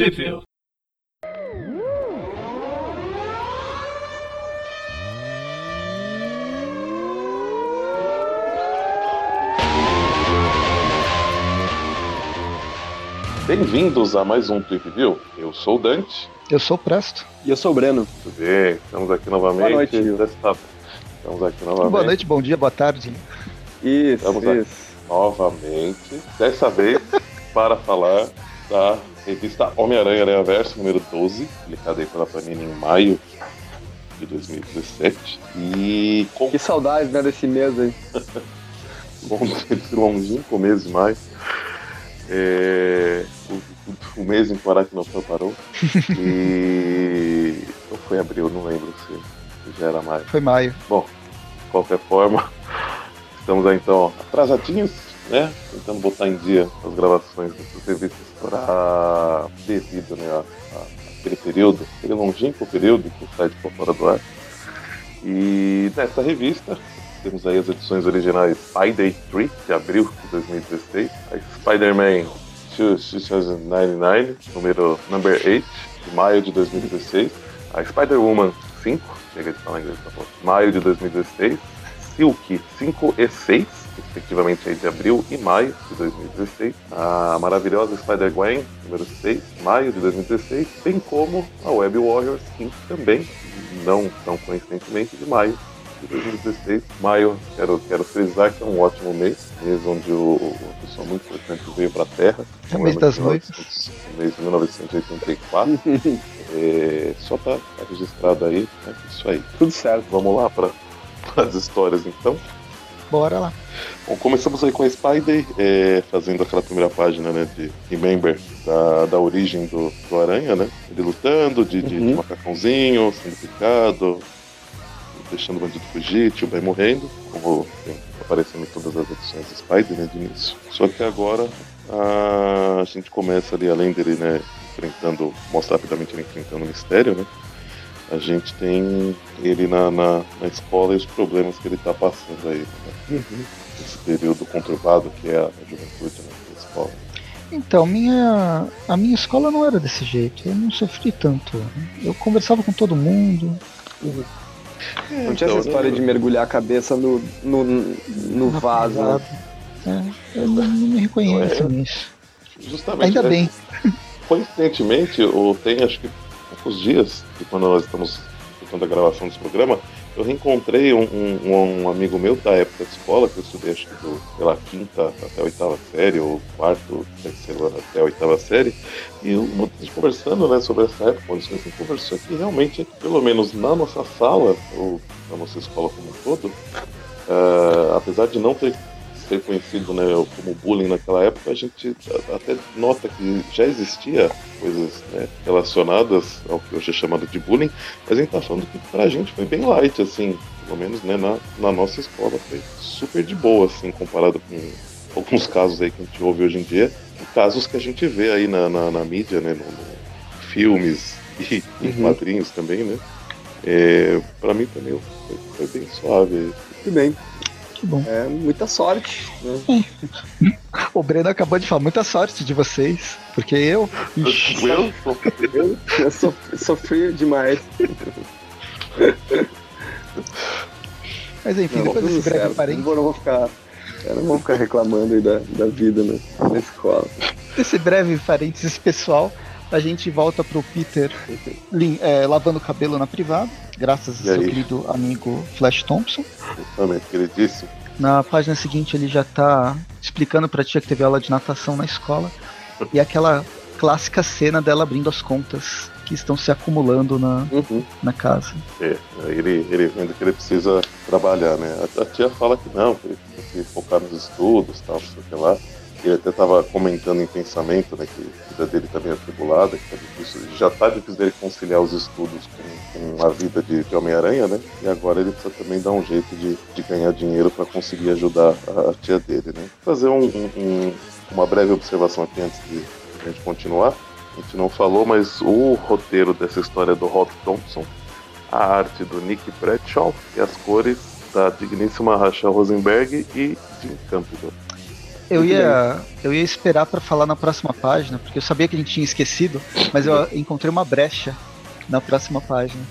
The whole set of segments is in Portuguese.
Sheffield. Bem-vindos a mais um Trip View. Eu sou o Dante. Eu sou o Presto. E eu sou o Breno. Tudo bem? Estamos aqui novamente. Boa noite. Desta- Estamos aqui novamente. Boa noite, bom dia, boa tarde. Isso, Vamos lá. isso. Novamente. Dessa vez para falar da revista Homem-Aranha Aranha Verso, número 12, publicada aí pela Panini em maio de 2017. E com Que saudades, né, desse mês aí. bom esse longínquo mês de maio. É, o, o- o mês em que o Aracnofan parou. E. Ou foi abril, não lembro se, se já era maio. Foi maio. Bom, de qualquer forma, estamos aí então atrasadinhos, né? Tentando botar em dia as gravações dessas revistas para devido né, a, a- aquele período, aquele longínquo período que o site ficou fora do ar. E nessa revista temos aí as edições originais Spider 3, de abril de 2016, a Spider-Man 2099, número number 8, de maio de 2016, a Spider-Woman 5, chega de falar inglês, tá bom, maio de 2016, Silk 5 e 6, respectivamente aí de abril e maio de 2016, a maravilhosa Spider-Gwen, número 6, maio de 2016, bem como a Web Warriors 5 também, não tão coincidentemente, de maio de 2016. Maio, quero, quero frisar que é um ótimo mês, mês onde o, uma pessoa muito importante veio para a Terra. É o mês das No mês de 1984. É, só tá, tá registrado aí, né? Isso aí. Tudo certo. Vamos lá para as histórias então. Bora lá. Bom, começamos aí com a Spider, é, fazendo aquela primeira página, né, de Remember, da, da origem do, do Aranha, né? Ele lutando de, de, de Uhum. macacãozinho, sendo picado, deixando o bandido fugir, tio Ben morrendo, como tem aparecendo em todas as edições do Spider, né, de início. Só que agora a gente começa ali, além dele, né, enfrentando, mostra rapidamente ele enfrentando o mistério, né? A gente tem ele na, na, na escola e os problemas que ele tá passando aí, né? Esse período conturbado que é a juventude né, da escola. Então, minha, a minha escola não era desse jeito. Eu não sofri tanto. Eu conversava com todo mundo. Não tinha Então, essa história né, de mergulhar a cabeça no, no, no vaso. Né? É, eu não, não me reconheço Não é? nisso. Justamente. Ainda né, bem. Coincidentemente, ou tem acho que poucos dias, que quando nós estamos escutando a gravação desse programa, eu reencontrei um, um- um amigo meu da época de escola, que eu estudei acho que do, pela quinta até a oitava série, ou quarto, terceiro ano até a oitava série, e eu, a gente conversando né, sobre essa época, quando a gente conversou aqui, realmente, pelo menos na nossa sala, ou na nossa escola como um todo, ah, apesar de não ter ser conhecido né, como bullying naquela época, a gente a- até nota que já existia coisas né, relacionadas ao que hoje é chamado de bullying, mas a gente tá falando que pra gente foi bem light, assim, pelo menos né, na, na nossa escola, foi super de boa, assim, comparado com alguns casos aí que a gente ouve hoje em dia, e casos que a gente vê aí na, na, na mídia, né, no, no filmes e em Uhum. quadrinhos também, né. É, pra mim também foi, foi bem suave. Muito bem. Que bom. É muita sorte. Né? O Breno acabou de falar muita sorte de vocês. Porque eu. Ixi, Eu, Eu, eu sofri, sofri demais. Mas enfim, Não, depois desse breve parênteses. Não vou, não vou ficar. Eu não vou ficar reclamando aí da, da vida né, na escola. Desse breve parênteses pessoal, a gente volta pro Peter lim- é, lavando o cabelo na privada, graças E ao seu querido amigo Flash Thompson. Justamente, que ele disse. Na página seguinte ele já tá explicando pra tia que teve aula de natação na escola. E aquela clássica cena dela abrindo as contas que estão se acumulando na, Uhum. na casa. É, ele, ele vendo que ele precisa trabalhar, né? A, a tia fala que não, que ele tem que focar nos estudos tal, não sei o que lá. Ele até estava comentando em pensamento, né, que a vida dele tá meio atribulada, que tá difícil, já tá difícil dele conciliar os estudos com, com a vida de, de Homem-Aranha, né? E agora ele precisa também dar um jeito de, de ganhar dinheiro para conseguir ajudar a, a tia dele, né? Fazer um- um- um- uma breve observação aqui antes de a gente continuar. A gente não falou, mas o roteiro dessa história é do Rob Thompson, a arte do Nick Bradshaw e as cores da digníssima Rachel Rosenberg e Jim Campbell. Eu ia, eu ia esperar para falar na próxima página, porque eu sabia que a gente tinha esquecido, mas eu encontrei uma brecha na próxima página.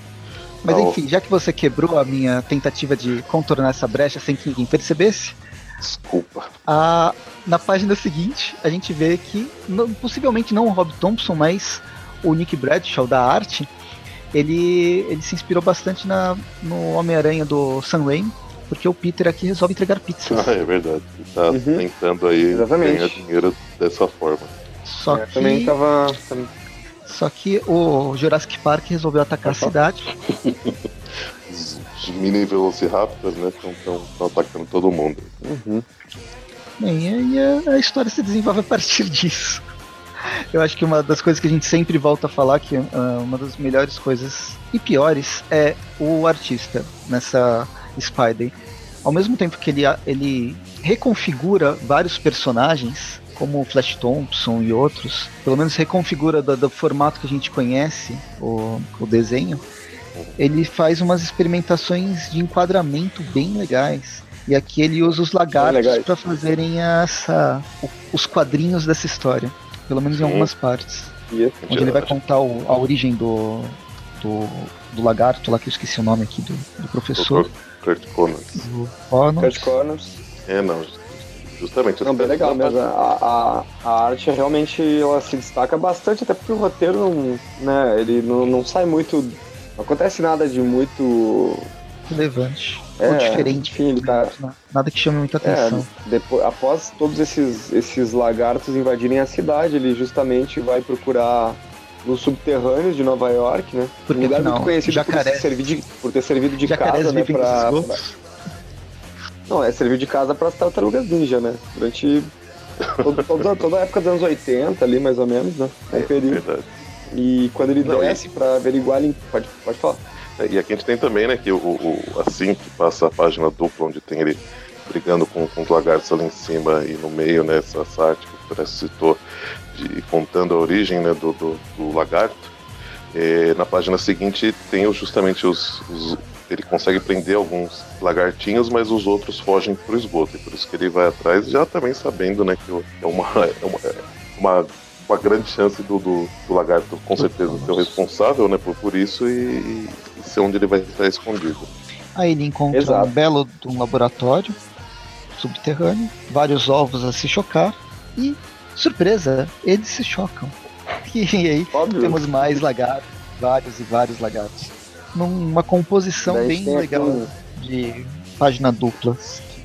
Mas Ah, enfim, já que você quebrou a minha tentativa de contornar essa brecha sem que ninguém percebesse, Desculpa. a- na página seguinte a gente vê que, não- possivelmente não o Rob Thompson, mas o Nick Bradshaw da arte, ele, ele se inspirou bastante na, no Homem-Aranha do Sam Raimi, porque o Peter aqui resolve entregar pizzas. Ah, é verdade. Ele tá Uhum. tentando aí Exatamente. ganhar dinheiro dessa forma. Só É, que, Também tava. só que o Jurassic Park resolveu atacar a cidade. Os, mini Velociraptors, né? Estão atacando todo mundo. Uhum. Bem, e aí a, a história se desenvolve a partir disso. Eu acho que uma das coisas que a gente sempre volta a falar, que ah, uma das melhores coisas e piores é o artista nessa Spider. Ao mesmo tempo que ele, ele reconfigura vários personagens, como o Flash Thompson e outros, pelo menos reconfigura do, do formato que a gente conhece, o, o desenho, ele faz umas experimentações de enquadramento bem legais. E aqui ele usa os lagartos para fazerem essa, os quadrinhos dessa história, pelo menos em Sim. algumas partes. Isso. Onde ele vai contar o- a origem do, do, do lagarto, lá que eu esqueci o nome aqui do, do professor. Kurt Connors. Connors. Kurt Connors. É, não. Justamente. Não, bem legal mesmo. A, a, a arte realmente ela se destaca bastante, até porque o roteiro não, né, ele não, não sai muito. Não acontece nada de muito. relevante. É, ou diferente. enfim, ele tá- Nada que chame muita É, atenção. depois, após todos esses, esses lagartos invadirem a cidade, ele justamente vai procurar nos subterrâneos de Nova York, né? Porque, um lugar afinal, muito conhecido por, ter servido de, por ter servido de Jacarés casa, né? Pra, pra-. Não, é serviu de casa para as tartarugas ninja, né? Durante todo- toda, toda a época dos anos 80 ali, mais ou menos, né? É, É, período. verdade. E quando ele Não, desce para averiguar, ele... Pode, pode falar. É, E aqui a gente tem também, né, que o, o- assim que passa a página dupla, onde tem ele brigando com, com os lagartos ali em cima e no meio, né, essa, arte que o citou, de, contando a origem né, do, do, do lagarto. É, na página seguinte tem justamente os, os- Ele consegue prender alguns lagartinhos, mas os outros fogem pro esgoto. E por isso que ele vai atrás, já também sabendo né, que o- é uma, é uma, é uma, uma grande chance do, do, do lagarto, com certeza, ser o responsável né, por, por isso e, e ser onde ele vai estar escondido. Aí ele encontra Exato. um belo um laboratório subterrâneo, vários ovos a se chocar e, surpresa, eles se chocam. E aí Óbvio. temos mais lagartos, vários e vários lagartos. Numa composição Daí bem aqui legal um- de página dupla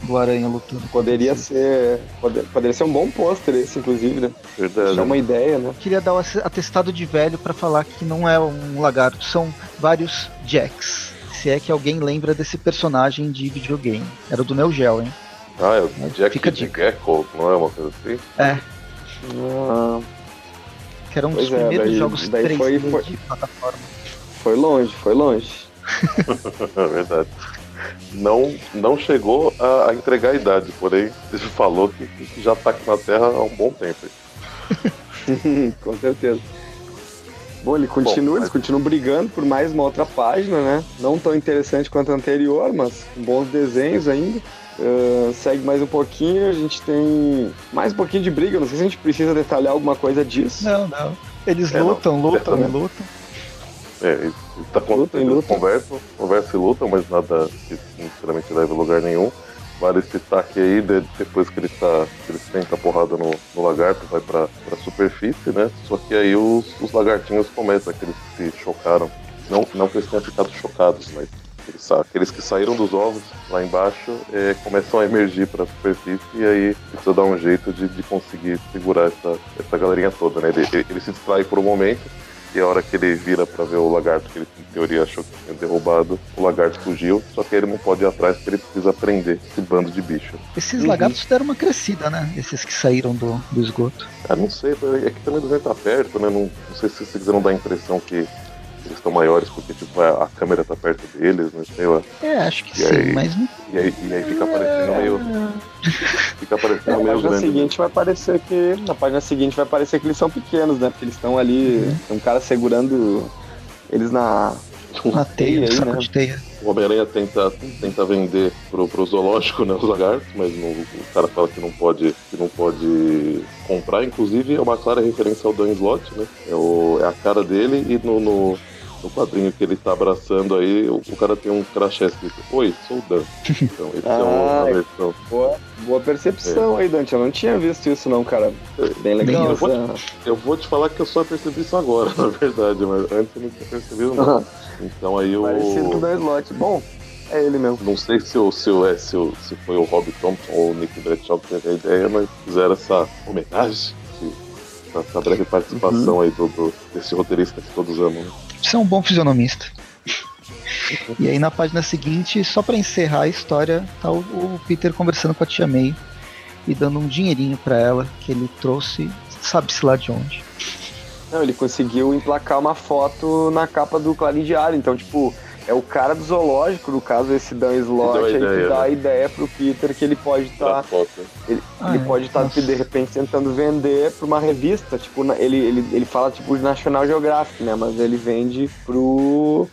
do Aranha lutando. Poderia ser. pode- poderia ser um bom pôster esse, inclusive, né? Verdade. Dá uma ideia, né? Queria dar o atestado de velho pra falar que não é um lagarto, são vários Jacks. Se é que alguém lembra desse personagem de videogame. Era o do Neo Geo, hein? Ah, é o Jack Fica de. Gecko, não é uma coisa assim? É, Ah, que era um dos é, primeiros daí- jogos daí 3D foi- foi- de plataforma. foi longe, foi longe. É verdade. Não, não chegou a, a entregar a idade, porém ele falou que, que já tá aqui na Terra há um bom tempo. Com certeza. Bom, ele continua, Bom, eles continuam brigando por mais uma outra página, né? Não tão interessante quanto a anterior, mas com bons desenhos ainda. Ah, segue mais um pouquinho, a gente tem mais um pouquinho de briga. Não sei se a gente precisa detalhar alguma coisa disso. Não, não. Eles É, não. lutam, lutam, Detalhe. lutam. É, ele ele tá com, Luta e eles luta. conversam, conversam e lutam, mas nada que sinceramente leva a lugar nenhum. Vale esse destaque aí, de- depois que ele tá. que ele senta a porrada no, no lagarto, vai pra, pra superfície, né? Só que aí os, os lagartinhos começam, aqueles que se chocaram. Não, não que eles tenham ficado chocados, mas aqueles que saíram dos ovos lá embaixo é, começam a emergir pra superfície e aí precisa dar um jeito de, de conseguir segurar essa, essa galerinha toda, né? Ele, ele, ele se distrai por um momento. E a hora que ele vira pra ver o lagarto que ele, em teoria, achou que tinha derrubado, o lagarto fugiu. Só que ele não pode ir atrás porque ele precisa prender esse bando de bicho. Esses Uhum. lagartos deram uma crescida, né? Esses que saíram do, do esgoto. Ah, não sei, é que também o desenho tá perto, né? Não, não sei se vocês quiseram dar a impressão que eles estão maiores porque, tipo, a, a câmera tá perto deles, né? Sei lá. É, acho que E sim, aí? mas não. E aí, e aí fica parecendo meio. Fica Na parecendo meio página grande. né? seguinte vai parecer que. Na página seguinte vai parecer que eles são pequenos, né? Porque eles estão ali. Tem um cara segurando eles na. Na teia, aí, né? teia. O Homem-Aranha tenta, tenta vender pro, pro zoológico, né, os lagartos, mas não- o cara fala que não pode, que não pode comprar. Inclusive, é uma clara referência ao Dan Slott, né? É, o, é a cara dele e no, no, no quadrinho que ele tá abraçando aí, o, o cara tem um crachá escrito, Oi, sou o Dan. Então, esse é Ah, uma versão. Boa, boa percepção aí, Dante. Eu não tinha visto isso não, cara. Bem legal. Eu. essa- Eu vou te falar que eu só percebi isso agora, na verdade, mas antes eu não tinha percebido não. Então aí o... Parecido com o Dan Slott. Bom, é ele mesmo. Não sei se, o, se, o, é, se, se foi o Rob Thompson ou o Nick Bradshaw que teve a ideia, mas fizeram essa homenagem, essa, essa breve participação aí do, do- desse roteirista que todos amam. Você é um bom fisionomista. E aí na página seguinte, só pra encerrar a história, tá o, o Peter conversando com a tia May e dando um dinheirinho pra ela que ele trouxe, sabe-se lá de onde. Não, ele conseguiu emplacar uma foto na capa do Clarim Diário. Então, tipo, é o cara do zoológico, no caso esse Dan deu a aí ideia, que dá né? a ideia pro Peter que ele pode estar. foto. Ele, ele pode estar, Nossa. de repente, tentando vender pra uma revista. Tipo, ele, ele, ele fala tipo de National Geographic, né? Mas ele vende pro,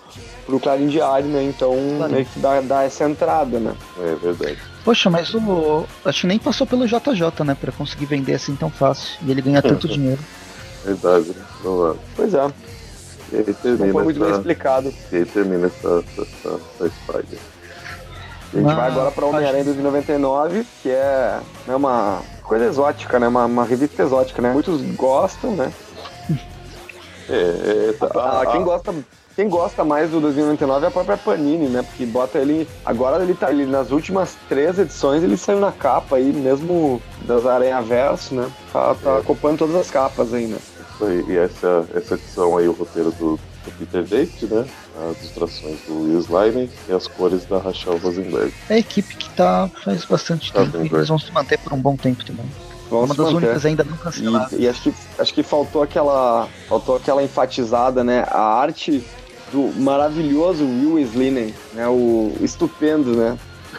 pro Clarim Diário, né? Então Clarim. meio que dá, dá essa entrada, né? É verdade. Poxa, mas o. Acho que nem passou pelo JJ, né? Pra conseguir vender assim tão fácil. E ele ganhar tanto dinheiro. Verdade, né? Provável. Pois é, não foi muito bem essa, explicado. e aí termina essa, essa, essa Spider. A gente Ah, vai agora pra Homem-Aranha 2099, que é né, uma coisa exótica, né? Uma, uma revista exótica, né? Muitos gostam, né? É, é tá, Ah, a- quem a- gosta quem gosta mais do 2099 é a própria Panini, né? Porque bota ele. Agora ele tá. Ele, nas últimas três edições ele saiu na capa aí, mesmo das Aranha Verso, né? Tá, tá É. ocupando todas as capas aí, né? Aí. E essa, essa edição aí, o roteiro do, do Peter Date, né? As ilustrações do Will Slime e as cores da Rachel Rosenberg. É a equipe que tá faz bastante Tá tempo bem, e eles vão se manter por um bom tempo também. Vamos Uma das manter. únicas ainda não canceladas. E, e acho que acho que faltou aquela faltou aquela enfatizada, né? A arte do maravilhoso Will Slinen, né? O estupendo, né?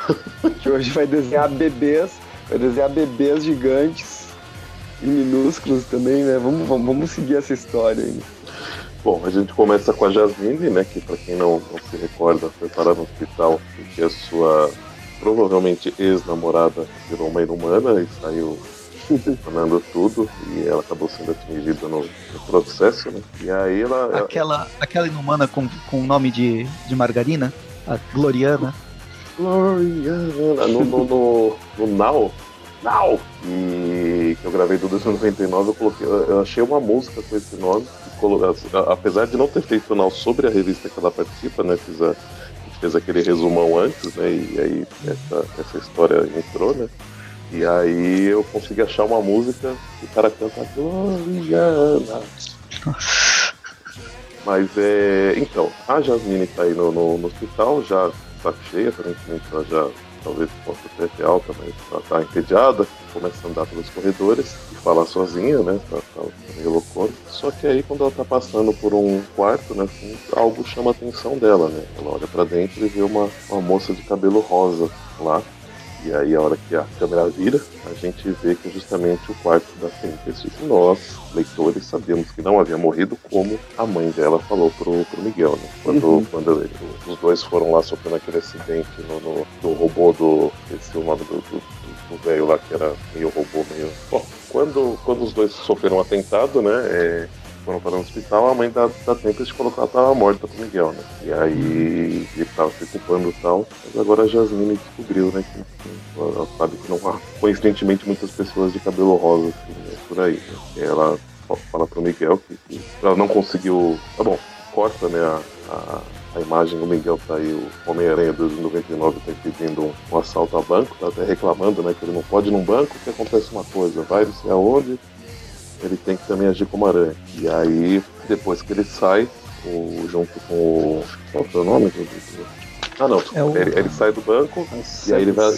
que hoje vai desenhar bebês, vai desenhar bebês gigantes e minúsculos também, né? Vamos, vamos, vamos seguir essa história aí. Bom, a gente começa com a Jasmine, né? Que pra quem não, não se recorda, foi parar no hospital porque a sua provavelmente ex-namorada virou uma inumana e saiu detonando tudo e ela acabou sendo atingida no, no processo, né? E aí ela. ela- Aquela, aquela inumana com, com o nome de, de margarina, a Gloriana. Gloriana, no, no, no, no Now. Now! E que eu gravei do 2099, eu coloquei. Eu achei uma música com esse nome. Apesar de não ter feito o Now sobre a revista que ela participa, né? Fiz, a, fez aquele resumão antes, né? E aí essa, essa história entrou, né? E aí eu consegui achar uma música que o cara canta Gloriana. Mas é. Então, a Jasmine tá aí no, no, no hospital, já saco cheia, aparentemente ela já talvez possa até ter alta, mas ela tá entediada, começa a andar pelos corredores e falar sozinha, né? Tá, tá meio. Só que aí quando ela tá passando por um quarto, né? assim, algo chama a atenção dela, né? Ela olha pra dentro e vê uma, uma moça de cabelo rosa lá. E aí a hora que a câmera vira, a gente vê que justamente o quarto da Tempest. Nós, leitores, sabemos que não havia morrido, como a mãe dela falou pro, pro Miguel, né? Quando, Uhum. quando ele- os dois foram lá sofrendo aquele acidente no, no, do robô do. Esse é o nome do do- do- do velho lá que era meio robô, meio. Bom, quando, quando os dois sofreram um atentado, né? é, foram para o hospital, a mãe da, da Tempest colocou ela estava morta pro Miguel, né? E aí ele tava se culpando e tal. Mas agora a Jasmine descobriu, né? Que, ela sabe que não há, coincidentemente, muitas pessoas de cabelo rosa assim, né, por aí. Né? E ela fa- fala pro Miguel que, que ela não conseguiu. Tá bom, corta, né? A, a, a imagem do Miguel tá aí, o Homem-Aranha 2099 tá impedindo um, um assalto a banco, tá até reclamando, né? Que ele não pode ir num banco, que acontece uma coisa, vai não sei aonde, ele tem que também agir como aranha. E aí, depois que ele sai, o, junto com o. Qual foi o nome? Ah, não, É o- ele, ele sai do banco, e aí ele vai.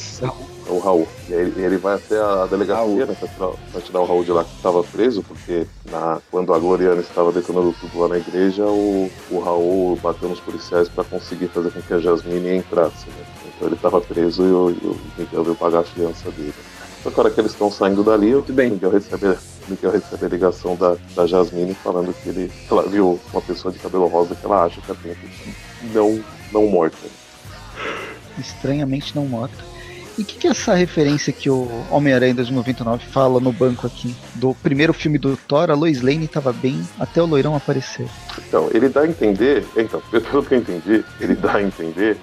É o Raul. E aí ele- ele vai até a delegacia, né, pra tirar, pra tirar o Raul de lá que estava preso, porque na, quando a Gloriana estava detonando tudo lá na igreja, o, o Raul bateu nos policiais para conseguir fazer com que a Jasmine entrasse. Né? Então ele estava preso e o, e o Miguel veio pagar a fiança dele. Só que a hora que eles estão saindo dali, o bem. Miguel recebe Miguel recebe a ligação da, da Jasmine falando que ele que ela viu uma pessoa de cabelo rosa que ela acha que Tempest não, não morta. Estranhamente não morta. E o que, que, é essa referência que o Homem-Aranha 2099 fala no banco aqui? Do primeiro filme do Thor, a Lois Lane estava bem até o loirão aparecer. Então, ele dá a entender, então, pelo que eu entendi, ele dá a entender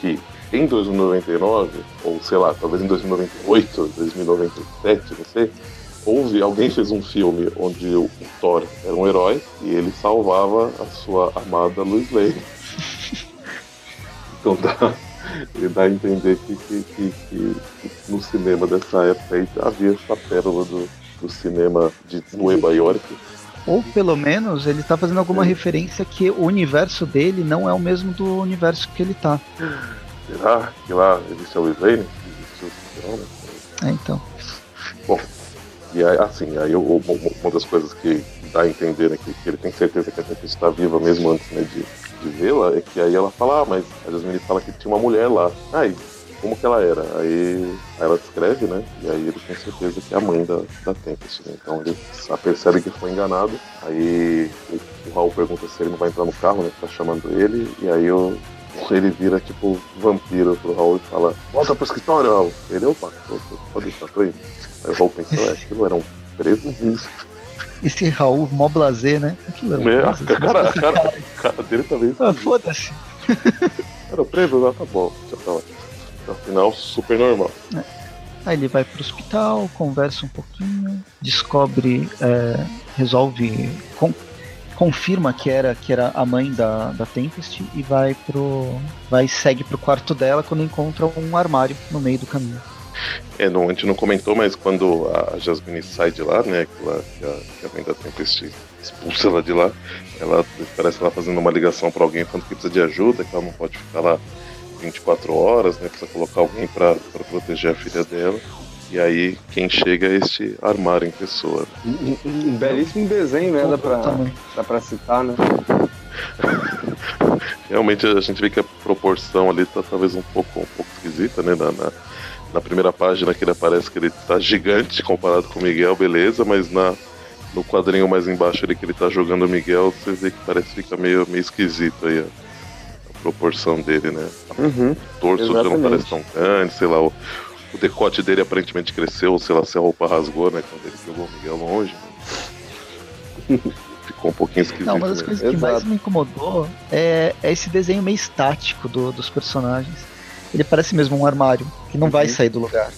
que em 2099, ou sei lá, talvez em 2098, 2097, não sei, houve, alguém fez um filme onde o, o Thor era um herói e ele salvava a sua amada Lois Lane. então dá, dá a entender que, que, que, que, no cinema dessa época aí havia essa pérola do, do cinema de Nueva York. Ou pelo menos ele está fazendo alguma é. referência que o universo dele não é o mesmo do universo que ele tá. Será que lá existe a Lois Lane? É, então. E aí, assim, aí uma das coisas que dá a entender né, que, que ele tem certeza que a gente está viva mesmo antes né, de, de vê-la, é que aí ela fala, ah, mas a Jasmine fala que tinha uma mulher lá. Aí, como que ela era? Aí, ela descreve, né? E aí ele tem certeza que é a mãe da, da Tempest, né? Então ele percebe que foi enganado. Aí o, o Raul pergunta se ele não vai entrar no carro, né? Que tá chamando ele. E aí o, ele vira tipo vampiro pro Raul e fala: Volta pro escritório, Raul. Ele, opa, pode deixar, tô indo. Aí o Raul pensa: é, aquilo era um preso esse Raul mó blazer, né? Aquilo era é, blazer, cara, cara, cara, cara dele também. Ah, foda-se. Era preso, ah, tá bom, tá lá. Afinal, super normal. É. Aí ele vai pro hospital, conversa um pouquinho, descobre, é, resolve, com, confirma que era, que era a mãe da, da Tempest e vai pro. vai segue pro quarto dela quando encontra um armário no meio do caminho. É, não, a gente não comentou, mas quando a Jasmine sai de lá, né, que, ela, que, a, que a mãe da Tempest expulsa ela de lá, ela parece ela fazendo uma ligação para alguém falando que precisa de ajuda, que ela não pode ficar lá 24 horas, né, precisa colocar alguém para proteger a filha dela. E aí quem chega é este armário em pessoa. Um, um, belíssimo desenho, né? Dá pra, dá pra citar, né? Realmente a gente vê que a proporção ali tá talvez um pouco, um pouco esquisita, né? Na, na, na primeira página que ele aparece que ele tá gigante comparado com o Miguel, beleza, mas na, no quadrinho mais embaixo ali que ele tá jogando o Miguel, você vê que parece que fica meio, meio esquisito aí a, a proporção dele, né? Uhum, o torso já não parece tão grande, sei lá, o, o decote dele aparentemente cresceu, sei lá, se a roupa rasgou, né? Quando ele jogou o Miguel longe. Né? Ficou um pouquinho esquisito. Não, uma das coisas que mais me incomodou é, é esse desenho meio estático do, dos personagens. Ele parece mesmo um armário que não uhum. vai sair do lugar.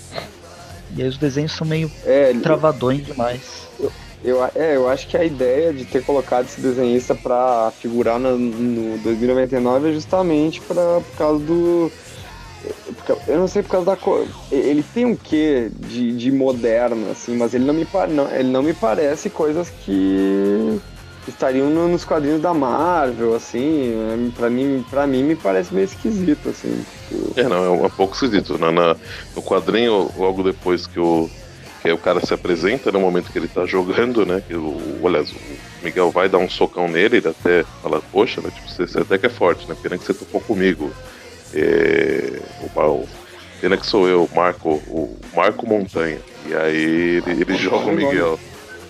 E aí os desenhos são meio é, travadões demais. Eu, eu, é, eu acho que a ideia de ter colocado esse desenhista para figurar no, no 2099 é justamente pra, por causa do eu não sei por causa da cor. Ele tem um quê de, de moderno, assim, mas ele não, me, não, ele não me parece coisas que estariam no, nos quadrinhos da Marvel, assim. Pra mim, pra mim me parece meio esquisito, assim. Tipo... É, não, é um, pouco esquisito. Na, na, no quadrinho, logo depois que o, que o cara se apresenta, no momento que ele tá jogando, né? Que o, olha, o Miguel vai dar um socão nele, ele até fala, poxa, né, tipo, você, você até que é forte, né? Pena que você tocou comigo. É, o, o, pena que sou eu, Marco, o Marco Montanha. E aí ele, ele joga o Miguel.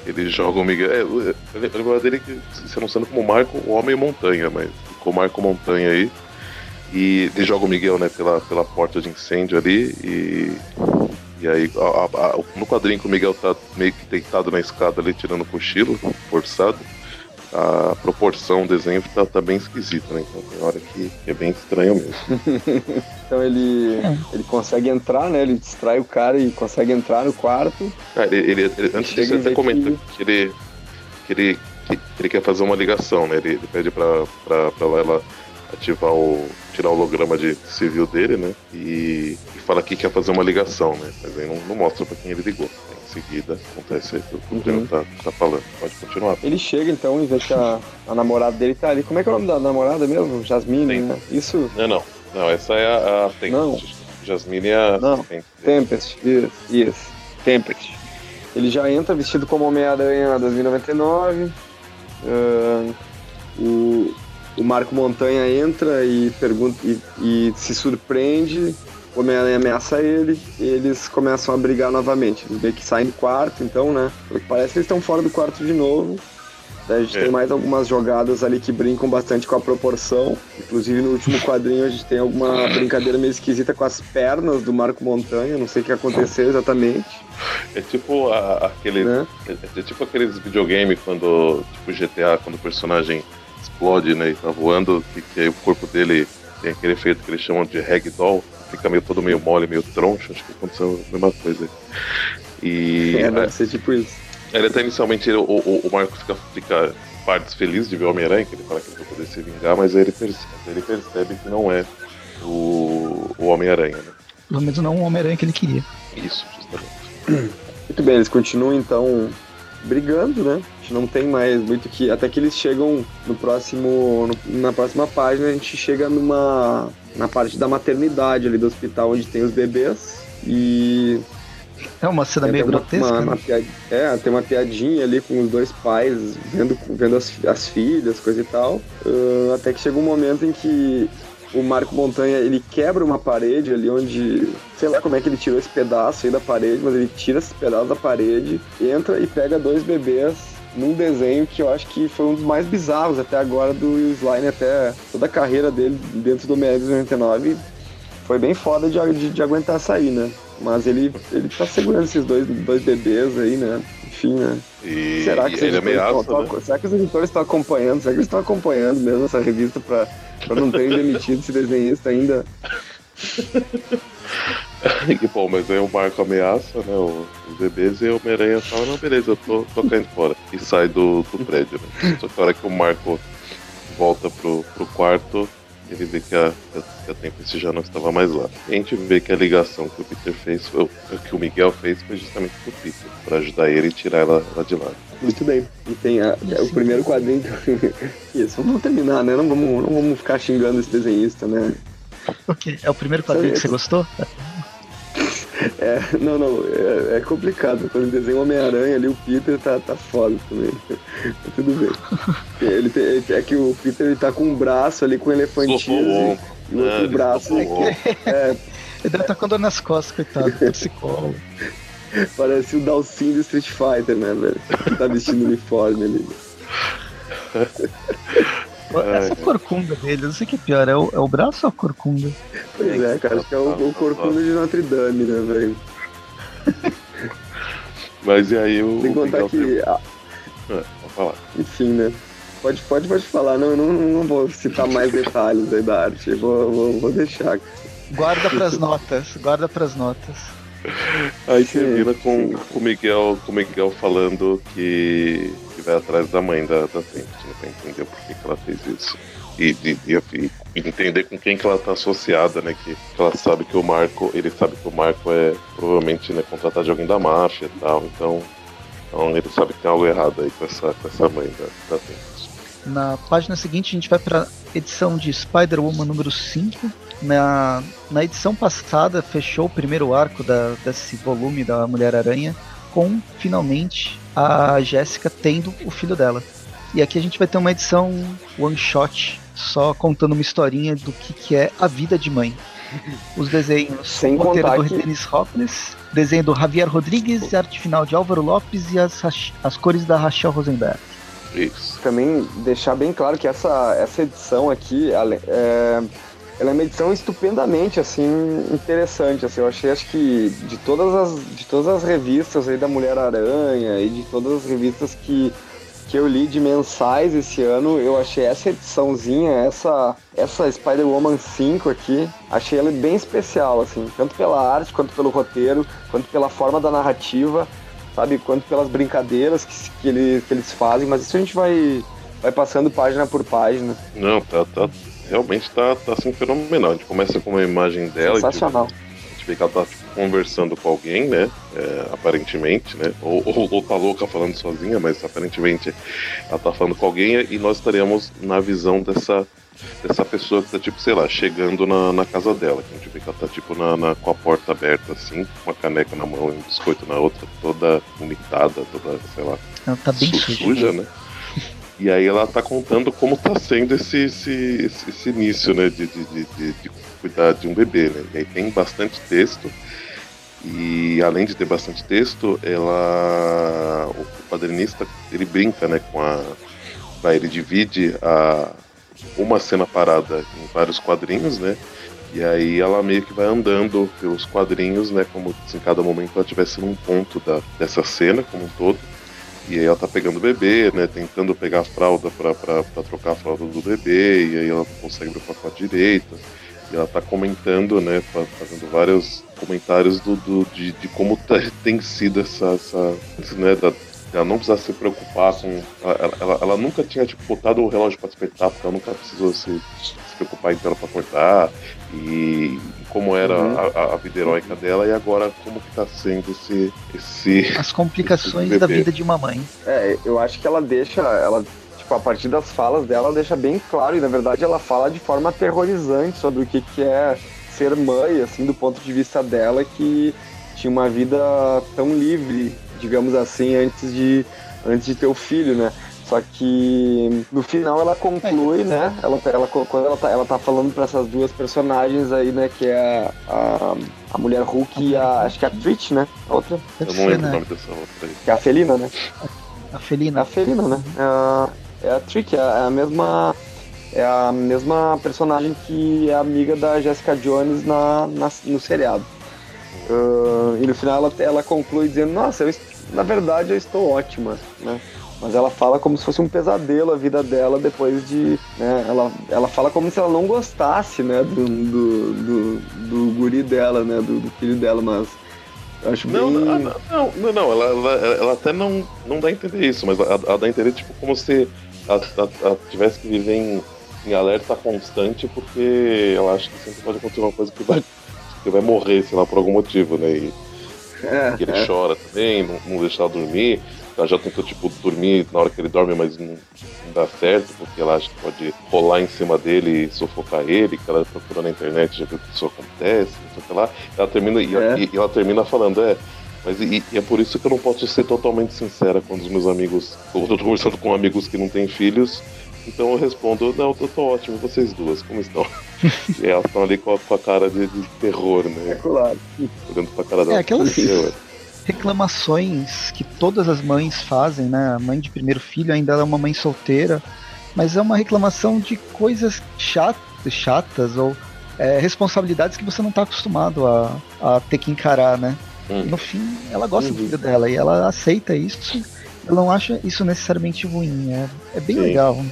Ele joga o Miguel. É, eu lembro dele que, se sendo como Marco, o Homem Montanha, mas ficou Marco Montanha aí. E ele joga o Miguel né, pela, pela porta de incêndio ali. E, e aí, a, a, no quadrinho que o Miguel tá meio que deitado na escada ali, tirando o cochilo, forçado a proporção, o desenho tá, tá bem esquisito, né? Então tem hora que, que é bem estranho mesmo. então ele, é. ele consegue entrar, né? Ele distrai o cara e consegue entrar no quarto. Ah, ele, ele, ele antes disso ele até comenta que... que ele, que ele, que, ele quer fazer uma ligação, né? Ele, ele pede pra, pra, pra ela ativar o. tirar o holograma de civil dele, né? E, e fala que quer fazer uma ligação, né? Mas aí não, não mostra pra quem ele ligou seguida acontece o que o uhum. tá, tá falando. Pode continuar. Ele chega então e vê que a, a namorada dele tá ali. Como é que é o nome da namorada mesmo? Jasmine, né? Isso? Não, não. Não, essa é a, a Tempest. Não. Jasmine é a. Não. Tempest. Isso, isso. Tempest. Ele já entra vestido como Homem-Aranha 2099. Uh, o, o Marco Montanha entra e pergunta e, e se surpreende Homem-Aranha ameaça ele e eles começam a brigar novamente. Eles meio que saem do quarto, então, né? Parece que eles estão fora do quarto de novo. Daí a gente É. tem mais algumas jogadas ali que brincam bastante com a proporção. Inclusive no último quadrinho a gente tem alguma brincadeira meio esquisita com as pernas do Marco Montanha, não sei o que aconteceu exatamente, É tipo a- aquele. né? É, é tipo aqueles videogames quando. Tipo GTA, quando o personagem explode, né? E tá voando, que, que aí o corpo dele tem aquele efeito que eles chamam de ragdoll, fica meio todo meio mole, meio troncho, acho que aconteceu a mesma coisa. E É, deve ser tipo isso. ele até inicialmente o, o, o Marco fica, fica partes feliz de ver o Homem-Aranha, que ele fala que ele vai poder se vingar, mas aí ele percebe, ele percebe que não é o, o Homem-Aranha, né? Pelo menos não o Homem-Aranha que ele queria. Isso, justamente. Muito bem, eles continuam então brigando, né? A gente não tem mais muito que. Até que eles chegam no próximo. no- na próxima página, a gente chega numa. na parte da maternidade ali do hospital onde tem os bebês. E. É uma cena tem meio uma- grotesca. uma- né? uma piad- É, tem uma piadinha ali com os dois pais vendo, vendo as, as filhas, coisa e tal. Ah, até que chega um momento em que o Marco Montanha ele quebra uma parede ali onde. Sei lá como é que ele tirou esse pedaço aí da parede, mas ele tira esse pedaço da parede, entra e pega dois bebês num desenho que eu acho que foi um dos mais bizarros até agora do Slime, até toda a carreira dele dentro do Homem-Aranha 99 foi bem foda de, de, de aguentar sair, né? Mas ele, ele tá segurando esses dois, dois bebês aí, né? Enfim, né? E, Será que e os ele editores ameaça, tão- né? tão- Será que os editores estão acompanhando? Será que eles estão acompanhando mesmo essa revista pra, pra não terem demitido esse desenhista ainda? que bom, mas aí o Marco ameaça, né? o- Os bebês e o Homem-Aranha fala, não, beleza, eu tô, tô caindo fora. E sai do, do prédio, né? Só que a hora que o Marco volta pro, pro quarto, ele vê que a, que a Tempest já não estava mais lá. E a gente vê que a ligação que o Peter fez, foi, que o Miguel fez, foi justamente pro Peter, pra ajudar ele e tirar ela lá de lá. Muito bem. E tem a- é o primeiro quadrinho. Isso, vamos terminar, né? Não vamos, não vamos ficar xingando esse desenhista, né? Ok, É o primeiro quadrinho que você gostou? É, não, não, é, é complicado. Quando ele desenha o Homem-Aranha ali, o Peter tá, tá foda também. Mas tudo bem. Ele tem- ele- é que o Peter ele tá com um braço ali com um elefantismo e o outro né, ele braço ombro. é, Ele deve estar com dor nas costas, coitado, torcicolo. parece o Dalsin do Street Fighter, né, velho? Tá vestindo uniforme ali. Essa corcunda dele, eu não sei o que é pior, é o, é o braço ou a corcunda? Pois é, cara, acho que é o, o corcunda de Notre Dame, né, velho? Mas e aí o. Tem que contar Miguel que, ah, tem- É, vou falar. enfim, né? Pode, pode, pode falar, não, não, não vou citar mais detalhes aí da arte, vou, vou, vou deixar. Guarda pras notas, guarda pras notas. Aí termina com, o Miguel, com o Miguel falando que, que vai atrás da mãe da, da Tempest, né, pra entender por que, que ela fez isso. E, e- e- e entender com quem que ela tá associada, né? Que, que ela sabe que o Marco, ele sabe que o Marco é provavelmente né, contratado de alguém da máfia e tal, então, então ele sabe que tem algo errado aí com essa, com essa mãe da, da Tempest. Na página seguinte, a gente vai para edição de Spider-Woman número 5. Na, na edição passada, fechou o primeiro arco da, desse volume da Mulher-Aranha com, finalmente, a Jéssica tendo o filho dela. E aqui a gente vai ter uma edição one-shot, só contando uma historinha do que, que é a vida de mãe. Os desenhos, Sem o roteiro do que- Dennis Hopkins, desenho do Javier Rodrigues arte final de Álvaro Lopes e as, as cores da Rachel Rosenberg. Isso. também deixar bem claro que essa, essa edição aqui, é, ela é uma edição estupendamente assim interessante. Assim, eu achei acho que de todas as de todas as revistas aí da Mulher Aranha e de todas as revistas que que eu li de mensais esse ano, eu achei essa ediçãozinha, essa essa Spider-Woman 5 aqui, achei ela bem especial assim, tanto pela arte quanto pelo roteiro, quanto pela forma da narrativa sabe? Quanto pelas brincadeiras que, que, eles, que eles fazem, mas isso a gente vai, vai passando página por página. Não, tá, tá realmente tá, tá assim fenomenal. A gente começa com uma imagem dela e tipo, Sensacional. a gente vê que ela tá tipo, conversando com alguém, né? É, aparentemente, né? Ou, ou, ou tá louca falando sozinha, mas aparentemente ela tá falando com alguém e nós estaremos na visão dessa, dessa pessoa que tá, tipo, sei lá, chegando na, na casa dela. Que a gente vê que ela tá, tipo, na, na- com a porta aberta, assim, com uma caneca na mão e um biscoito na outra, toda vomitada, toda, sei lá, Ela tá bem su- suja. suja, né? E aí ela tá contando como tá sendo esse, esse, esse, início, né, de, de, de, de, cuidar de um bebê, né? E aí tem bastante texto. E além de ter bastante texto, ela. O quadrinista ele brinca né, com a. Ele divide a, uma cena parada em vários quadrinhos, né? E aí ela meio que vai andando pelos quadrinhos, né? Como se em cada momento ela estivesse num ponto da, dessa cena como um todo. E aí ela tá pegando o bebê, né? Tentando pegar a fralda pra, pra, pra trocar a fralda do bebê, e aí ela consegue abrir o pacote direito. E ela tá comentando, né? Fazendo vários comentários do, do de, de, como tá, tem sido essa. essa né, da, ela não precisa se preocupar com. Ela, ela, ela, nunca tinha tipo, botado o relógio para despertar, porque ela nunca precisou se, se preocupar ela para cortar. E como era uhum. a, a, vida heróica dela e agora como que tá sendo esse. esse As complicações esse da vida de uma mãe. É, eu acho que ela deixa. Ela, tipo, a partir das falas dela, ela deixa bem claro, e na verdade ela fala de forma aterrorizante sobre o que, que é ser mãe, assim, do ponto de vista dela, que tinha uma vida tão livre digamos assim, antes de, antes de ter o filho, né? Só que no final ela conclui, né? Ela, ela, quando ela tá, ela tá falando para essas duas personagens aí, né? Que é a, a mulher Hulk e a. Acho que é a Twitch, né? A outra. Eu não lembro o nome dessa outra aí. Que é a Felina, né? A Felina. A Felina, né? É a, é a Trick, é a mesma. É a mesma personagem que é amiga da Jessica Jones na, na no seriado. Uh, e no final ela, ela conclui dizendo, nossa, eu, na verdade eu estou ótima, né? Mas ela fala como se fosse um pesadelo a vida dela depois de. Né, ela, ela fala como se ela não gostasse né, do, do, do, do guri dela, né? Do, do filho dela, mas acho não, bem... não, não, não, não, ela, ela, ela até não, não dá a entender isso, mas ela, ela dá a entender tipo como se ela, ela, tivesse que viver em, em alerta constante porque ela acha que sempre pode acontecer uma coisa que vai, que vai morrer, sei lá, por algum motivo, né? E, é, ele é. chora também, não, não deixa ela dormir. Ela já tentou, tipo, dormir na hora que ele dorme, mas não, não, dá certo, porque ela acha que pode rolar em cima dele e sufocar ele, que ela procura na internet, já viu que isso acontece, não sei o que lá. Ela termina, é. e, e, ela termina falando, é, mas e, e, é por isso que eu não posso ser totalmente sincera quando os meus amigos. Eu tô conversando com amigos que não têm filhos, então eu respondo, não, eu tô ótimo, vocês duas, como estão? e elas estão ali com a, com a cara de, de, terror, né? É claro. Olhando pra cara dela. É, aquelas reclamações que todas as mães fazem, né? A mãe de primeiro filho ainda é uma mãe solteira, mas é uma reclamação de coisas chatas, chatas ou é, responsabilidades que você não está acostumado a, a ter que encarar, né? Hum. No fim, ela gosta uhum. do filho dela e ela aceita isso. Ela não acha isso necessariamente ruim. É, é bem Sim. legal.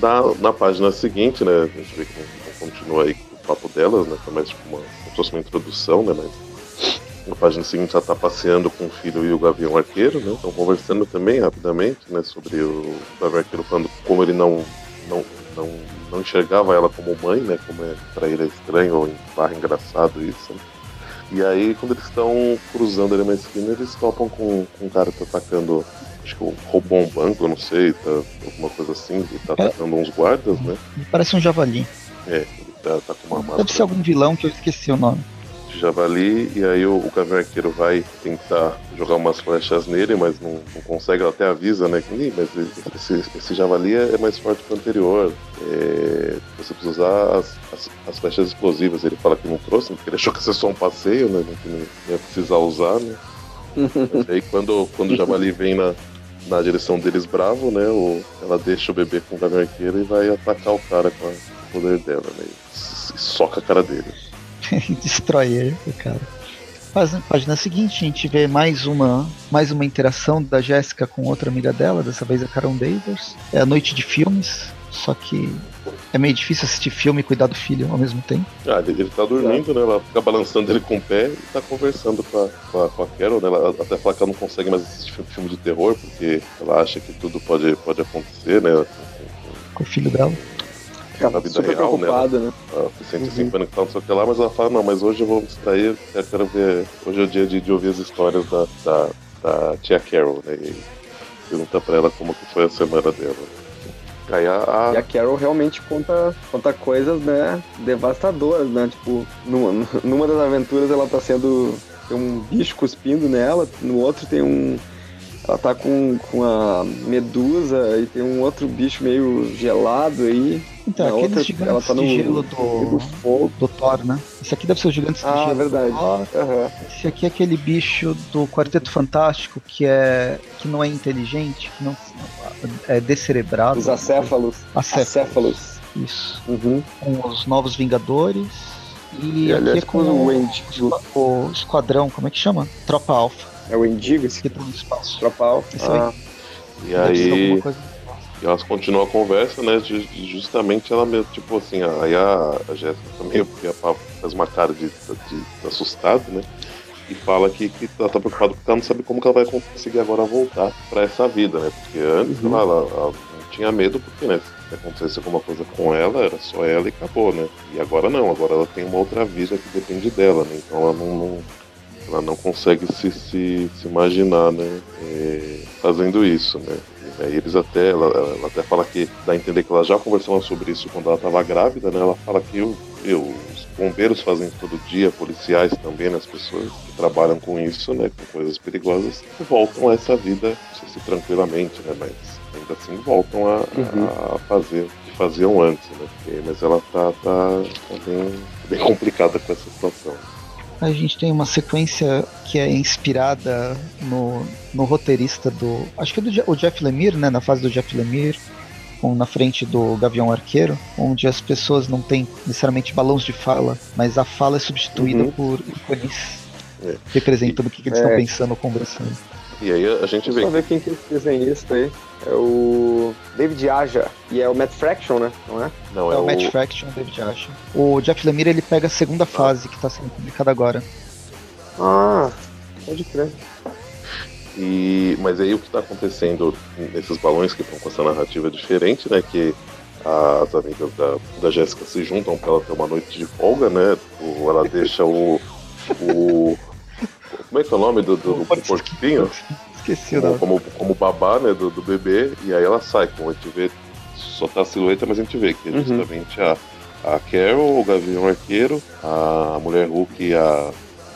Na, na página seguinte, né, a gente vê que continua aí o papo delas, né, que é mais tipo uma, como se fosse uma introdução, né, mas na página seguinte ela tá passeando com o filho e o Gavião Arqueiro, né, estão conversando também rapidamente, né, sobre o Gavião Arqueiro falando como ele não, não, não, não enxergava ela como mãe, né, como é, pra ele é estranho ou barra engraçado isso, né. E aí, quando eles estão cruzando ali na esquina, eles topam com, com um cara que tá atacando acho que roubou um banco, eu não sei, tá, alguma coisa assim, e tá é. atacando uns guardas, né? Parece um javali. É, ele tá, tá com uma máscara. Deve ser algum vilão que eu esqueci o nome. Javali, e aí o, o Gavião Arqueiro vai tentar jogar umas flechas nele, mas não, não consegue, até avisa, né? Que, mas esse, esse javali é, é mais forte que o anterior. É, você precisa usar as, as, as, flechas explosivas. Ele fala que não trouxe, porque ele achou que ia ser só um passeio, né? Que não ia precisar usar, né? Mas aí quando, quando o javali vem na, na direção deles bravo, né? O, ela deixa o bebê com o gavião arqueiro e vai atacar o cara com o poder dela, né? E soca a cara dele. Destrói ele, cara. Na página seguinte, a gente vê mais uma, mais uma interação da Jéssica com outra amiga dela, dessa vez a Karen Davis. É a noite de filmes, só que é meio difícil assistir filme e cuidar do filho ao mesmo tempo. Ah, ele, ele tá dormindo, né? Ela fica balançando ele com o pé e tá conversando com a, com a, com a Carol, né? Ela até fala que ela não consegue mais assistir filme de terror, porque ela acha que tudo pode, pode acontecer, né? Com o filho dela. Na vida Super real, né? preocupada, né? Ela se sente assim, uhum. assim, não sei o que lá, mas ela fala, não, mas hoje eu vou me distrair, eu quero ver. Hoje é o dia de, de ouvir as histórias da, da, da tia Carol, né? E pergunta pra ela como que foi a semana dela. Aí a, a... E a Carol realmente conta, conta coisas, né, devastadoras, né? Tipo, numa, numa das aventuras ela tá sendo. Tem um bicho cuspindo nela, no outro tem um. Ela tá com, com a medusa e tem um outro bicho meio gelado aí. Então, Na aqueles outra, gigantes ela tá no- de gelo do do, fogo. do Thor, né? Esse aqui deve ser os gigantes de Ah, gelo verdade. do Thor. Aham. Esse aqui é aquele bicho do Quarteto Fantástico que é que não é inteligente, que não é descerebrado. Os acéfalos. Acéfalos. Acéfalos. Isso. Uhum. Com os Novos Vingadores. E, E, aqui aliás, é com com o o, o esquadrão, como é que chama? Tropa Alpha, É o Endigo, esse que tá no espaço. tropal. Esse aí. Ah, E Deve ser aí, alguma coisa- e elas continuam a conversa, né? justamente ela mesmo, tipo assim, aí a, a Jéssica também porque a Pá faz uma cara de, de, de assustado, né? E fala que, que ela tá preocupada porque ela não sabe como que ela vai conseguir agora voltar pra essa vida, né? Porque antes Uhum. ela, ela não tinha medo, porque, né? Se acontecesse alguma coisa com ela, era só ela e acabou, né? E agora não, agora ela tem uma outra vida que depende dela, né? Então ela não, não- ela não consegue se, se, se imaginar, né? é, fazendo isso, né? Aí eles até, ela, ela até fala que dá a entender que ela já conversou sobre isso quando ela estava grávida, né? Ela fala que eu, eu, os bombeiros fazem todo dia, policiais também, né? as pessoas que trabalham com isso, né? Com coisas perigosas, voltam a essa vida, não sei se tranquilamente, né? Mas ainda assim voltam a, Uhum. a fazer o que faziam antes, né? E- Mas ela tá, tá, tá bem, bem complicada com essa situação. A gente tem uma sequência que é inspirada no, no roteirista do. Acho que é do o Jeff Lemire, né? Na fase do Jeff Lemire, com, na frente do Gavião Arqueiro, onde as pessoas não têm necessariamente balões de fala, mas a fala é substituída Uhum. por ícones É. representando o que, que eles É. estão pensando ou conversando. E aí a gente vê Só ver quem que é esse desenhista aí. É o David Aja. E é o Matt Fraction, né? Não é? Não, É, é, o Matt Fraction, o David Acha. O Jeff Lemire ele pega a segunda fase que está sendo publicada agora. Ah, pode crer. E, mas aí o que está acontecendo nesses balões que estão com essa narrativa diferente, né? Que as amigas da, da Jéssica se juntam para ela ter uma noite de folga, né? O, ela deixa o, o. Como é que é o nome do, do, do porquinho? Esqueci o Como, nome. como, como babá, né? Do, do bebê, e aí ela sai, como a gente vê, só tá a silhueta, mas a gente vê que é Uhum. justamente a, a Carol, o Gavião Arqueiro, a Mulher Hulk e a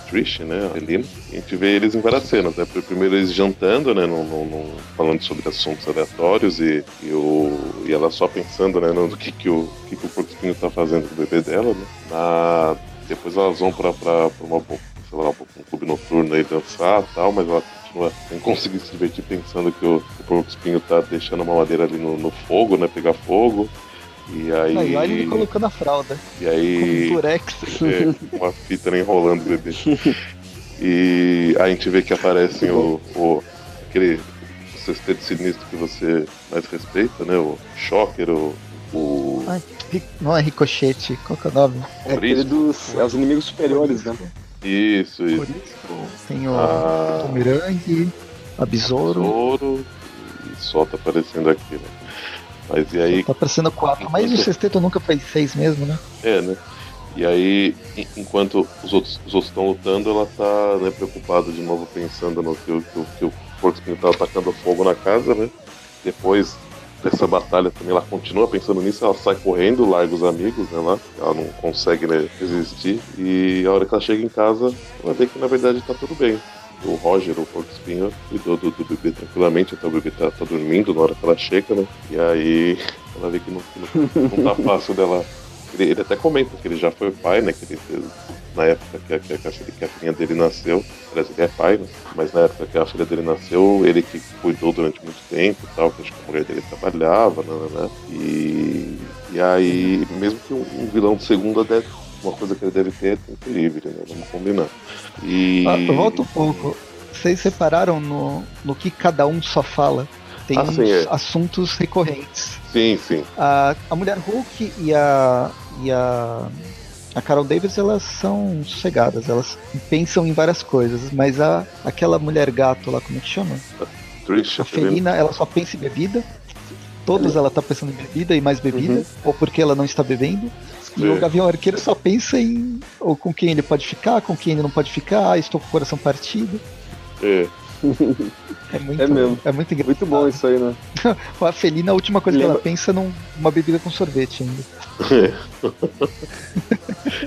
Trish, né? A Elina. A gente vê eles em várias cenas, né? Primeiro eles jantando, né? Num, num- num- falando sobre assuntos aleatórios e, e, o, e ela só pensando, né? No que, que, o, que, que o porquinho tá fazendo com o bebê dela, né? Na, depois elas vão pra, pra, pra uma, sei lá, um clube noturno aí dançar e tal, mas ela continua sem conseguir se divertir pensando que o, o porco espinho tá deixando uma madeira ali no, no fogo, né? Pegar fogo. E aí. Aí, olha ele colocando a fralda. e Com aí. um durex. É, uma fita né, enrolando o bebê. E aí a gente vê que aparecem o, o aquele sexteto sinistro que você mais respeita, né? O Shocker, o. o Ai, não é ricochete, qual que é o nome? É aquele dos. É os inimigos superiores, né? Isso, isso. Tem o Ah. Bumerangue, a Besouro. Tesouro e só tá aparecendo aqui, né? Mas e aí. Tá parecendo quatro, mas o sexteto nunca foi seis mesmo, né? É, né? E aí, en- enquanto os outros os estão lutando, ela tá né, preocupada de novo, pensando no que, o- que, que o Porco Espinho tá atacando fogo na casa, né? Depois dessa batalha também, ela continua pensando nisso, ela sai correndo, larga os amigos, né, lá. Ela não consegue, né, resistir. E a hora que ela chega em casa, ela vê que na verdade tá tudo bem. O Roger, o Porco Espinho, cuidou do, do bebê tranquilamente, até o bebê tá, tá dormindo na hora que ela chega, né? E aí ela vê que não, que não, não tá fácil dela ele, ele até comenta que ele já foi pai, né? Que ele fez na época que a, que a, que a filhinha dele nasceu. Aliás, ele é pai, né? Mas na época que a filha dele nasceu, ele que cuidou durante muito tempo e tal, que acho que a mulher dele trabalhava, né? né, né. E, e aí, mesmo que um, um vilão de segunda deve. Uma coisa que ele deve ter é tempo livre, né? Vamos combinar. E. Ah, volta um pouco. Vocês separaram no, no que cada um só fala. Tem Ah, uns sim, é. assuntos recorrentes. Sim, sim. A, a mulher Hulk e a. e a. A Carol Davis, elas são sossegadas, elas pensam em várias coisas, mas a, aquela mulher gato lá, como é que chama? Trish, A felina, ela só pensa em bebida. Todas ela tá pensando em bebida e mais bebida, Uhum. ou porque ela não está bebendo. E o Gavião Arqueiro só pensa em ou com quem ele pode ficar, com quem ele não pode ficar, ah, estou com o coração partido. É. É muito, É mesmo. É muito engraçado. Muito bom isso aí, né? A Felina, a última coisa que Lembra- ela pensa é numa bebida com sorvete ainda.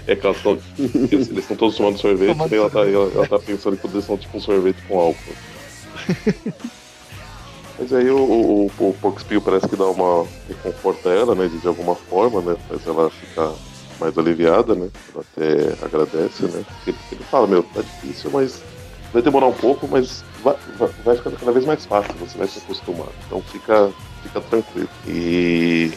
É que elas estão. Eles estão todos tomando sorvete Tomando e ela tá, ela, ela tá pensando que eles são tipo um sorvete com álcool. Mas aí o, o, o Porco Espinho parece que dá uma. reconforta ela, né? De, de alguma forma, né? Faz ela ficar mais aliviada, né? Ela até agradece, né? Porque ele fala, meu, tá difícil, mas vai demorar um pouco, mas vai, vai, ficando cada vez mais fácil, você vai se acostumar. Então fica, fica tranquilo. E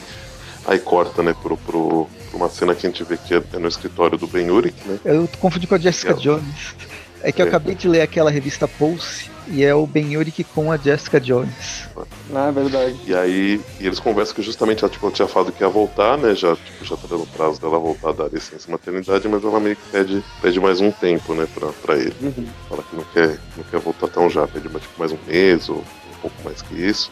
aí corta, né, pro, pro, uma cena que a gente vê que é, é no escritório do Ben Urich, né? Eu confundi com a Jessica Jones. É que eu é. acabei de ler aquela revista Pulse e é o Ben Urich com a Jessica Jones. Ah, é verdade. E aí e eles conversam que justamente ela, tipo, ela tinha falado que ia voltar, né? Já, tipo, já tá dando prazo dela voltar da licença maternidade, mas ela meio que pede, pede mais um tempo, né, pra, pra ele. Uhum. Fala que não quer, não quer voltar tão já, pede tipo, mais um mês ou um pouco mais que isso.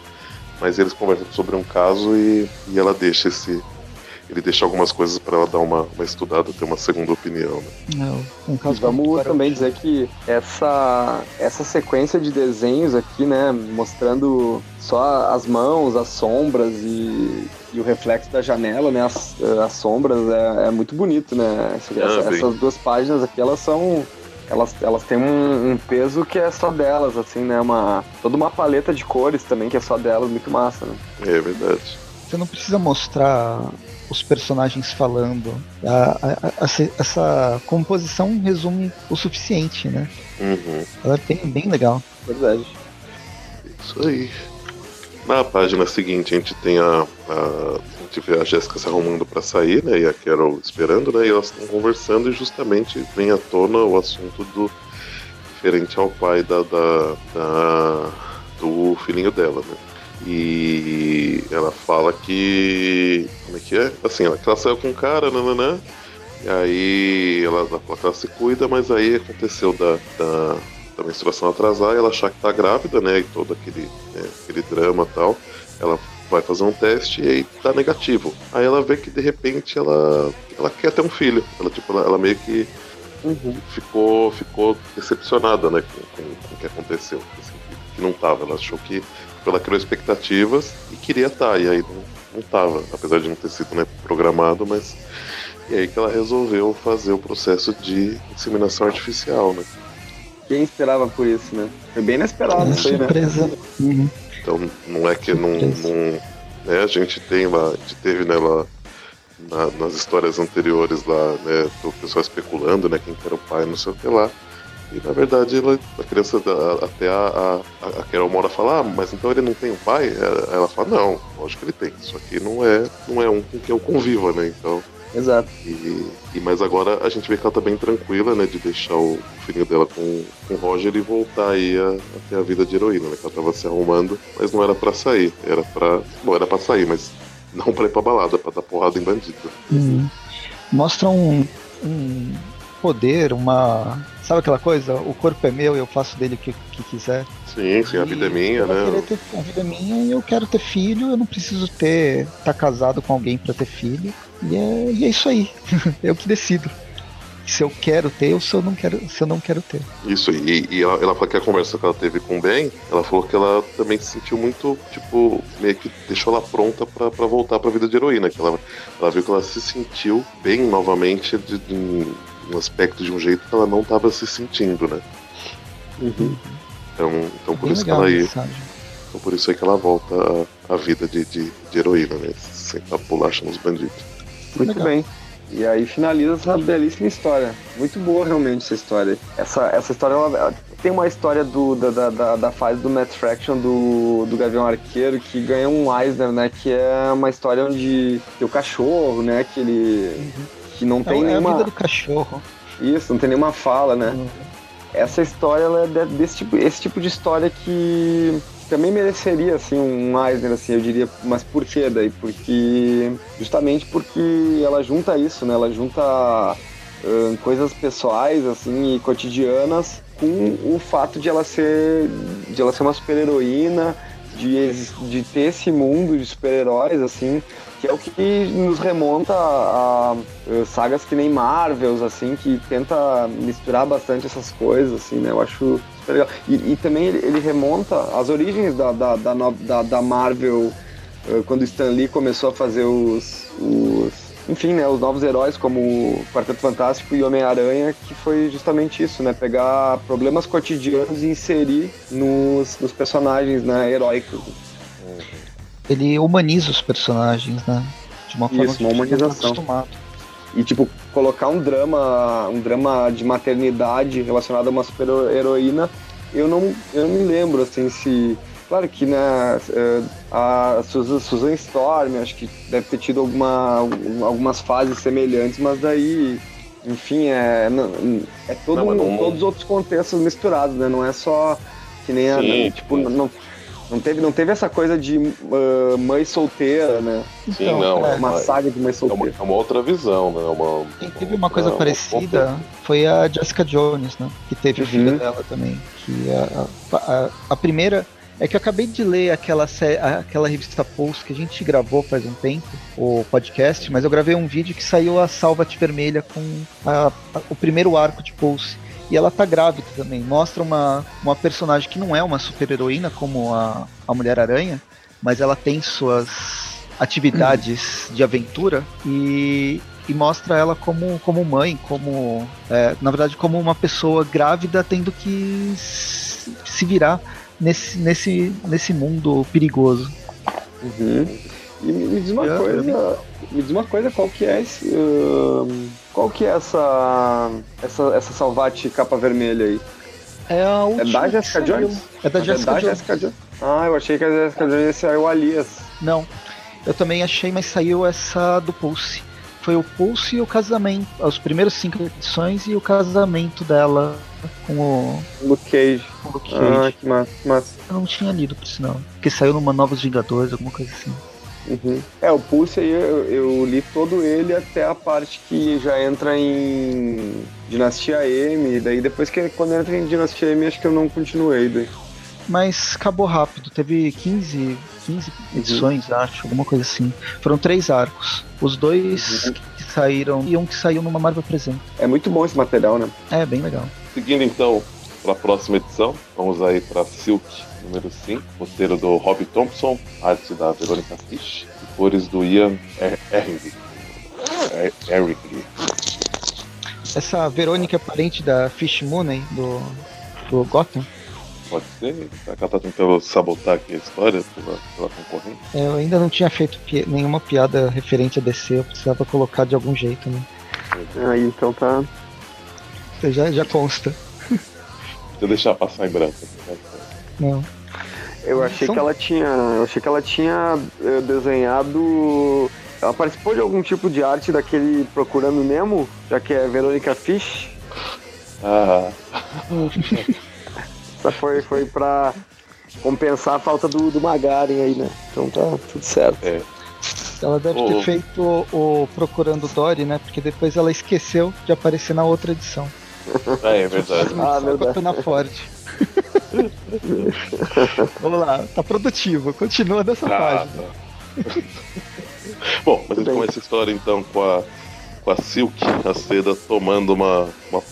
Mas eles conversam sobre um caso e, e ela deixa esse, ele deixa algumas coisas para ela dar uma, uma estudada, ter uma segunda opinião. Né? Não, um caso vamos também dizer que essa, essa sequência de desenhos aqui, né, mostrando só as mãos, as sombras e, e o reflexo da janela, né, as, as sombras, é, é muito bonito, né? Essa, ah, essas duas páginas aqui, elas são elas, elas têm um, um, peso que é só delas, assim, né? Uma, toda uma paleta de cores também que é só delas, muito massa, né? É verdade. Você não precisa mostrar os personagens falando. A, a, a, essa composição resume o suficiente, né? Uhum. Ela é bem, bem legal. Verdade. Isso aí. Na página seguinte a gente tem a, a, a gente vê a Jéssica se arrumando para sair, né? E a Carol esperando, né? E elas estão conversando e justamente vem à tona o assunto do referente ao pai da, da, da do filhinho dela, né? E ela fala que. Como é que é? Assim, ela, que ela saiu com um cara, nananã. E aí ela, ela, ela se cuida, mas aí aconteceu da, da, da menstruação atrasar e ela achar que tá grávida, né? E todo aquele, né, aquele drama e tal. Ela vai fazer um teste e aí tá negativo. Aí ela vê que de repente ela, ela quer ter um filho. Ela, tipo, ela, ela meio que uhum. ficou, ficou decepcionada né, com, com, com o que aconteceu. Assim, que não tava. Ela achou que ela criou expectativas e queria estar, tá, e aí não, não tava, apesar de não ter sido né, programado, mas. E aí que ela resolveu fazer o processo de inseminação artificial, né? Quem esperava por isso, né? Foi bem inesperado isso aí, né? Uhum. Então não é que não. não né, a gente tem lá, a gente teve né, lá na, nas histórias anteriores lá, né, o pessoal especulando, né, quem era o pai, não sei o que lá. E na verdade ela, a criança, até a, a, a Carol Mora fala, ah, mas então ele não tem um pai? Ela fala, não, lógico que ele tem, só que não é, não é um com quem eu conviva, né? Então. Exato. E, e mas agora a gente vê que ela tá bem tranquila, né? De deixar o filhinho dela com, com o Roger e voltar aí a, a ter a vida de heroína, né? Que ela tava se arrumando, mas não era para sair, era para Não era para sair, mas não pra ir pra balada, pra dar porrada em bandido. Uhum. Mostra um, um poder, uma Sabe aquela coisa? O corpo é meu e eu faço dele o que, que quiser. Sim, sim, a vida é minha, né? Ter, a vida é minha e eu quero ter filho, eu não preciso ter estar tá casado com alguém para ter filho. E é, e é isso aí. eu que decido. Se eu quero ter ou se eu não quero, se eu não quero ter. Isso, e, e ela, ela falou que a conversa que ela teve com o Ben, ela falou que ela também se sentiu muito, tipo, meio que deixou ela pronta para voltar pra vida de heroína. Que ela, ela viu que ela se sentiu bem novamente de, de um aspecto de um jeito que ela não estava se sentindo, né? Uhum. Então, então por isso que ela ia. Então por isso é que ela volta à, vida de, de, de, heroína, né? Sentar bolacha nos bandidos. Muito legal. bem. E aí finaliza essa belíssima história. Muito boa realmente essa história. Essa, essa história ela, tem uma história do, da, da, da, fase do Matt Fraction do, do Gavião Arqueiro que ganha um Eisner, né? Que é uma história onde tem o cachorro, né? Que ele. Uhum que não tem é nenhuma. A vida do cachorro. Isso, não tem nenhuma fala, né? Uhum. Essa história ela é desse tipo, esse tipo de história que também mereceria assim um Eisner assim, eu diria, mas por quê daí? Porque justamente porque ela junta isso, né? Ela junta coisas pessoais assim e cotidianas com o fato de ela ser de ela ser uma super-heroína, de, de ter esse mundo de super-heróis assim, que é o que nos remonta a, a, sagas que nem Marvels, assim, que tenta misturar bastante essas coisas, assim, né? Eu acho super legal. E, e também ele, remonta as origens da, da, da, da, da Marvel uh, quando Stan Lee começou a fazer os, os enfim, né, os novos heróis como o Quarteto Fantástico e Homem-Aranha, que foi justamente isso, né, pegar problemas cotidianos e inserir nos, nos personagens, né, heróicos. Ele humaniza os personagens, né, de uma forma Isso, que uma tá humanização. acostumado. E, tipo, colocar um drama, um drama de maternidade relacionado a uma super-heroína, eu não, eu não me lembro, assim, se... Claro que, né, eh, a Susan, Storm, acho que deve ter tido alguma, algumas fases semelhantes, mas daí, enfim, é, é todo Não, um- não- todos os outros contextos misturados, né? Não é só que nem a, Sim, tipo, sim. não, não, teve, não teve essa coisa de ah, mãe solteira, né? Sim, Então, não. é, É Uma uma, saga de mãe é uma, solteira. é uma outra visão, né? Uma, Quem teve uma coisa é, parecida foi a Jessica Jones, né? Que teve a Uhum. filha dela também. Que a, a, a- a primeira. É que eu acabei de ler aquela, aquela revista Pulse que a gente gravou faz um tempo, o podcast, mas eu gravei um vídeo que saiu a Salvat Vermelha com a- a- o primeiro arco de Pulse. E ela tá grávida também. Mostra uma, uma personagem que não é uma super-heroína como a, a Mulher-Aranha, mas ela tem suas atividades de aventura e, e mostra ela como, como mãe, como é, na verdade como uma pessoa grávida tendo que se virar nesse, nesse, nesse mundo perigoso. Uhum. E me, me diz uma Eu- coisa, me diz uma coisa, qual que é esse, ahn, qual que é essa essa essa Salvate capa vermelha aí? É a É última da que Jessica saiu. Jones? É da É Jessica da Jones. Jessica Jones. Ah, eu achei que a Jessica Jones saiu o Alias. Não, eu também achei, mas saiu essa do Pulse. Foi o Pulse e o casamento, os primeiros cinco edições e o casamento dela com o, Luke Cage. com o Luke Ah, Cage. que massa, que massa. Eu não tinha lido por sinal, porque saiu numa Novos Vingadores, alguma coisa assim. Uhum. É, o Pulse aí eu, eu li todo ele até a parte que já entra em Dinastia M, daí depois que quando entra em Dinastia M acho que eu não continuei daí. Mas acabou rápido, teve 15, 15 edições, acho, alguma coisa assim. Foram três arcos. Os dois Uhum. que saíram e um que saiu numa Marvel Presente. É muito bom esse material, né? É, bem legal. Seguindo então para a próxima edição, vamos aí para Silk número 5, roteiro do Rob Thompson, arte da Veronica Fish e cores do Ian Er- Ehring. Er-. Essa Verônica é parente da Fish Mooney, do, do Gotham. Pode ser? Será que ela tá tentando sabotar aqui a história pela, pela concorrente? É, Eu ainda não tinha feito pi- nenhuma piada referente a DC, eu precisava colocar de algum jeito, né? Aí então tá. Você já, já consta. Se eu deixar passar em branco. né? Não. Eu achei São- que ela tinha. Eu achei que ela tinha eh, desenhado. Ela participou de algum tipo de arte daquele Procurando Nemo, já que é Verônica Fish. Ah, Essa foi, foi pra compensar a falta do, do Magaren aí, né? Então tá tudo certo. é. Ela deve Ô. ter feito o, o Procurando Dory, né? Porque depois ela esqueceu de aparecer na outra edição. É, é verdade. Ah, verdade. Tona Ford. Vamos lá, tá produtivo, continua dessa Ah, página. tá. Bom, mas a gente começa a história então com a, com a Silk, a seda, tomando uma. uma,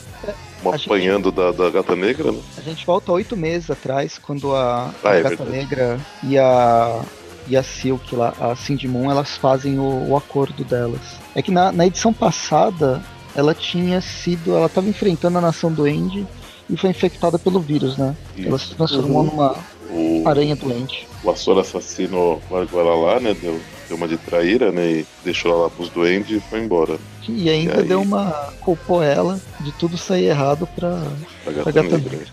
uma A gente- apanhando da, da gata negra, né? A gente volta oito meses atrás, quando a, a Ah, é Gata verdade. Negra e a, e a Silk, lá, a Cindy Moon, elas fazem o, o acordo delas. É que na, na edição passada, ela tinha sido. Ela estava enfrentando a nação doente e foi infectada pelo vírus, né? Ela se transformou Uhum. numa O, aranha doente. o Açor assassino largou ela lá, né? Deu, deu uma de traíra, né? E deixou ela lá pros duendes e foi embora. E ainda E aí? deu uma. culpou ela de tudo sair errado pra, pra gata, Gata negra. Negra.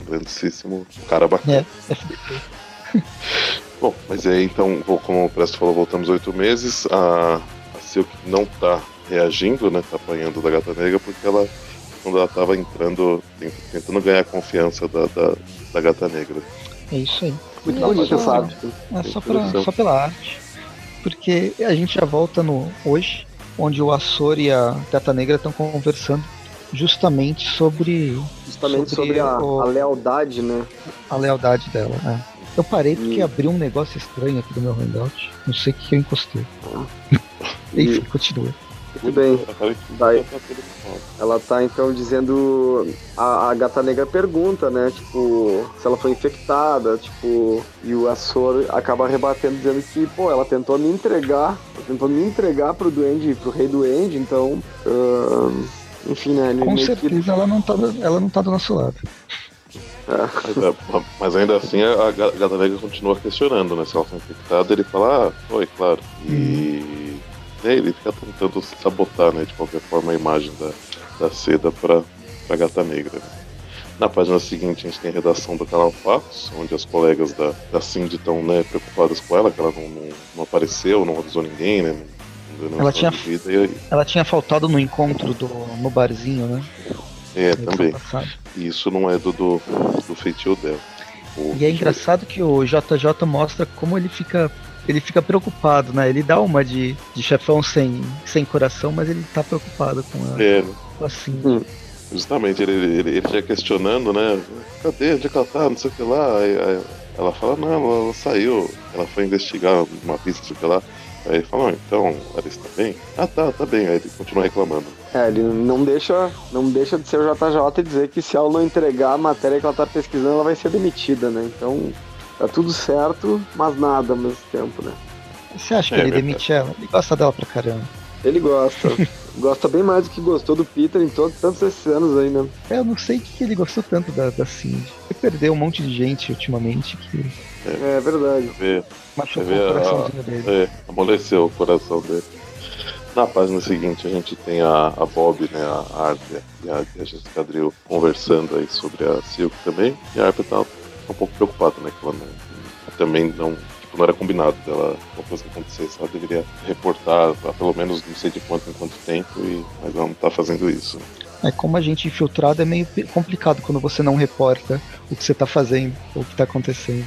Um grandíssimo cara bacana. É, FDP. Bom, mas aí então, vou- como o Presto falou, voltamos oito meses. A, a Silk não tá reagindo, né? Tá apanhando da gata negra porque ela, quando ela tava entrando, tent- tentando ganhar a confiança da, da, da gata negra. É isso aí. Muito E bonito só- essa arte. É só, pra, só pela arte. Porque a gente já volta no hoje, onde o Açor e a Gata Negra estão conversando justamente sobre Justamente Sobre sobre, a, o- a lealdade, né? a lealdade dela. né? Eu parei porque Hum. abriu um negócio estranho aqui do meu hangout. Não sei o que eu encostei. E- Enfim, continua. Muito bem. Daí, ela tá então dizendo. A, a, gata negra pergunta, né? Tipo, se ela foi infectada, tipo. E o Açor acaba rebatendo dizendo que, pô, ela tentou me entregar. Tentou me entregar pro duende, pro rei duende, então. Uh, enfim, né? Com certeza que... ela, não tá, ela não tá do nosso lado. É. Mas ainda assim a Gata Negra continua questionando, né? Se ela foi infectada, ele fala, ah, foi, claro. E hum. É, ele fica tentando sabotar, né, de qualquer forma, a imagem da, da seda para a gata negra. Né? Na página seguinte, a gente tem a redação do canal Fatos, onde as colegas da, da Cindy estão né, preocupadas com ela, que ela não, não, não apareceu, não avisou ninguém, né? Ela, tinha, vida, ela tinha faltado no encontro do, no barzinho, né? É, também. E isso não é do, do, do feitio dela. O e é engraçado que o JJ mostra como ele fica ele fica preocupado, né? Ele dá uma de, de chefão sem, sem coração, mas ele tá preocupado com ela. É. Assim. Hum. Justamente, ele, ele, ele já questionando, né? Cadê? Onde é ela tá? Não sei o que lá. Aí, aí ela fala, não, ela, ela, saiu. Ela foi investigar uma pista, não sei o que lá. Aí ele fala, então, Alice tá bem? Ah, tá, tá bem. Aí ele continua reclamando. É, ele não deixa, não deixa de ser o JJ e dizer que se ela não entregar a matéria que ela tá pesquisando, ela vai ser demitida, né? Então, Tá tudo certo, mas nada ao mesmo tempo, né? Você acha que é, ele demite ela? Ele gosta dela pra caramba. Ele gosta. gosta bem mais do que gostou do Peter em todos tantos esses anos aí, né? É, eu não sei o que ele gostou tanto da, da Cindy. Ele perdeu um monte de gente ultimamente que. É, é verdade. É, Machucou o coraçãozinho a, dele. É, amoleceu o coração dele. Na página seguinte a gente tem a, a Bob, né, a Arthur e a, a Jessica Drill conversando aí sobre a Silk também. E a Arthur tá um pouco preocupado, né? Que ela não, também não, tipo, não era combinado dela, uma coisa que acontecesse, ela deveria reportar, pelo menos não sei de quanto em quanto tempo, e, mas ela não tá fazendo isso. É como a gente infiltrado é meio complicado quando você não reporta o que você tá fazendo, ou o que tá acontecendo.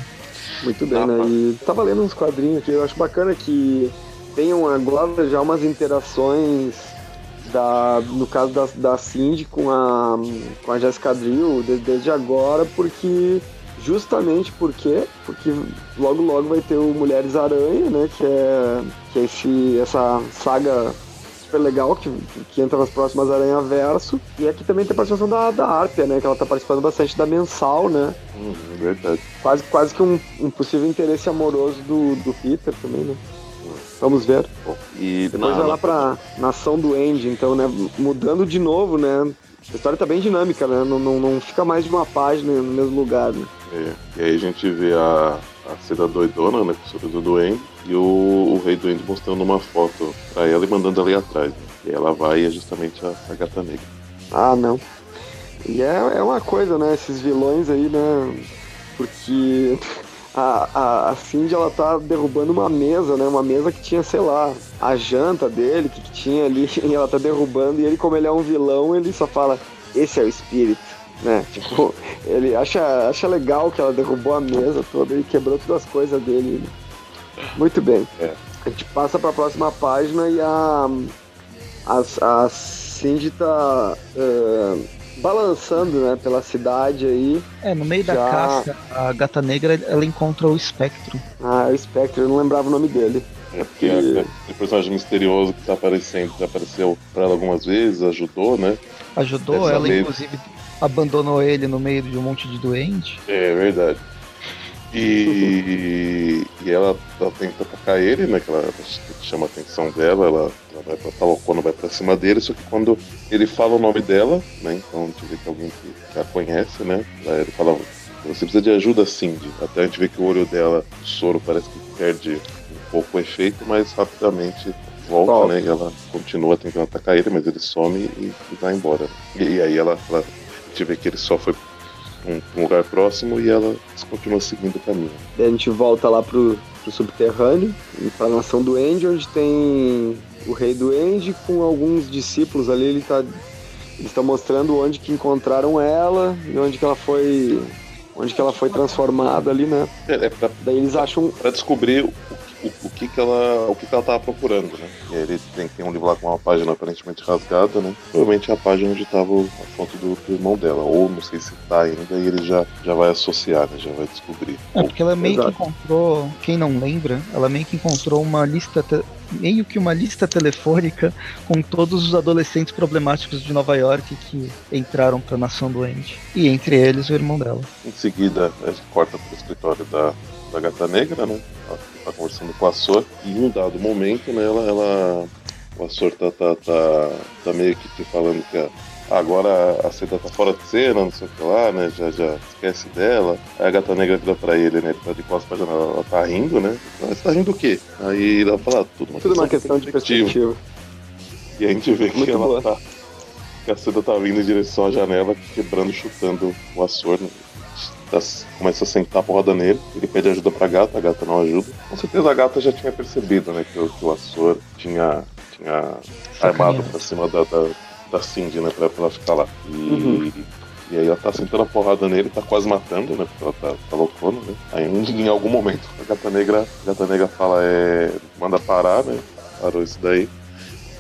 Muito bem, ah, né? E tava lendo uns quadrinhos aqui, eu acho bacana que tenham agora já umas interações da, no caso da, da Cindy com a, com a Jessica Drill desde, desde agora, porque justamente porque porque logo logo vai ter o Mulheres Aranha, né, que é que é esse essa saga super legal que, que entra nas próximas Aranha Verso e aqui também tem a participação da, da Arpia, né, que ela tá participando bastante da mensal, né? Hum, verdade. Quase quase que um, um possível interesse amoroso do, do Peter também, né? Vamos ver. Bom, e depois vai lá pra Nação do End, então, né? Mudando de novo, né? A história tá bem dinâmica, né? Não, não, não fica mais de uma página no mesmo lugar, né? É, e aí a gente vê a, a Cida doidona, né? Professora do Duende, e o, o Rei Duende mostrando uma foto pra ela e mandando ir atrás. Né? E ela vai e é justamente a, a gata negra. Ah, não. E é, é uma coisa, né? Esses vilões aí, né? Porque a, a, a Cindy ela tá derrubando uma mesa, né? Uma mesa que tinha, sei lá, a janta dele, que, que tinha ali, e ela tá derrubando, e ele, como ele é um vilão, ele só fala, esse é o espírito né? Tipo, ele acha, acha legal que ela derrubou a mesa toda e quebrou todas as coisas dele. Muito bem. É. A gente passa para a próxima página e a, a, a Cindy tá uh, balançando né, pela cidade aí. É, no meio Já... da caça, a gata negra ela encontra o espectro. Ah, é o espectro, eu não lembrava o nome dele. É porque e... é, personagem misterioso que tá aparecendo, já apareceu pra ela algumas vezes, ajudou, né? Ajudou, ela vez... inclusive abandonou ele no meio de um monte de doente. É verdade. E, e ela, ela tenta atacar ele, né? Que ela chama a atenção dela, ela, ela vai pra Talocona, vai pra cima dele, só que quando ele fala o nome dela, né? Então a gente vê que é alguém que, a conhece, né? Ele fala, você precisa de ajuda, Cindy. Até a gente vê que o olho dela, o soro, parece que perde um pouco o efeito, mas rapidamente volta, né? E ela continua tentando atacar ele, mas ele some e, e vai embora. E, e aí ela, ela gente vê que ele só foi um, um, lugar próximo e ela continua seguindo o caminho. Daí a gente volta lá pro, pro subterrâneo, para a nação do End, onde tem o rei do End com alguns discípulos ali, ele tá, eles estão mostrando onde que encontraram ela e onde que ela foi onde que ela foi transformada ali, né? É, é pra, Daí eles acham para descobrir o o, o, que, que ela o que, que ela tava procurando, né? E aí ele tem, tem um livro lá com uma página aparentemente rasgada, né? Provavelmente é a página onde tava a foto do, do, irmão dela, ou não sei se tá ainda, e ele já, já vai associar, né? Já vai descobrir. É, porque ela meio Exato. que encontrou, quem não lembra, ela meio que encontrou uma lista meio que uma lista telefônica com todos os adolescentes problemáticos de Nova York que entraram para a Nação Doente. E entre eles o irmão dela. Em seguida, a gente corta para o escritório da, da Gata Negra, né? Ela tá conversando com a Sor. E em um dado momento, né, ela, ela o Açor tá, tá, tá, tá meio que te falando que a, agora a seda tá fora de cena, não sei o que lá, né? Já, já esquece dela. Aí a gata negra vira pra ele, né? Ele tá de costas pra janela, ela tá rindo, né? Você tá rindo do quê? Aí ela fala, ah, tudo uma Tudo uma questão de perspectiva. E a gente vê que Muito ela boa. tá. Que a seda tá vindo em direção à janela, quebrando, chutando o Açor, né? Tá- começa a sentar a porrada nele, ele pede ajuda pra gata, a gata não ajuda. Com certeza a gata já tinha percebido, né, que, o- que o Açor tinha, tinha armado pra cima da, da, da Cindy, né, pra, pra ela ficar lá. E, Uhum. e aí ela tá sentando a porrada nele, tá quase matando, né, porque ela tá, tá loucona, né. Aí em, algum momento a gata negra, a gata negra fala, é, manda parar, né, parou isso daí.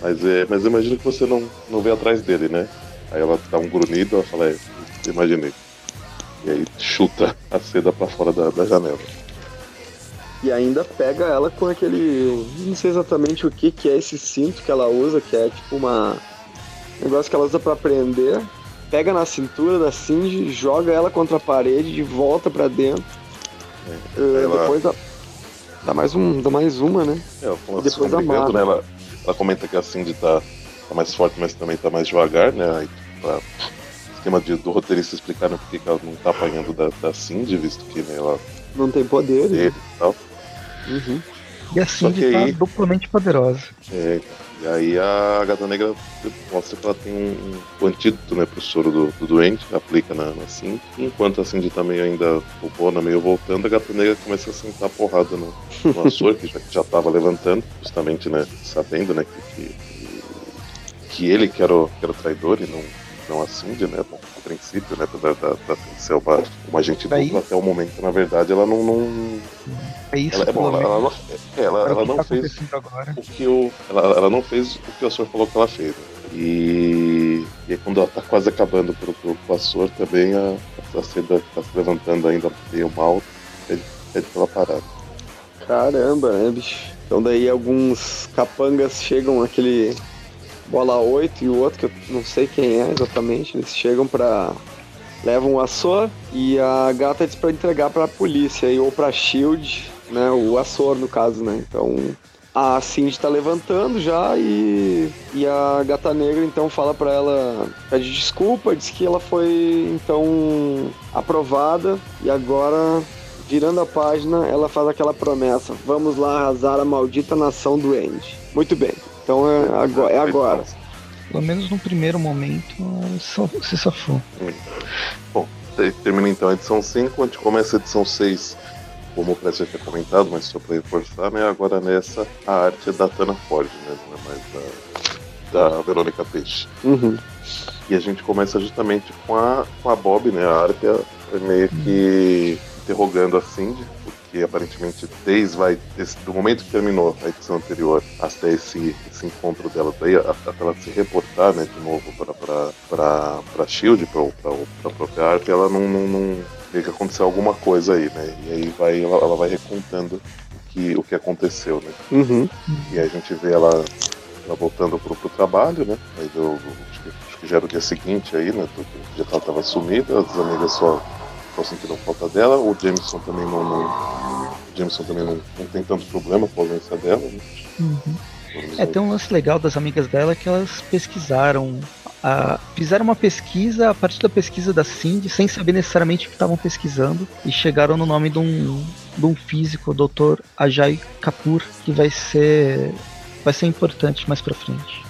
Mas, é, mas eu imagino que você não, não vê atrás dele, né? Aí ela dá um grunhido, ela fala, é, imaginei. E aí chuta a seda pra fora da, da janela. E ainda pega ela com aquele. Não sei exatamente o que, que é esse cinto que ela usa, que é tipo uma. um negócio que ela usa pra prender. Pega na cintura da Cindy, joga ela contra a parede, de volta pra dentro. Eh, Ela- Depois dá, dá mais um, dá mais uma, né? É, ela Depois amarra. né? Ela, ela comenta que a Cindy tá, tá mais forte, mas também tá mais devagar, né? Aí, pra, esquema de, do roteirista explicar né, por que ela não tá apanhando da, da Cindy, visto que né, ela Não tem poder. dele Né? e tal. Uhum. E a Cindy tá aí- duplamente poderosa. É, e aí a Gata Negra mostra que ela tem um, um antídoto né, pro soro do, do doente, aplica na, na Cindy. Enquanto a Cindy tá meio ainda bobona, meio voltando, a Gata Negra começa a sentar a porrada no, no Açor, que já, já tava levantando, justamente, né, sabendo, né, que, que, que ele que era, o, que era o traidor e não, não a Cindy, né, bom, a princípio, né, da, da, da ser uma, agente Daí- dupla até o momento, na verdade, ela não... não É isso, ela, é bom, ela, ela, não- ela, é o ela que não tá fez o que o, ela, ela não fez o que o Açor falou que ela fez. né? E, e aí quando ela tá quase acabando pro, pro, pro Açor também, a, a seda tá se levantando ainda meio mal, pede, pede pra ela parar. Caramba, né, bicho? Então daí alguns capangas chegam aquele bola 8 e o outro que eu não sei quem é exatamente, eles chegam pra levam o Açor e a gata diz pra entregar pra polícia e ou pra Shield, né, o Açor no caso, né? Então a Cindy tá levantando já e, e a gata negra então fala pra ela, pede desculpa, diz que ela foi então aprovada e agora Virando a página, ela faz aquela promessa: vamos lá arrasar a maldita nação doente. Muito bem, então é agora. É agora. Pelo menos no primeiro momento, só, se safou. Bom, te- termina então a edição 5, a gente começa a edição 6, como o Presto já tinha comentado, mas só pra reforçar, né? Agora nessa, a arte é da Tana Ford, né? Não é mais da, da Verônica Peixe. Uhum. E a gente começa justamente com a, com a Bob, né? A Arpia é meio que interrogando a Cindy, porque aparentemente desde vai desse- do momento que terminou a edição anterior até esse, esse encontro dela, daí até ela se reportar, né, de novo para Shield, para a própria Arpia, ela não, não, não vê que aconteceu alguma coisa aí, né? E aí vai ela, ela vai recontando o que o que aconteceu, né? Uhum. E aí a gente vê ela, ela voltando pro, pro trabalho, né? Aí deu, acho, que, acho que já era o dia seguinte aí, né? que ela tava sumida, as amigas só, só sentiram falta dela. O Jameson também não. não o Jameson também não, não tem tanto problema com a ausência dela, né? Uhum. É, tem um lance legal das amigas dela que elas pesquisaram. a- fizeram uma pesquisa a partir da pesquisa da Cindy, sem saber necessariamente o que estavam pesquisando, e chegaram no nome de um, de um físico, o Dr. Ajay Kapoor, que vai ser vai ser importante mais pra frente.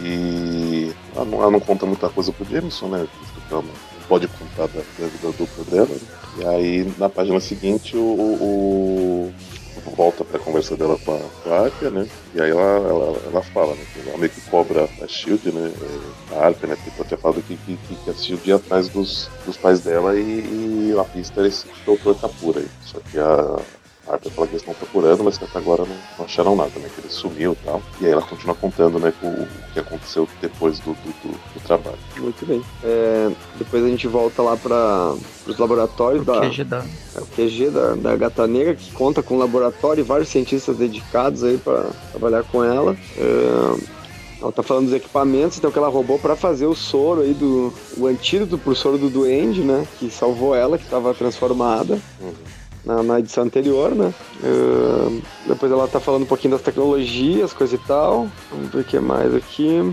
E ela não, ela não conta muita coisa pro Jameson, né? Ela não pode contar da, da vida dupla dela. E aí na página seguinte o, o- o- volta pra conversa dela com a, com a né? E aí ela, ela, ela fala, né? Ela meio que cobra a Shield, né? é, A Arpia, né? Porque ela tinha falado que, que, que- a Shield ia atrás dos, dos pais dela e, e a pista era esse doutor Kapura aí. Só que a, A fala que eles estão procurando, mas que até agora não, não acharam nada, né? Que ele sumiu e tal. E aí ela continua contando, né, o, o que aconteceu depois do, do, do, do trabalho. Muito bem. É, depois a gente volta lá para os laboratórios O da, QG da. é, o QG da, da Gata Negra, que conta com um laboratório e vários cientistas dedicados aí para trabalhar com ela. É, ela tá falando dos equipamentos, então que ela roubou para fazer o soro aí do o antídoto pro soro do duende, né, que salvou ela, que estava transformada Uhum. Na, na edição anterior, né? É, depois ela tá falando um pouquinho das tecnologias, coisa e tal. Vamos ver o que mais aqui.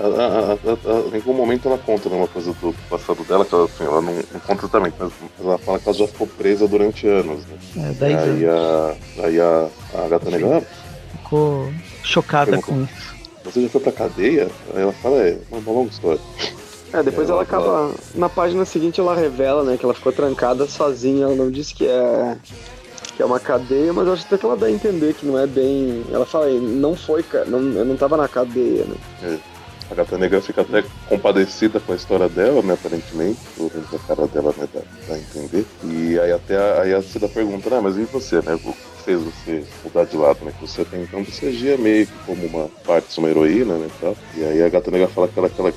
A- a- a- a- Em algum momento ela conta né, uma coisa do passado dela, que ela, assim, ela não, não conta exatamente, mas ela fala que ela já ficou presa durante anos, né? É, 10 aí anos. a, aí a, a gata negra, ah, Ficou chocada com isso. você já foi pra cadeia? Aí ela fala, é, uma longa história. É, depois É, ela ela- acaba. Na página seguinte ela revela, né, que ela ficou trancada sozinha. Ela não disse que é. que é uma cadeia, mas acho até que ela dá a entender que não é bem. Ela fala, não foi. Não, eu não tava na cadeia, né? A gata negra fica até compadecida com a história dela, né, aparentemente, pelo menos a cara dela, né, dá, dá a entender. E aí até a, aí a Cida pergunta, né, mas e você, né, o que fez você mudar de lado, né, que você até então você agia meio que como uma parte de uma heroína, né, e tal. E aí a gata negra fala que ela, que ela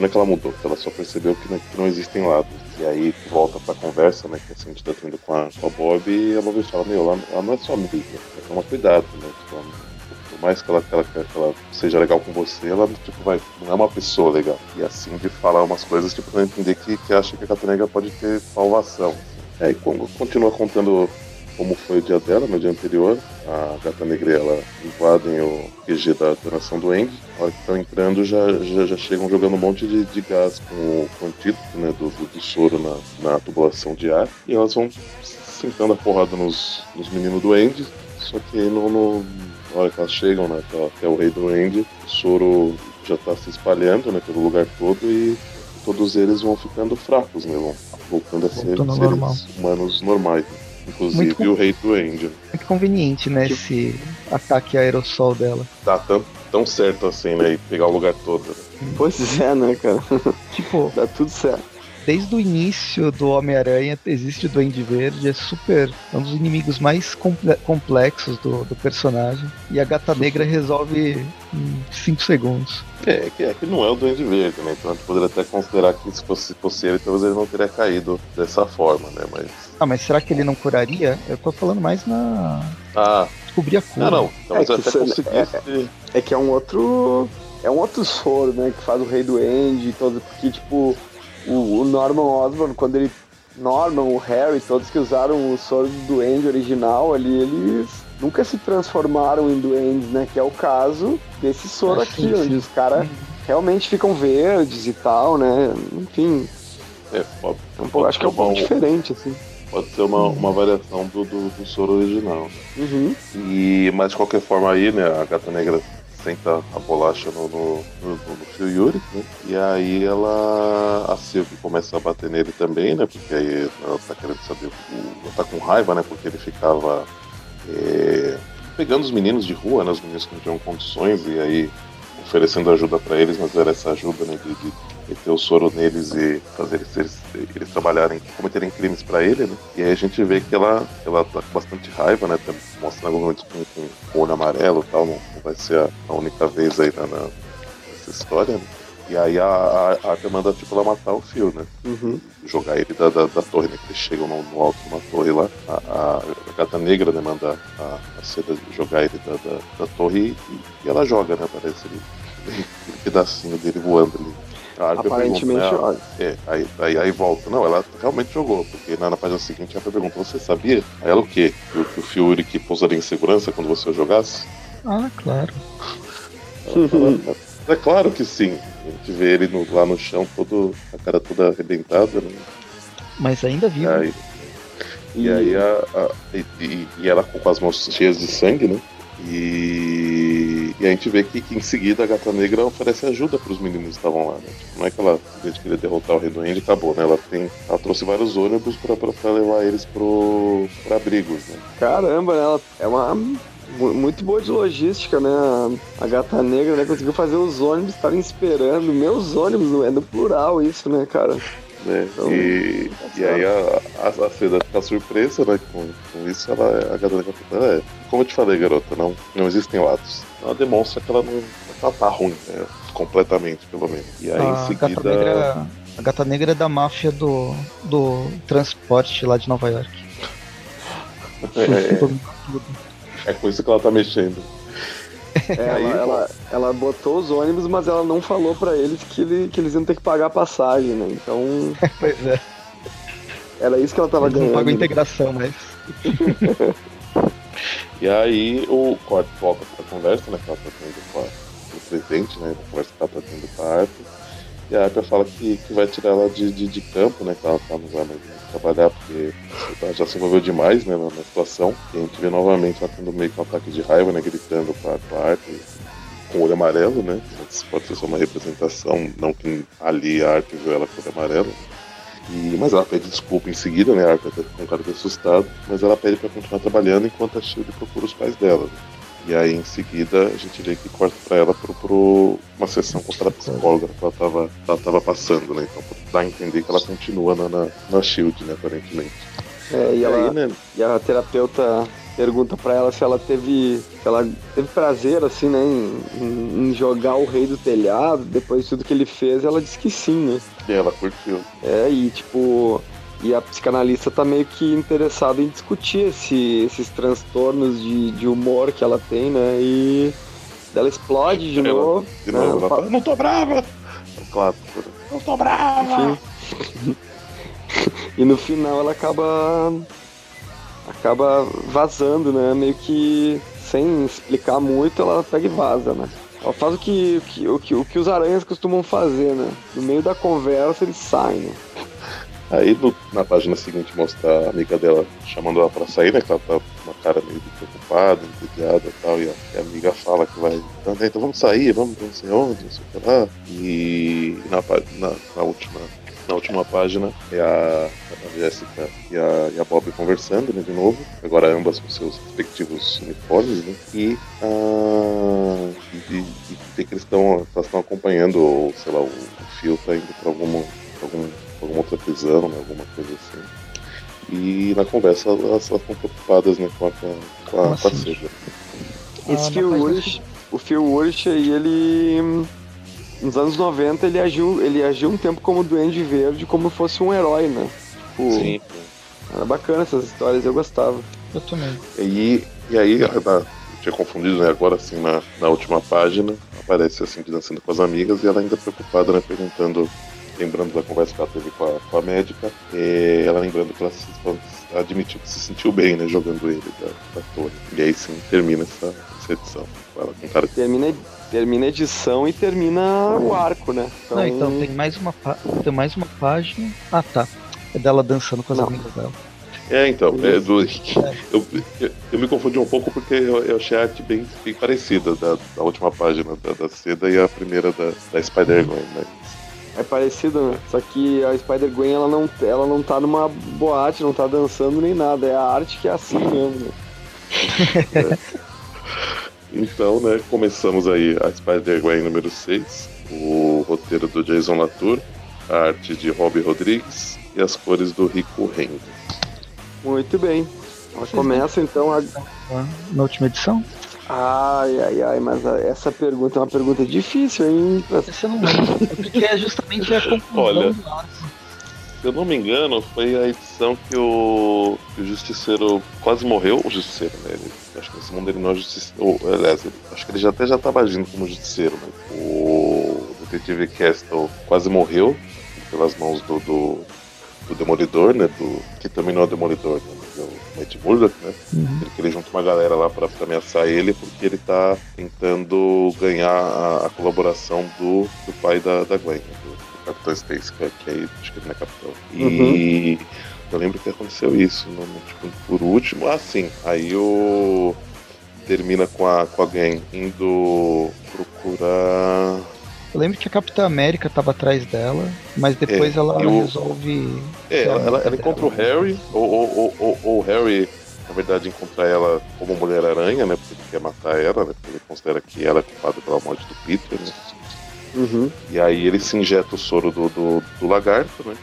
não é que ela mudou, ela só percebeu que, né, que não existem lados. E aí volta pra conversa, né, que a gente tá tendo com a, com a Bob, e a Bob fala, meu, ela, ela não é só amiga, ela toma cuidado, né, tipo, por mais que ela, que ela, que ela seja legal com você, ela tipo, vai, não é uma pessoa legal. E assim de falar umas coisas, tipo, pra entender que, que acha que a Gata Negra pode ter salvação. É, e continua contando como foi o dia dela, no dia anterior, a Gata Negra ela invadem o QG da, Nação do End. Na hora que estão entrando, já, já, já chegam jogando um monte de, de gás com o, antídoto né, do, do, do soro na, na tubulação de ar. E elas vão sentando a porrada nos, nos meninos do End. Só que no, no, na hora que elas chegam né, até, o rei do End, o soro já está se espalhando né, pelo lugar todo e todos eles vão ficando fracos, né? Vão voltando a ser seres normal. humanos normais. Inclusive Muito o rei do End. Muito conveniente, né? Esse ataque aerossol dela. Tá tão, tão certo assim, né? E pegar o lugar todo. né? Pois é, né, cara? Tipo, Dá tudo certo. Desde o início do Homem-Aranha existe o Duende Verde, é super. É um dos inimigos mais comple- complexos do, do personagem. E a Gata Negra resolve em 5 segundos. É, é que, é que não é o Duende Verde, né? Então a gente poderia até considerar que se fosse, fosse ele, talvez ele não teria caído dessa forma, né? Mas. Ah, mas será que ele não curaria? Eu tô falando mais na. Ah, Descobrir a cura. não, não. Talvez É eu que até conseguisse. É que é um outro. É um outro soro, né? Que faz o Rei do End e todo. Porque, tipo, o, o Norman Osborn, quando ele. Norman, o Harry, todos que usaram o soro do Duende original ali, eles nunca se transformaram em duendes, né? Que é o caso desse soro aqui, sim, onde sim. os caras realmente ficam verdes e tal, né? Enfim, É, pode, é um pouco, acho que é um pouco diferente, assim. pode ser uma, uma variação do, do, do soro original. Uhum. E, mas de qualquer forma aí, né, a gata negra senta a bolacha no, no, no, no fio Yuri, né? E aí ela. A Sylvie começa a bater nele também, né? Porque aí ela tá querendo saber. Ela tá com raiva, né? Porque ele ficava é, pegando os meninos de rua, né? Os meninos que não tinham condições, e aí oferecendo ajuda pra eles, mas era essa ajuda, né? De, de meter o soro neles e fazer eles, eles, eles trabalharem, cometerem crimes pra ele, né? E aí a gente vê que ela, ela tá com bastante raiva, né? Tá mostrando momentos com, com, olho amarelo e tal, não, não vai ser a, a única vez aí na, na- nessa história, né? E aí a, a, a Arthur manda, tipo, ela matar o Phil, né? Uhum. Jogar ele da, da, da torre, né? Que eles chegam no, no alto de uma torre lá. A, a, a gata negra, né? Manda a, a seda jogar ele da, da, da torre e, e ela joga, né? Parece ele, aquele pedacinho dele voando ali. A Aparentemente, pergunta, né, olha. é, aí, aí, aí volta. Não, ela realmente jogou, porque na, na página seguinte ela pergunta, você sabia? Aí ela o quê? Que, o- que o que pousaria em segurança quando você o jogasse? Ah, claro. Ela fala, é claro que sim. A gente vê ele no- lá no chão, todo, a cara toda arrebentada, né? Mas ainda vivo. Aí, e aí a, a- e, e- e ela com as mãos cheias de sangue, né? E, e a gente vê que, que em seguida a gata negra oferece ajuda para os meninos que estavam lá, né? Tipo, não é que ela simplesmente queria derrotar o rei do End e acabou, né? Ela, tem, ela trouxe vários ônibus para levar eles pro, pra abrigos, né? Caramba, né? Ela é uma mu- muito boa de logística, né? A, gata negra, né? Conseguiu fazer os ônibus estarem esperando. Meus ônibus, é no plural isso, né, cara? Né? Então, e, e aí a, a, a Seda fica surpresa, né? Com, com isso, ela, a Gatana Capitã é. Como eu te falei, garota, não, não existem lados. Ela demonstra que ela não ela tá ruim, né? completamente, pelo menos. E aí a em seguida. Gata negra, a gata negra é da máfia do, do transporte lá de Nova York. é, é com isso que ela tá mexendo. É, ela, ela, ela, botou os ônibus, mas ela não falou para eles que, ele, que eles iam ter que pagar a passagem, né? Então. pois é. Era isso que ela tava eles ganhando. Não pagam integração, mas. e aí o corte volta pra conversa, né? Que ela tá tendo com, o presidente, né? A conversa que ela tá tendo com a Arthur. E a Arthur fala que, que vai tirar ela de, de, de campo, né? Que ela tá, não vai mais trabalhar porque ela já se envolveu demais né, na, situação. E a gente vê novamente ela tendo meio que um ataque de raiva, né? Gritando com a, com a Arthur com o olho amarelo, né? Isso pode ser só uma representação, não que ali a Arthur viu ela com o olho amarelo. E, mas ela pede desculpa em seguida, né? A Arthur até com um cara assustado, mas ela pede para continuar trabalhando enquanto a Shield procura os pais dela. Né? E aí em seguida a gente vê que corta pra ela pro, pro uma sessão com a psicóloga que ela tava, ela tava passando, né? Então dá a entender que ela continua na, na, na Shield, né, aparentemente. É, e, ela, aí, né? e a terapeuta pergunta para ela se ela teve se ela teve prazer assim né em, em, jogar o rei do telhado depois de tudo que ele fez ela disse que sim né e ela curtiu é e tipo e a psicanalista tá meio que interessada em discutir esse, esses transtornos de, de humor que ela tem, né? E ela explode de ela, novo. De novo, né? ela fala, não tô brava! Claro, não tô brava! e no final ela acaba. acaba vazando, né? Meio que sem explicar muito, ela pega e vaza, né? Ela faz o que, o que, o que, o que os aranhas costumam fazer, né? No meio da conversa eles saem, né? Aí no, na página seguinte mostra a amiga dela chamando ela pra sair, né? Que ela tá com uma cara meio preocupada, entediada e tal. E a, e a, amiga fala que vai. Então, vamos sair, vamos não sei onde, não sei o que lá. E na, na, na última. Na última página é a, a Jéssica e a, e a Bob conversando né, de novo, agora ambas com seus respectivos uniformes, né? E, ah, e, e, e que eles estão acompanhando, ou sei lá, o, o fio tá indo para algum, algum alguma outra prisão, né, alguma coisa assim. E na conversa elas, estão preocupadas né, com a, com a, com a seda. Esse ah, Phil Urich, o Phil Urich aí, ele. Nos anos 90 ele agiu, ele agiu um tempo como Duende Verde, como fosse um herói, né? Tipo, Sim. Era bacana essas histórias, eu gostava. Eu também. E, e aí, eu tinha confundido, né? Agora assim, na, na última página, aparece assim, dançando com as amigas e ela ainda preocupada, né? Perguntando lembrando da conversa que ela teve com a, com a médica, ela lembrando que ela se, admitiu que se sentiu bem, né, jogando ele da, da torre. E aí sim, termina essa, essa edição. Ela, com cara termina, termina a edição e termina o arco, né? Então... Não, então tem mais uma, tem mais uma página. Ah, tá. É dela dançando com as Não. amigas dela. É, então, é do, eu, eu, eu, me confundi um pouco porque eu, eu achei a arte bem, bem parecida da, da última página da, da Seda e a primeira da, da Spider-Man, né? É parecido, né? Só que a Spider-Gwen, ela não, ela não tá numa boate, não tá dançando nem nada. É a arte que é assim mesmo, né? é. Então, né, começamos aí a Spider-Gwen número 6, o roteiro do Jason Latour, a arte de Robbie Rodrigues e as cores do Rico Reng. Muito bem. Começa então a... na última edição? Ai, ai, ai, mas essa pergunta é uma pergunta difícil, hein? Você não lembra, porque é justamente a conclusão Olha, do Se eu não me engano, foi a edição que o, que o Justiceiro quase morreu, o Justiceiro, né? Ele, acho que nesse mundo ele não é Justiceiro. aliás, ele, acho que ele já até já estava agindo como Justiceiro, né? O Detetive Castle quase morreu pelas mãos do, do, do Demolidor, né? Do, que também não é o Demolidor, né? Matt Murdock, né? Uhum. Ele queria junto uma galera lá pra, pra ameaçar ele, porque ele tá tentando ganhar a, a colaboração do, do pai da, da Gwen, né? do Capitão Stacy, é, que aí acho que ele não é capitão. E uhum. eu lembro que aconteceu isso, no, no, tipo, por último, assim, aí o. Termina com a, com a Gwen indo procurar eu lembro que a Capitã América estava atrás dela, mas depois é, ela resolve. É, ela, ela, ela encontra o Harry, ou, ou, ou, ou, o Harry, na verdade, encontra ela como Mulher-Aranha, né? Porque ele quer matar ela, né? Porque ele considera que ela é culpada pela morte do Peter, né? Uhum. E aí ele se injeta o soro do, do, do lagarto, né?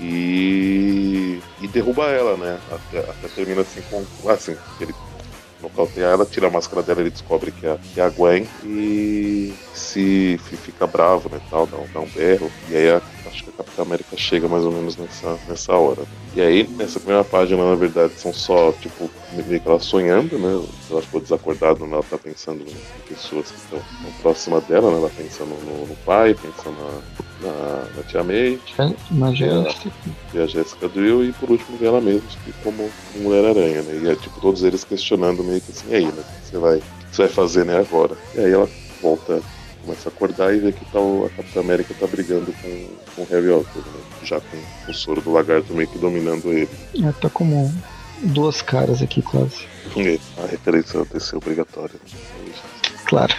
e, e derruba ela, né? Até, até termina assim com. Assim, ele nocauteia ela, tira a máscara dela, ele descobre que é, que é a Gwen e se fica bravo, né, tal, dá dá um berro, e aí a, acho que a Capitã América chega mais ou menos nessa, nessa hora. E aí, nessa primeira página, na verdade, são só, tipo, meio que ela sonhando, né, ela ficou desacordada, né, ela tá pensando em pessoas que estão próximas dela, né, ela pensando no, no pai, pensando na, na, na tia May, na Jéssica. E a Jéssica Drill, e por último ela mesmo, como Mulher-Aranha, né, e é, tipo, todos eles questionando meio que assim, e aí, né, o que você vai, o que você vai fazer, né, agora? E aí ela volta começa a acordar e vê que tá o, a Capitã América tá brigando com, com o Harry Osborn, né? já com o soro do lagarto meio que dominando ele. É, tá como duas caras aqui quase. É, a referência ter ser obrigatória. Claro.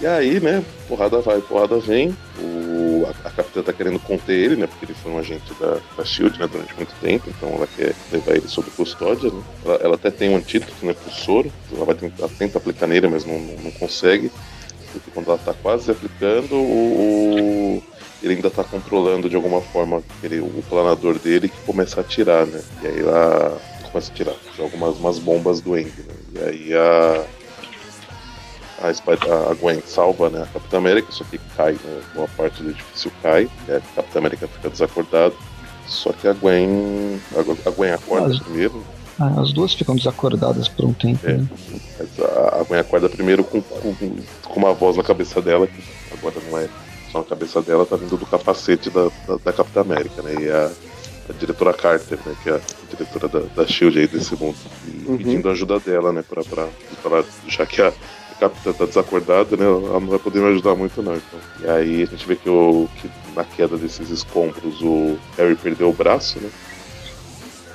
E aí, né, porrada vai, porrada vem. O, a, a capitã tá querendo conter ele, né? Porque ele foi um agente da, da Shield, né, durante muito tempo, então ela quer levar ele sob custódia, né? Ela, ela até tem um antídoto, né, pro soro. Ela vai tentar, tenta aplicar nele, mas não, não, não consegue porque quando ela está quase aplicando, o, o, ele ainda está controlando de alguma forma ele, o planador dele que começa a atirar, né? E aí ela começa a tirar, joga umas, umas bombas do Eng, né? E aí a, a, a Gwen salva né, a Capitã América, só que cai, né? Uma parte do edifício cai, a Capitã América fica desacordada. Só que a Gwen. A, Gwen acorda primeiro. Ah, as duas ficam desacordadas por um tempo. É. Né? A Gwen acorda primeiro com, com, com, uma voz na cabeça dela, que agora não é só na cabeça dela, tá vindo do capacete da, da, da Capitã América, né? E a, a, diretora Carter, né? Que é a diretora da, da Shield aí desse mundo. E uhum. pedindo ajuda dela, né? Pra, pra, pra, já que a, Capitã tá desacordada, né? Ela não vai poder me ajudar muito, não. Então. E aí a gente vê que, o, que na queda desses escombros o Harry perdeu o braço, né?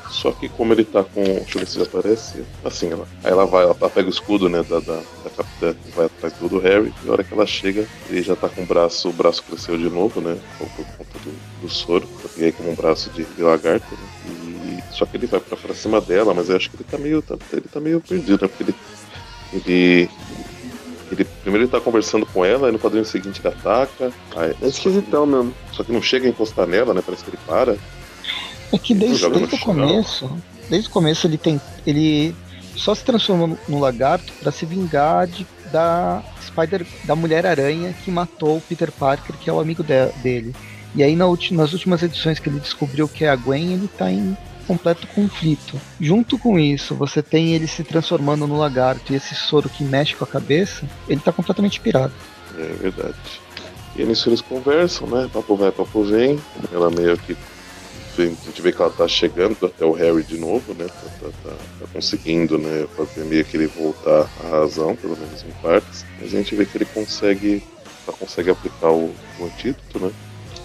Só que como ele tá com. Deixa eu ver se aparece. Assim, ela, aí ela vai, ela pega o escudo, né, da, da, da capitã e vai atrás do Harry. E a hora que ela chega, ele já tá com o braço, o braço cresceu de novo, né? Por, por conta do, do soro. Eu peguei como um braço de, de lagarto, né? E, só que ele vai pra, pra cima dela, mas eu acho que ele tá meio. Tá, ele tá meio perdido, né? Porque ele. Ele ele, primeiro ele tá conversando com ela, aí no quadrinho seguinte ele ataca. Aí, é esquisitão que, mesmo. Só que não chega a encostar nela, né? Parece que ele para. É que desde, desde o começo, desde o começo ele tem, ele só se transformou no lagarto para se vingar de, da Spider, da Mulher Aranha que matou o Peter Parker, que é o amigo de, dele. E aí na nas últimas edições que ele descobriu que é a Gwen, ele tá em completo conflito. Junto com isso, você tem ele se transformando no lagarto e esse soro que mexe com a cabeça, ele tá completamente pirado. É verdade. E nisso eles conversam, né? Papo vai, papo vem. Ela meio que a gente vê que ela tá chegando até o Harry de novo, né? Tá, tá, tá, tá conseguindo, né? Fazer meio que ele voltar à razão, pelo menos em partes. Mas a gente vê que ele consegue, ela consegue aplicar o, o antídoto, né?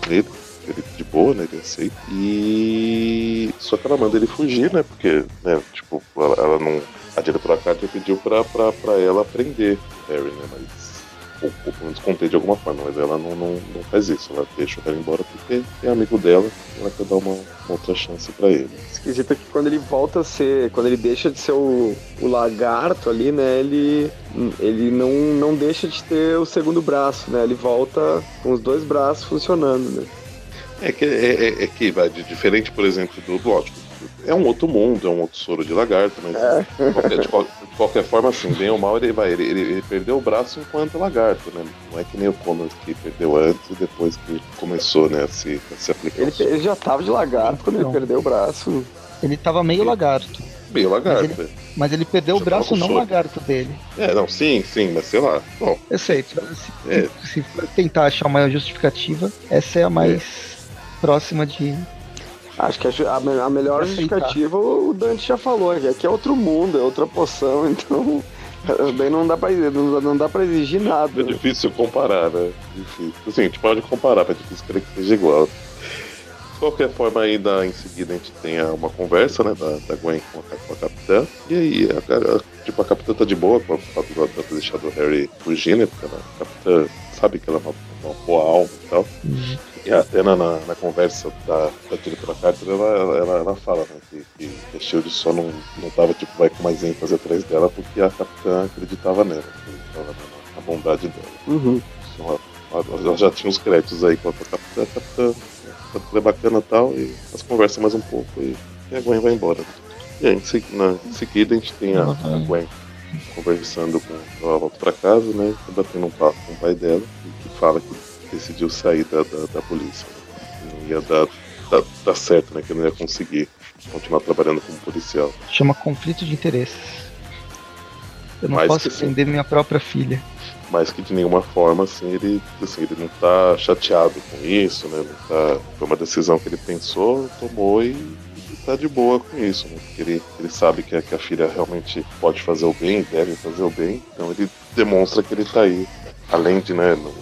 Nele, ele de boa, né? Ele aceita. E só que ela manda ele fugir, né? Porque, né? Tipo, ela, ela não. A diretora Carter pediu pra, pra, pra ela prender o Harry, né? Mas ou, ou pelo menos contei de alguma forma, mas ela não, não, não faz isso, ela deixa o cara embora porque é amigo dela e ela quer dar uma, uma outra chance para ele. Esquisito que quando ele volta a ser, quando ele deixa de ser o, o lagarto ali, né, ele, ele não, não deixa de ter o segundo braço, né, ele volta com os dois braços funcionando, né. É que, é, é, é que vai de diferente, por exemplo, do lógico, é um outro mundo, é um outro soro de lagarto, mas é. de, qualquer, de, de, qualquer, forma, assim, bem ou mal, ele vai. Ele, ele, ele, perdeu o braço enquanto lagarto, né? Não é que nem o Connor que perdeu antes e depois que começou, né, a se, a se aplicar. Ele, ele, já tava de lagarto quando não. ele perdeu o braço. Ele tava meio lagarto. Meio lagarto, mas ele, é. mas ele perdeu já o braço não lagarto dele. É, não, sim, sim, mas sei lá. Bom. Eu sei, se, é. se, se tentar achar uma justificativa, essa é a mais é. próxima de Acho que a, a melhor justificativa o Dante já falou, que aqui é outro mundo, é outra poção, então daí não dá pra, não, não dá pra exigir nada. É difícil comparar, né? Difícil. Assim, a gente pode comparar, mas é difícil querer que seja igual. De qualquer forma, ainda em seguida a gente tem uma conversa, né, da, da Gwen com a, com a capitã. E aí, a, a, tipo, a capitã tá de boa com o fato de ela ter deixado o Harry fugir, né? Porque a capitã sabe que ela é uma, uma boa alma e tal. Uhum. E até na, na, conversa da, da diretora Carter, ela, ela, ela fala né, que, que a Shield só não, não tava tipo, vai com mais ênfase atrás dela porque a capitã acreditava nela, acreditava na, na bondade dela. Uhum. Então, ela, ela, já tinha os créditos aí com a capitã, a capitã é bacana e tal, e elas conversam mais um pouco e, e a Gwen vai embora. E aí, em, na, em seguida a gente tem a, a Gwen conversando com ela volta pra casa, né? Batendo um papo com o pai dela, que fala que decidiu sair da, da, da polícia. Não ia dar, dar, dar certo, né? Que não ia conseguir continuar trabalhando como policial. Chama conflito de interesses. Eu não Mais posso defender minha própria filha. Mas que de nenhuma forma, assim, ele, assim, ele não tá chateado com isso, né? Não tá, foi uma decisão que ele pensou, tomou e tá de boa com isso, né? Porque ele, ele sabe que a, que a filha realmente pode fazer o bem, deve fazer o bem, então ele demonstra que ele tá aí, além de, né, não,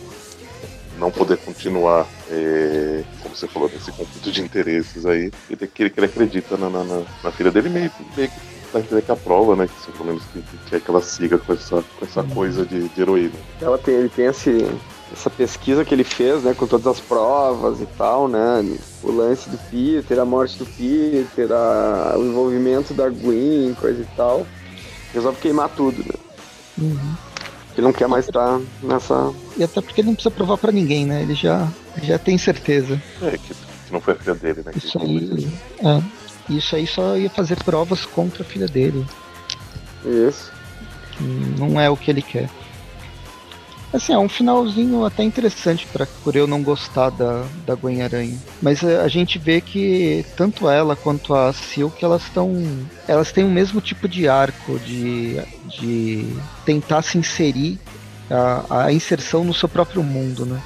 não poder continuar, é, como você falou, nesse conflito de interesses aí, ele, que, ele, que ele acredita na, na, na, na filha dele meio, meio que vai entender que a prova, né? Que pelo menos que, que quer que ela siga com essa, com essa coisa de, de heroína. Ela tem, ele tem esse, essa pesquisa que ele fez, né, com todas as provas e tal, né, o lance do Peter, a morte do Peter, a, o envolvimento da Gwen, coisa e tal, resolve queimar tudo, né. Uhum. Ele não quer mais estar nessa. E até porque ele não precisa provar para ninguém, né? Ele já, já tem certeza. É, que, que não foi a filha dele, né? Isso aí, é, isso aí só ia fazer provas contra a filha dele. Isso. Não é o que ele quer. Assim, é um finalzinho até interessante para por eu não gostar da, da Gwen Aranha. Mas a, eh, a gente vê que tanto ela quanto a Silk, elas estão. Elas têm o mesmo tipo de arco de, de tentar se inserir a, a inserção no seu próprio mundo, né?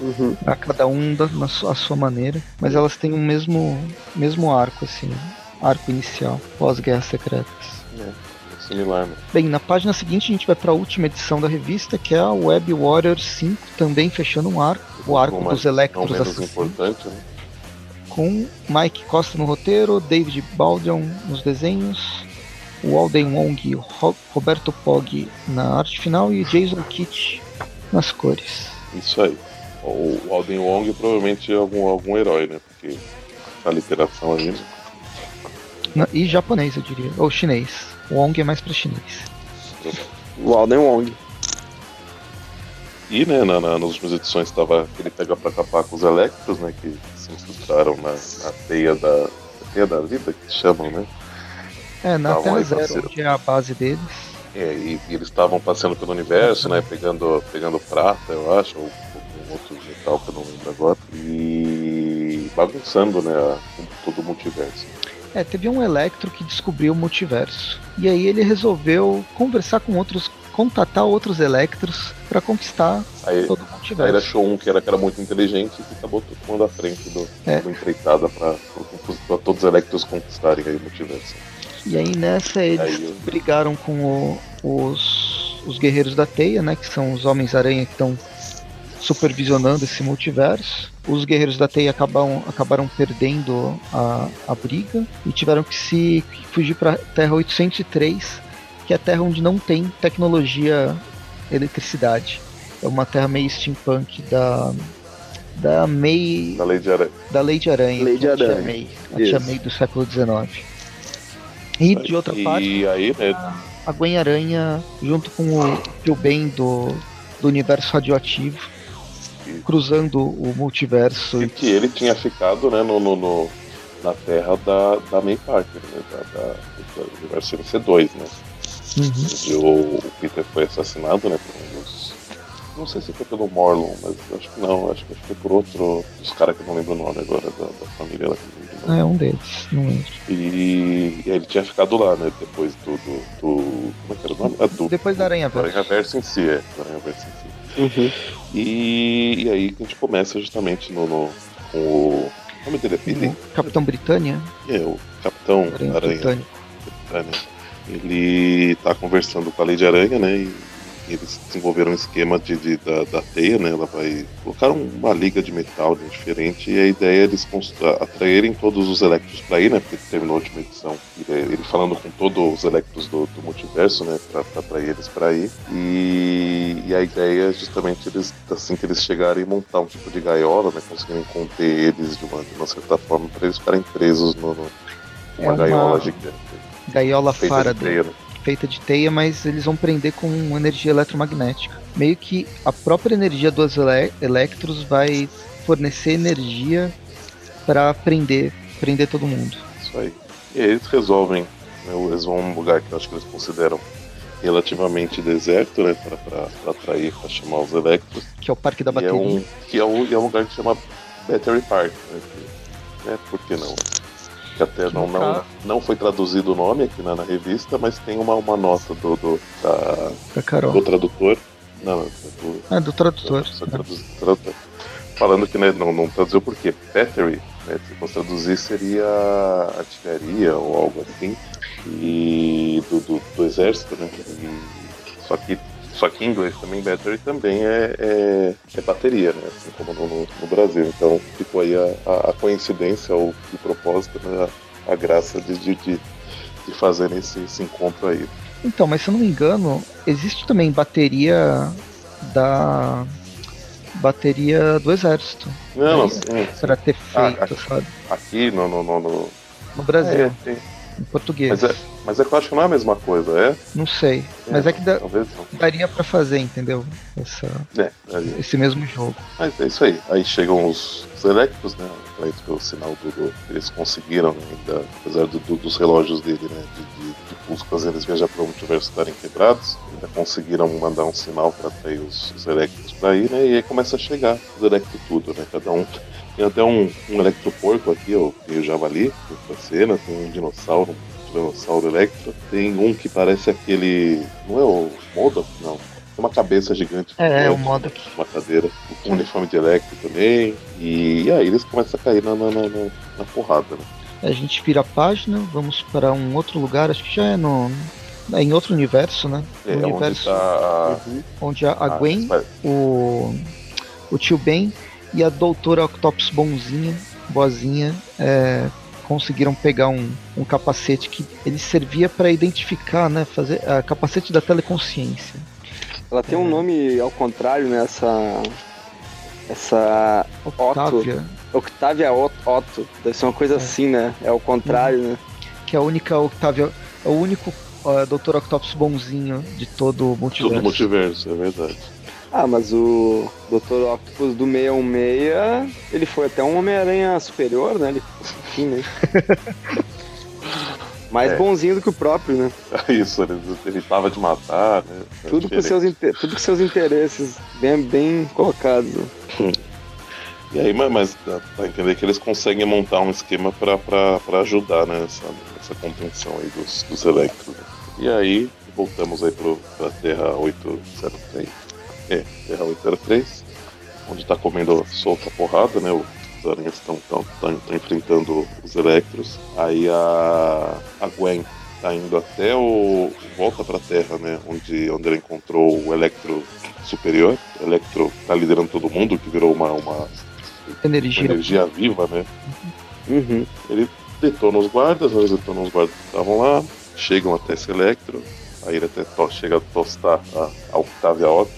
Uhum. A cada um da na sua, a sua maneira. Mas elas têm o mesmo, mesmo arco, assim, arco inicial, pós-guerras secretas. É Né? Bem, na página seguinte a gente vai para a última edição da revista, que é a Web Warrior 5, também fechando um arco, o arco Como dos Electros não menos importante, né? Com Mike Costa no roteiro, David Baldion nos desenhos, o Alden Wong, Roberto Pog na arte final e Jason Kitt nas cores. Isso aí. O Alden Wong provavelmente é algum, algum herói, né? Porque a literação aí. E japonês, eu diria. Ou chinês. Wong é mais para chinês. O Alden Wong. E, né, na, na, nas últimas edições estava ele pega para capar com os Electros, né, que se infiltraram na, na teia da teia da vida, que chamam, né? É, na Terra Zero, que é a base deles. É, e, e eles estavam passeando pelo universo, né, pegando, pegando prata, eu acho, ou, ou um outro metal que eu não lembro agora, e bagunçando, né, todo o multiverso. É, teve um Electro que descobriu o multiverso. E aí ele resolveu conversar com outros, contatar outros Electros para conquistar aí, todo o multiverso. Aí ele achou um que era, que era muito inteligente e acabou tomando a frente do, é. do empreitada para todos os Electros conquistarem aí o multiverso. E aí nessa eles aí, eu... brigaram com o, os, os Guerreiros da Teia, né? Que são os Homens-Aranha que estão supervisionando esse multiverso. Os guerreiros da Teia acabam, acabaram perdendo a, a briga e tiveram que se fugir para Terra 803, que é a Terra onde não tem tecnologia eletricidade. É uma Terra meio steampunk da da May da Lei de Aranha. Da Lei de Aranha. Lei de Aranha. A May, a Tia May do século XIX. E de outra e parte, aí, né? a Gwen Aranha junto com o Tio Ben do, do universo radioativo cruzando o multiverso. E que ele tinha ficado né, no, no, no na terra da, da May Parker, né, da, da, do universo C2, né? Uhum. Onde o, o, Peter foi assassinado, né, por um dos... Não sei se foi pelo Morlon, mas acho que não, acho que foi por outro dos caras que eu não lembro o nome agora, da, da família lá. Ah, é um deles, não lembro. E, e ele tinha ficado lá, né, depois do... do, do como é que era o nome? É, do, depois da Aranha Verso. Aranha Verso em si, é, da Aranha Verso em si. Uhum. E, e, aí a gente começa justamente no, no com o. O nome dele é Billy? Capitão Britânia? É, o Capitão Aranha. Aranha. Britânia. Ele tá conversando com a de Aranha, né? E eles desenvolveram um esquema de, de da, da, teia, né? Ela vai colocar uma liga de metal né, diferente e a ideia é eles atraírem todos os Electros para ir, né? Porque terminou a última edição. Ele, ele falando com todos os Electros do, do multiverso, né? Para atrair eles para ir. E, e, a ideia é justamente eles, assim que eles chegarem, montar um tipo de gaiola, né? Conseguirem conter eles de uma, de uma certa forma para eles ficarem presos no, no uma, é uma gaiola gigante. Gaiola Faraday. Né? Feita de teia, mas eles vão prender com energia eletromagnética. Meio que a própria energia dos elétrons vai fornecer energia para prender, prender todo mundo. Isso aí. E aí eles resolvem, né, eles vão um lugar que eu acho que eles consideram relativamente deserto, né, para atrair, para chamar os Electros. Que é o Parque da E é Bateria. um, que é um, é um lugar que chama Battery Park, né, que, né, por que não? Que até não, não, não foi traduzido o nome aqui na, na revista, mas tem uma, uma nota do, do, da- Da Carol. do tradutor. Não, do, Ah, do tradutor. só traduz- tradutor. Falando que né, não, não traduziu por quê? Battery, né, se fosse traduzir seria artilharia ou algo assim, e do, do, do exército, né? E, só, que, só que em inglês também battery também é, é, é bateria, né? Assim como no, no- no Brasil. Então ficou aí a, a- coincidência, ou o propósito, né, a, a graça de, de, de, de fazerem esse, esse encontro aí. Então, mas se eu não me engano, existe também bateria da. bateria do exército. Não, não, É. sim, Pra ter Ah, feito, aqui- sabe? aqui no, no, no, no- No Brasil, É, tem- em português. Mas é, mas é que eu acho que não é a mesma coisa, é? Não sei. Mas é que dá- Talvez não. daria pra fazer, entendeu? Essa, É, aí- esse mesmo jogo. mas é isso aí. Aí chegam os, os Electros, né? Electro pelo sinal do, do- Eles conseguiram, ainda, apesar do- do- dos relógios dele, né? De, de, de pulso fazendo eles viajar para o multiverso estarem quebrados, ainda conseguiram mandar um sinal para atrair os, os Electros para ir, né? E aí começa a chegar os Electro tudo, né? Cada um. Tem até um, um Electroporco aqui, ó, tem o Javali, da cena, tem um dinossauro, um Tiranossauro Electro. Tem um que parece aquele. Não é o Modok? Não. Tem uma cabeça gigante. É, é o Modok. Uma cadeira. Com um uniforme de Electro também. E, e aí eles começam a cair na, na, na, na- porrada, né? A gente vira a página, vamos para um outro lugar, acho que já é no. Em outro universo, né? É, No onde universo tá a. onde a, a a- Gwen, o, o tio Ben e a doutora Octopus bonzinha, boazinha, é, conseguiram pegar um, um capacete que ele servia para identificar, né? Fazer a capacete da teleconsciência. Ela tem um nome ao contrário, né? Essa. Essa. Octavia, Octavia Ot- Otto. Deve ser uma coisa É. assim, né? É o contrário, né? que é a única Octavia, é o único uh, Dr. Octopus bonzinho de todo o multiverso. Tudo multiverso, é verdade. Ah, mas o Dr. Octopus do 616, ele foi até um Homem-Aranha superior, né? Ele, enfim, né? Mais É. bonzinho do que o próprio, né? Isso, ele evitava de matar, né? Tudo com, seus, tudo com seus interesses bem, bem colocados. né? E aí, mas, dá pra entender que eles conseguem montar um esquema pra ajudar né, nessa, nessa contenção aí dos, dos Electros. né? E aí, voltamos aí pro, pra Terra 803. É, Terra 803, onde tá comendo solta a porrada, né? Os aranhas estão tão, tão, tão enfrentando os Electros. Aí a, a Gwen tá indo até o. volta pra Terra, né? Onde, onde ela encontrou o Electro superior. O Electro tá liderando todo mundo, que virou uma, uma uma Energia. energia viva, né? Uhum. Ele detona os guardas, eles detonam os guardas que estavam lá, chegam até esse Electro, aí ele até to- chega a tostar a, a Octavia Otto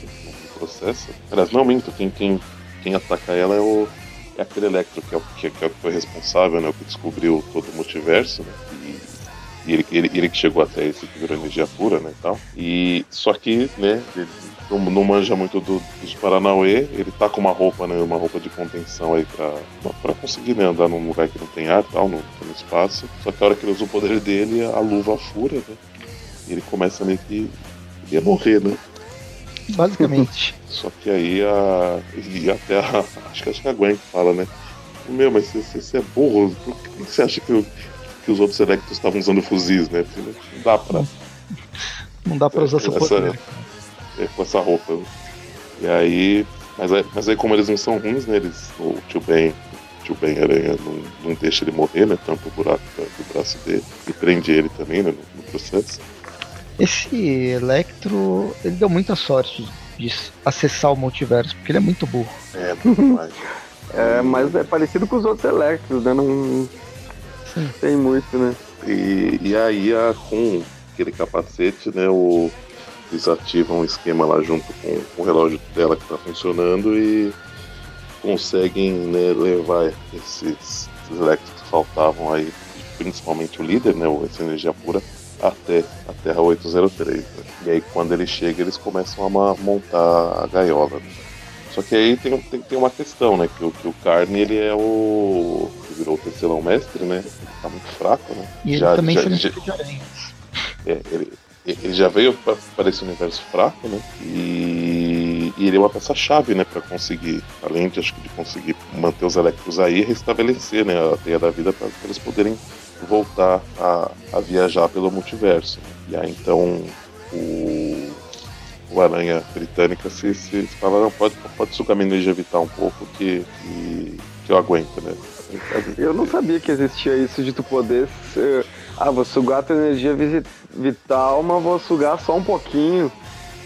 no processo. Aliás, não minto, quem, quem, quem ataca ela é o é aquele Electro que é, o, que, que é o que foi responsável, né? O que descobriu todo o multiverso, né? E, e ele, ele, ele que chegou até esse que virou energia pura, né? e Tal. E só que, né? Ele não, não manja muito do, dos Paranauê, ele tá com uma roupa, né? Uma roupa de contenção aí pra, pra conseguir né, andar num lugar que não tem ar, tal, no, no espaço. Só que a hora que ele usa o poder dele, a luva fura, né? E ele começa meio que ia morrer, né? Basicamente. Só que aí a. E até a. Acho que, acho que a Gwen fala, né? Meu, mas você, é burro. Por que você acha que, que os outros Electros estavam usando fuzis, né? Porque não dá pra. Não dá pra usar Essa- poder. é, com essa roupa. né? E aí. Mas, aí. mas aí, como eles não são ruins, né? Eles, o tio Ben. O tio Ben Aranha não, não deixa ele morrer, né? Tampa o buraco do braço dele. E prende ele também, né? No processo. Esse Electro, ele deu muita sorte de acessar o multiverso, porque ele é muito burro. É, mais. É, mas é parecido com os outros Electros, né? Não Sim. tem muito, né? E, e aí, a- com aquele capacete, né, o, eles ativam um esquema lá junto com, com o relógio dela que está funcionando e conseguem né, levar esses, esses elétricos que faltavam aí, principalmente o líder, né, o- essa energia pura, até a Terra 803. né. E aí, quando ele chega, eles começam a montar a gaiola. né. Só que aí tem, tem, tem uma questão, né? Que o, que o Carne ele é o. virou o tecelão mestre, né? Ele tá muito fraco, né? E ele Já- também já- se já- aranhas. É, ele, ele já veio para esse universo fraco, né? E, e ele é uma peça-chave, né? Para conseguir, além de, acho que de conseguir manter os Electros aí, restabelecer né, a teia da vida para eles poderem voltar a, a viajar pelo multiverso. né? E aí então o, o Aranha Britânica se, se, se fala, não, pode, pode sugar minha energia vital um pouco que, que, que eu aguento, né? Eu não sabia que existia isso de tu poder. Ah, vou sugar tua energia vital, mas vou sugar só um pouquinho.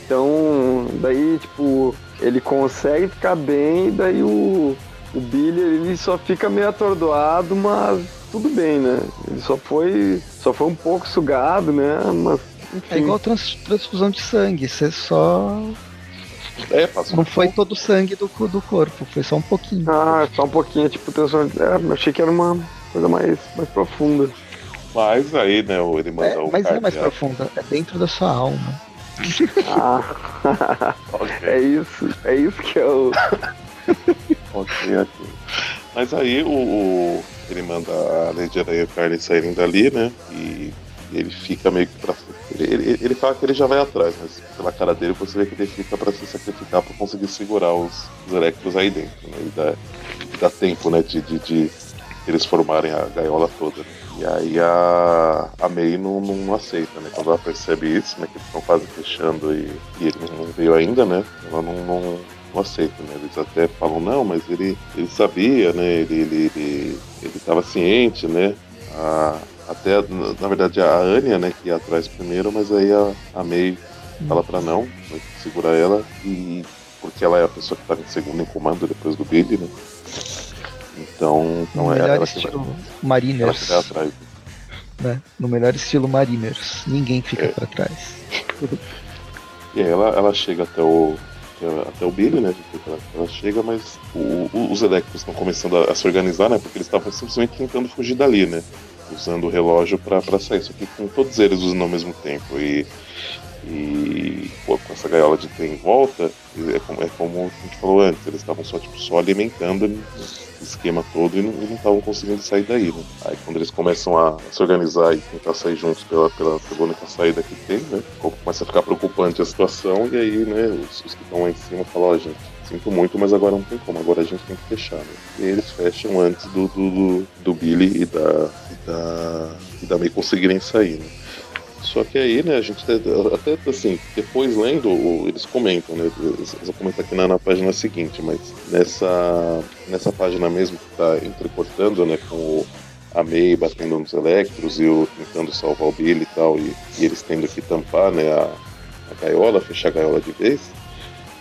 Então, daí, tipo, ele consegue ficar bem, e daí o, o Billy ele só fica meio atordoado, mas tudo bem, né? Ele só foi. Só foi um pouco sugado, né? Mas. Enfim. É igual trans- transfusão de sangue, você só. É, Não foi todo o sangue do, do corpo, foi só um pouquinho. Ah, só um pouquinho, tipo, transforma- é, eu achei que era uma coisa mais, mais profunda. Mas aí, né, ele manda É, o mas é mais profunda, é dentro da sua alma. Ah, Ok. é isso, é isso que eu. Ok, ok. Mas aí o, o- ele manda a Lady Aranha e o Carly saírem dali, né? E, ele fica meio que pra. Ele, ele, ele fala que ele já vai atrás, mas pela cara dele você vê que ele fica pra se sacrificar pra conseguir segurar os, os Electros aí dentro, né? E dá, dá tempo, né, de, de, de eles formarem a gaiola toda. né? E aí a, a May não, não aceita, né? Quando ela percebe isso, né? Que eles estão quase fechando e, e ele não veio ainda, né? Ela não, não, não aceita, né? Eles até falam, não, mas ele, ele sabia, né? Ele, ele, ele, ele estava ciente, né? A- até, na verdade, a Anya, né, que ia atrás primeiro, mas aí a, a May fala pra não, segura ela, e porque ela é a pessoa que tá em segundo em comando depois do Billy, né? Então, No então é melhor ela que vai, estilo ela que Mariners, vai atrás. né? No melhor estilo Mariners, ninguém fica É. pra trás. E aí ela, ela chega até o, até o Billy, né? Ela, ela chega, mas o- o- os Electros estão começando a, a se organizar, né? Porque eles estavam simplesmente tentando fugir dali, né? Usando o relógio pra sair. Só que com todos eles usando ao mesmo tempo. E, e pô, com essa gaiola de ter em volta, é como, é como a gente falou antes, eles estavam só, tipo, só alimentando esquema todo e não estavam conseguindo sair daí, né? Aí quando eles começam a se organizar e tentar sair juntos pela, pela, pela única saída que tem, né? Começa a ficar preocupante a situação e aí, né, os, os que estão lá em cima falam, ó, gente, sinto muito, mas agora não tem como, agora a gente tem que fechar, né? E eles fecham antes do, do, do, do Billy e da, e da, e da May conseguirem sair, né? Só que aí, né, a gente até, assim, depois lendo, eles comentam, né, eles, eles comentam aqui na, na página seguinte, mas nessa, nessa página mesmo que tá entrecortando, né, com o, a May batendo nos Electros e o tentando salvar o Billy e tal, e, e eles tendo que tampar, né, a, a gaiola, fechar a gaiola de vez,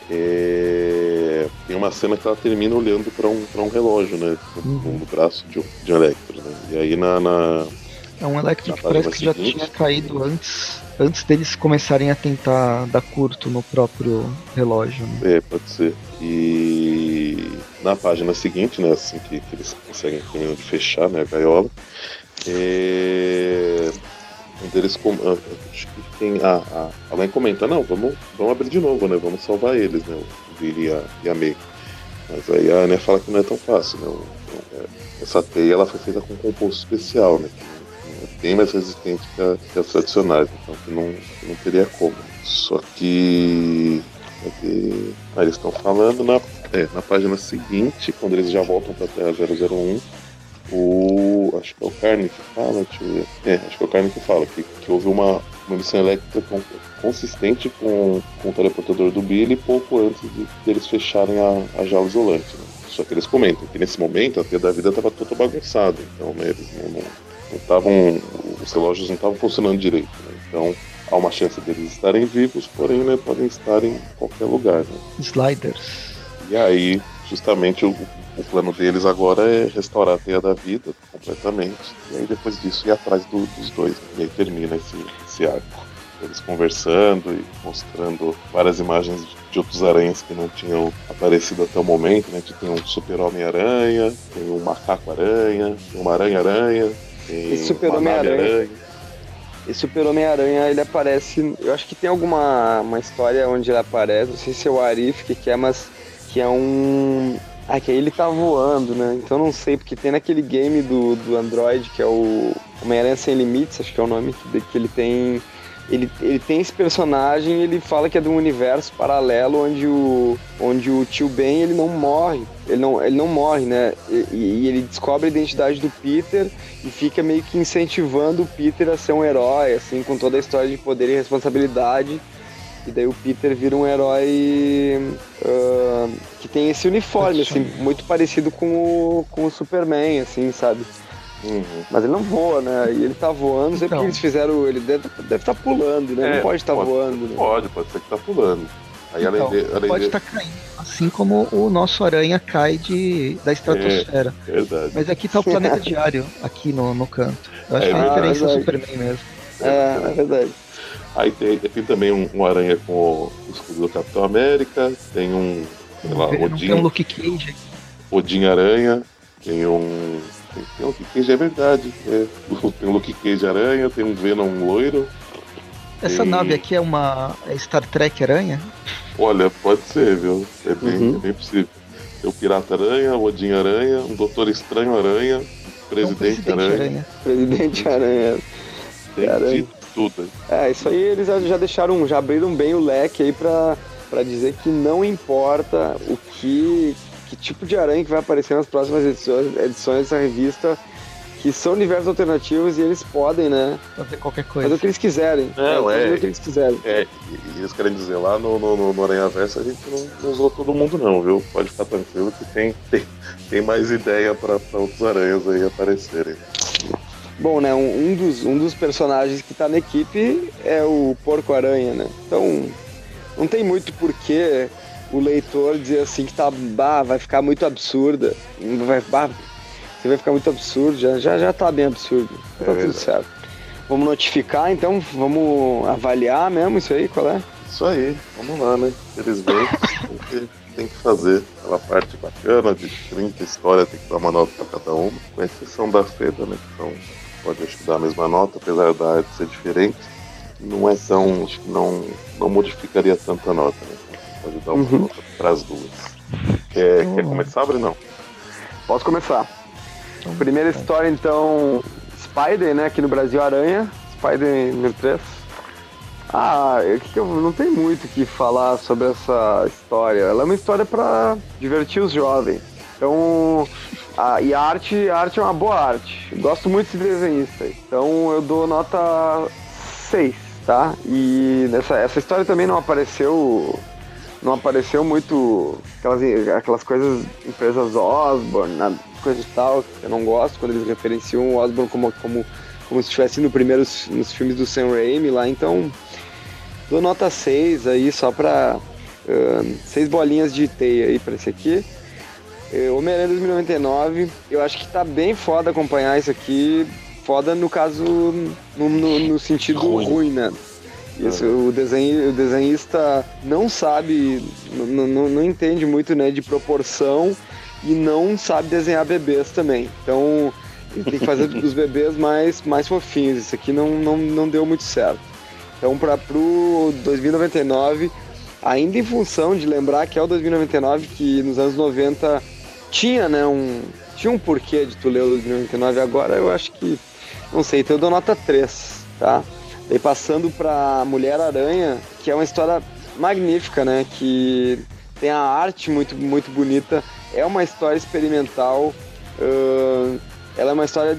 é, tem uma cena que ela termina olhando para um, pra um relógio, né, no, no braço de um, de Electro, né, e aí na- na É um que parece que já tinha caído antes, antes deles começarem a tentar dar curto no próprio relógio. Né? É, pode ser. E na página seguinte, né, assim que, que eles conseguem terminar de fechar né, a gaiola, é... um deles com... ah, acho que quem... ah, ah, alguém comenta, não, vamos, vamos abrir de novo, né? Vamos salvar eles, né? O Billy e a, e a May. Mas aí a Anya fala que não é tão fácil, né? é, essa teia ela foi feita com um composto especial, né? É bem mais resistente que, a- que as tradicionais, então que não, que não teria como. Só que? Ah, eles estão falando na, é, na página seguinte, quando eles já voltam para a Terra 001, o. Acho que é o Carne que fala, deixa eu ver. É, acho que é o Carne que fala, que, que houve uma, uma emissão elétrica con- consistente com, com o teleportador do Billy pouco antes de, deles fecharem a, a jaula isolante. né? Só que eles comentam que nesse momento a teia da vida estava toda bagunçada, então né, eles não- não não estavam. Os relógios não estavam funcionando direito. né? Então há uma chance deles estarem vivos, porém né, podem estar em qualquer lugar. Né? Sliders. E aí, justamente, o, o plano deles agora é restaurar a teia da vida completamente. E aí depois disso ir atrás do- dos dois. né? E aí termina esse, esse arco. Eles conversando e mostrando várias imagens de outros aranhas que não tinham aparecido até o momento. Né? Que tem um super-homem-aranha, tem um macaco-aranha, tem uma aranha-aranha, tem Esse uma nave-aranha. Esse Super Homem-Aranha, ele aparece. Eu acho que tem alguma uma história onde ele aparece, não sei se é o Arif que, que é, mas que é um. Ah, que aí ele tá voando, né? Então não sei, porque tem naquele game do, do Android, que é o Homem-Aranha Sem Limites, acho que é o nome, que, que ele tem. Ele, ele tem esse personagem ele fala que é de um universo paralelo onde o, onde o tio Ben ele não morre. Ele não, ele não morre, né? E, e ele descobre a identidade do Peter e fica meio que incentivando o Peter a ser um herói, assim, com toda a história de poder e responsabilidade. E daí o Peter vira um herói uh, que tem esse uniforme, assim, muito parecido com o, com o Superman, assim, sabe? Uhum. Mas ele não voa, né? E ele tá voando, sei então. porque eles fizeram. Ele deve estar tá pulando, né? É, não pode estar tá voando. Né? Pode, pode ser que tá pulando. Aí então, além de, além pode estar de... tá caindo. Assim como o nosso aranha cai de, da estratosfera. É, verdade. Mas aqui tá o planeta diário, aqui no, no canto. Eu acho é, que é a referência ao Superman mesmo. É, é verdade. Aí tem, tem também um, um, aranha com o escudo do Capitão América, tem um, sei lá, Odin. Tem um Luke Cage. Odin Aranha, tem um tem um Luke Cage, é verdade. É, tem um Luke Cage aranha, tem um Venom loiro. Essa tem... nave aqui é uma é Star Trek Aranha? Olha, pode ser, viu? É bem, uhum. é bem possível. Tem o Pirata Aranha, o Odin Aranha, um Doutor Estranho Aranha, o Presidente, Presidente Aranha. Aranha. Presidente Aranha. Tem Aranha. de tudo. É, isso aí eles já deixaram, já abriram bem o leque aí pra, pra dizer que não importa o que, que tipo de aranha que vai aparecer nas próximas edições, edições dessa revista, que são universos alternativos e eles podem, né? Fazer qualquer coisa. Fazer o que eles quiserem. É, é, fazer o que eles quiserem. É, e eles querem dizer lá no, no, no Aranha Versa a gente não, não, usou todo mundo não, viu? Pode ficar tranquilo que tem, tem, tem mais ideia para outros aranhas aí aparecerem. Bom, né, um, um, dos, um dos personagens que tá na equipe é o Porco-Aranha, né? Então, não tem muito porquê o leitor dizer assim que tá, bah, vai ficar muito absurda. Vai, bah, você vai ficar muito absurdo, já, já, já tá bem absurdo. É tá tudo certo. Vamos notificar, então, vamos avaliar mesmo isso aí, qual é? Isso aí, vamos lá, né? Felizmente, tem que, tem que fazer aquela parte bacana de 30 histórias, tem que dar uma nota pra cada uma, com exceção da Feda, né? Então, pode acho que dar a mesma nota, apesar da arte ser diferente. Não é tão. Acho que não, não modificaria tanta nota, né? Pode dar uma uhum. nota para as duas. Quer, uhum. quer começar, Bruno? Posso começar. Então, Primeira história, então, Spider, né? Aqui no Brasil, Aranha. Spider número 3. Ah, eu, eu não tem muito o que falar sobre essa história. Ela é uma história para divertir os jovens. Então, a, e a arte, a arte é uma boa arte. Eu gosto muito desse desenhista. Então, eu dou nota 6, tá? E nessa, essa história também não apareceu não apareceu muito aquelas, aquelas coisas, empresas Osborne, coisa e tal, eu não gosto quando eles referenciam o Osborne como, como, como se estivesse no primeiro, nos filmes do Sam Raimi lá, então dou nota 6 aí só pra uh, seis bolinhas de teia aí pra esse aqui. Uh, Homem-Aranha 2099, eu acho que tá bem foda acompanhar isso aqui, foda no caso, no, no, no sentido ruim, ruim né? Isso, o, desenho, o desenhista não sabe, não, entende muito né, de proporção e não sabe desenhar bebês também. Então ele tem que fazer os bebês mais, mais fofinhos. Isso aqui não, não, não deu muito certo. Então para pro 2099, ainda em função de lembrar que é o 2099 que nos anos 90 tinha, né, um tinha um porquê de tu ler o 2099 agora, eu acho que não sei, então eu dou nota 3, tá? E passando para Mulher Aranha, que é uma história magnífica, né? Que tem a arte muito, muito bonita. É uma história experimental. Uh, ela é uma história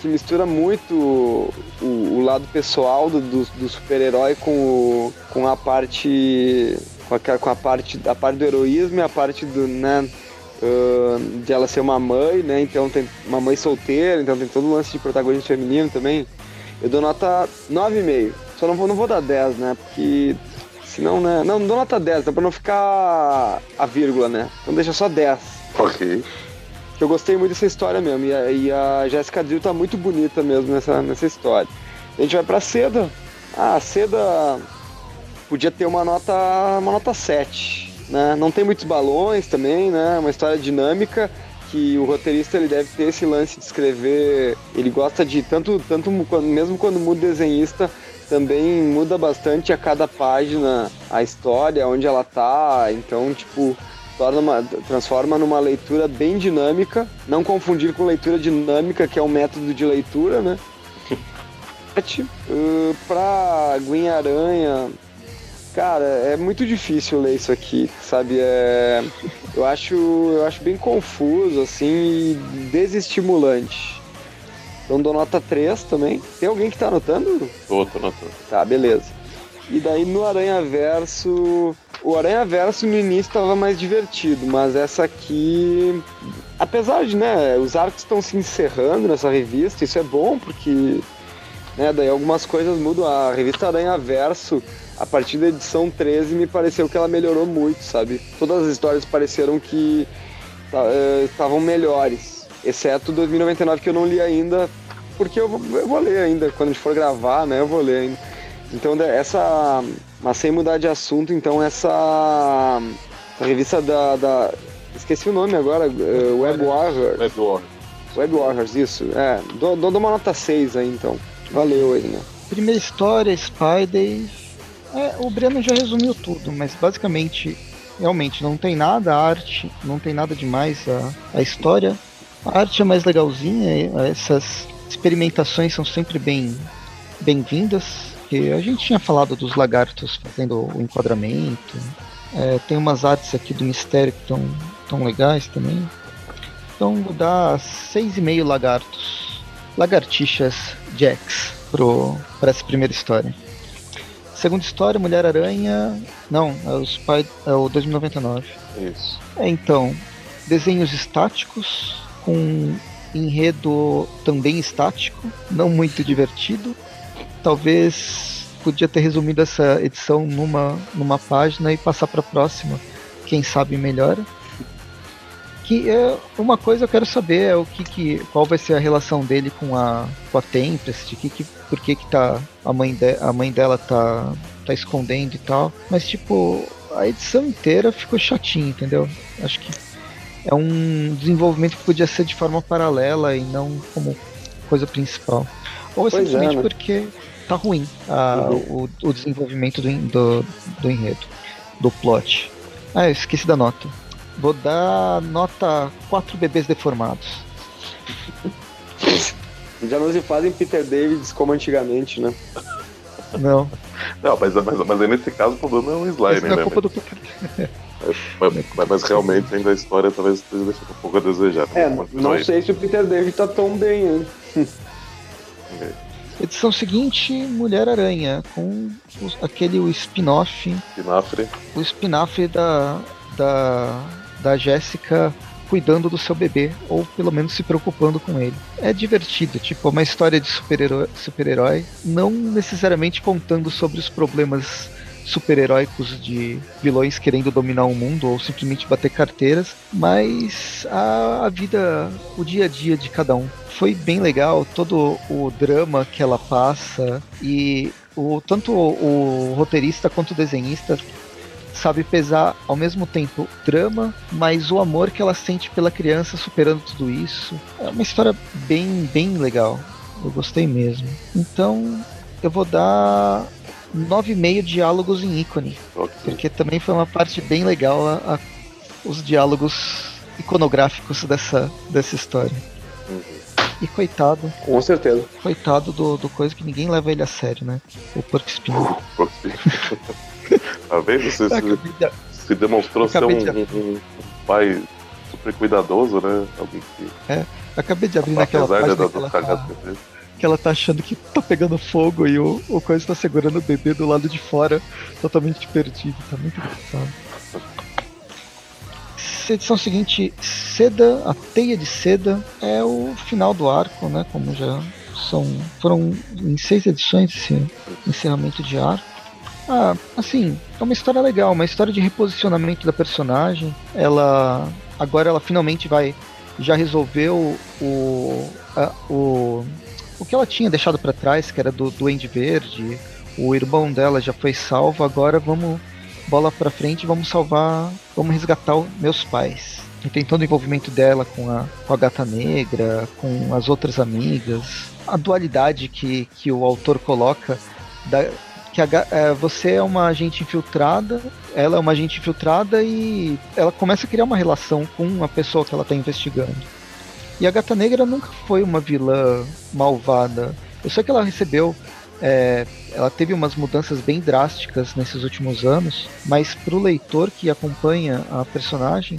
que mistura muito o, o lado pessoal do, do, do super-herói com, com a parte com a, com a parte a parte do heroísmo e a parte do né uh, de ela ser uma mãe né então tem uma mãe solteira então tem todo o lance de protagonismo feminino também eu dou nota 9,5. Só não vou, não vou dar 10, né? Porque senão, né? Não, não dou nota 10, dá pra não ficar a vírgula, né? Então deixa só 10. Ok. Eu gostei muito dessa história mesmo. E a, e a Jessica Drill tá muito bonita mesmo nessa, nessa história. A gente vai pra Seda. Ah, a Seda podia ter uma nota, uma nota 7. Né? Não tem muitos balões também, né? Uma história dinâmica que o roteirista ele deve ter esse lance de escrever, ele gosta de tanto tanto mesmo quando muda desenhista, também muda bastante a cada página a história, onde ela tá, então tipo torna uma, transforma numa leitura bem dinâmica, não confundir com leitura dinâmica, que é um método de leitura, né? uh, pra Gwen Aranha, cara, é muito difícil ler isso aqui, sabe? É, eu acho, eu acho bem confuso, assim, e desestimulante. Então dou nota 3 também. Tem alguém que tá anotando? Tô, tô anotando. Tá, beleza. E daí no Aranha Verso. O Aranha Verso no início estava mais divertido, mas essa aqui. Apesar de, né, os arcos estão se encerrando nessa revista, isso é bom porque. Né, daí algumas coisas mudam. A revista Aranha Verso, a partir da edição 13, me pareceu que ela melhorou muito, sabe? Todas as histórias pareceram que tá, eh, estavam melhores. Exceto 2099 que eu não li ainda, porque eu, eu vou ler ainda. Quando a gente for gravar, né, eu vou ler ainda. Então, essa. Mas sem mudar de assunto, então, essa. essa revista da, da. Esqueci o nome agora, uh, Web Warriors. Web Warriors. Web Warriors, isso. É, dou, dou uma nota 6 aí então. Valeu aí, né? Primeira história, Spider. É, o Breno já resumiu tudo, mas basicamente, realmente, não tem nada, a arte, não tem nada demais a, a história. A arte é mais legalzinha, essas experimentações são sempre bem bem-vindas porque a gente tinha falado dos lagartos fazendo o enquadramento. É, tem umas artes aqui do mistério que estão tão legais também. Então vou dar 6,5 lagartos. Lagartixas Jacks para essa primeira história. Segunda história, Mulher-Aranha. Não, é, os pai, é o 2099. Isso. É, então, desenhos estáticos, com enredo também estático, não muito divertido talvez podia ter resumido essa edição numa, numa página e passar para a próxima. Quem sabe melhor. Que é uma coisa eu quero saber é o que, que qual vai ser a relação dele com a com a Tempest, que, que por que que tá a mãe de, a mãe dela tá tá escondendo e tal. Mas tipo, a edição inteira ficou chatinha, entendeu? Acho que é um desenvolvimento que podia ser de forma paralela e não como coisa principal. Ou pois simplesmente é, porque tá ruim a, uhum. o, o, desenvolvimento do, do, do, enredo, do plot. Ah, eu esqueci da nota. Vou dar nota 4 bebês deformados. Já não se fazem Peter Davids como antigamente, né? Não. Não, mas, mas, mas aí nesse caso o problema é um slime, né? É culpa do Peter mas, mas, mas, realmente ainda a história talvez esteja deixando um pouco a desejar. É, não sei se o Peter David tá tão bem, hein? Okay. Edição seguinte, Mulher-Aranha, com os, aquele o spin-off. O spin-off da, da, da Jéssica cuidando do seu bebê, ou pelo menos se preocupando com ele. É divertido, tipo, uma história de super-herói, super não necessariamente contando sobre os problemas super-heróicos de vilões querendo dominar o mundo ou simplesmente bater carteiras, mas a, a, vida, o dia a dia de cada um. Foi bem legal todo o drama que ela passa e o, tanto o, o roteirista quanto o desenhista sabe pesar ao mesmo tempo drama, mas o amor que ela sente pela criança superando tudo isso. É uma história bem, bem legal. Eu gostei mesmo. Então, eu vou dar 9,5 diálogos em ícone. Okay. Porque também foi uma parte bem legal a, a, os diálogos iconográficos dessa, dessa história. Uhum. E coitado. Com certeza. Coitado do, do coisa que ninguém leva ele a sério, né? O Porco Espinho. Porco Espinho. tá vendo? Você se, se demonstrou ser um, de... um, pai super cuidadoso, né? Alguém que. É, acabei de abrir naquela página. Da, da, tá que ela tá achando que tá pegando fogo e o, o Coisa tá segurando o bebê do lado de fora, totalmente perdido. Tá muito engraçado. Edição seguinte, Seda, a Teia de Seda, é o final do arco, né? Como já são. Foram em seis edições esse encerramento de arco. Ah, assim, é uma história legal, uma história de reposicionamento da personagem. Ela. Agora ela finalmente vai. Já resolveu o. A, o o que ela tinha deixado para trás, que era do Duende Verde, o irmão dela já foi salvo, agora vamos bola para frente, vamos salvar, vamos resgatar meus pais. E tem todo o envolvimento dela com a, com a gata negra, com as outras amigas, a dualidade que, que o autor coloca da, que a, é, você é uma agente infiltrada, ela é uma agente infiltrada e ela começa a criar uma relação com a pessoa que ela está investigando. E a Gata Negra nunca foi uma vilã malvada. Eu sei que ela recebeu é, ela teve umas mudanças bem drásticas nesses últimos anos, mas para o leitor que acompanha a personagem,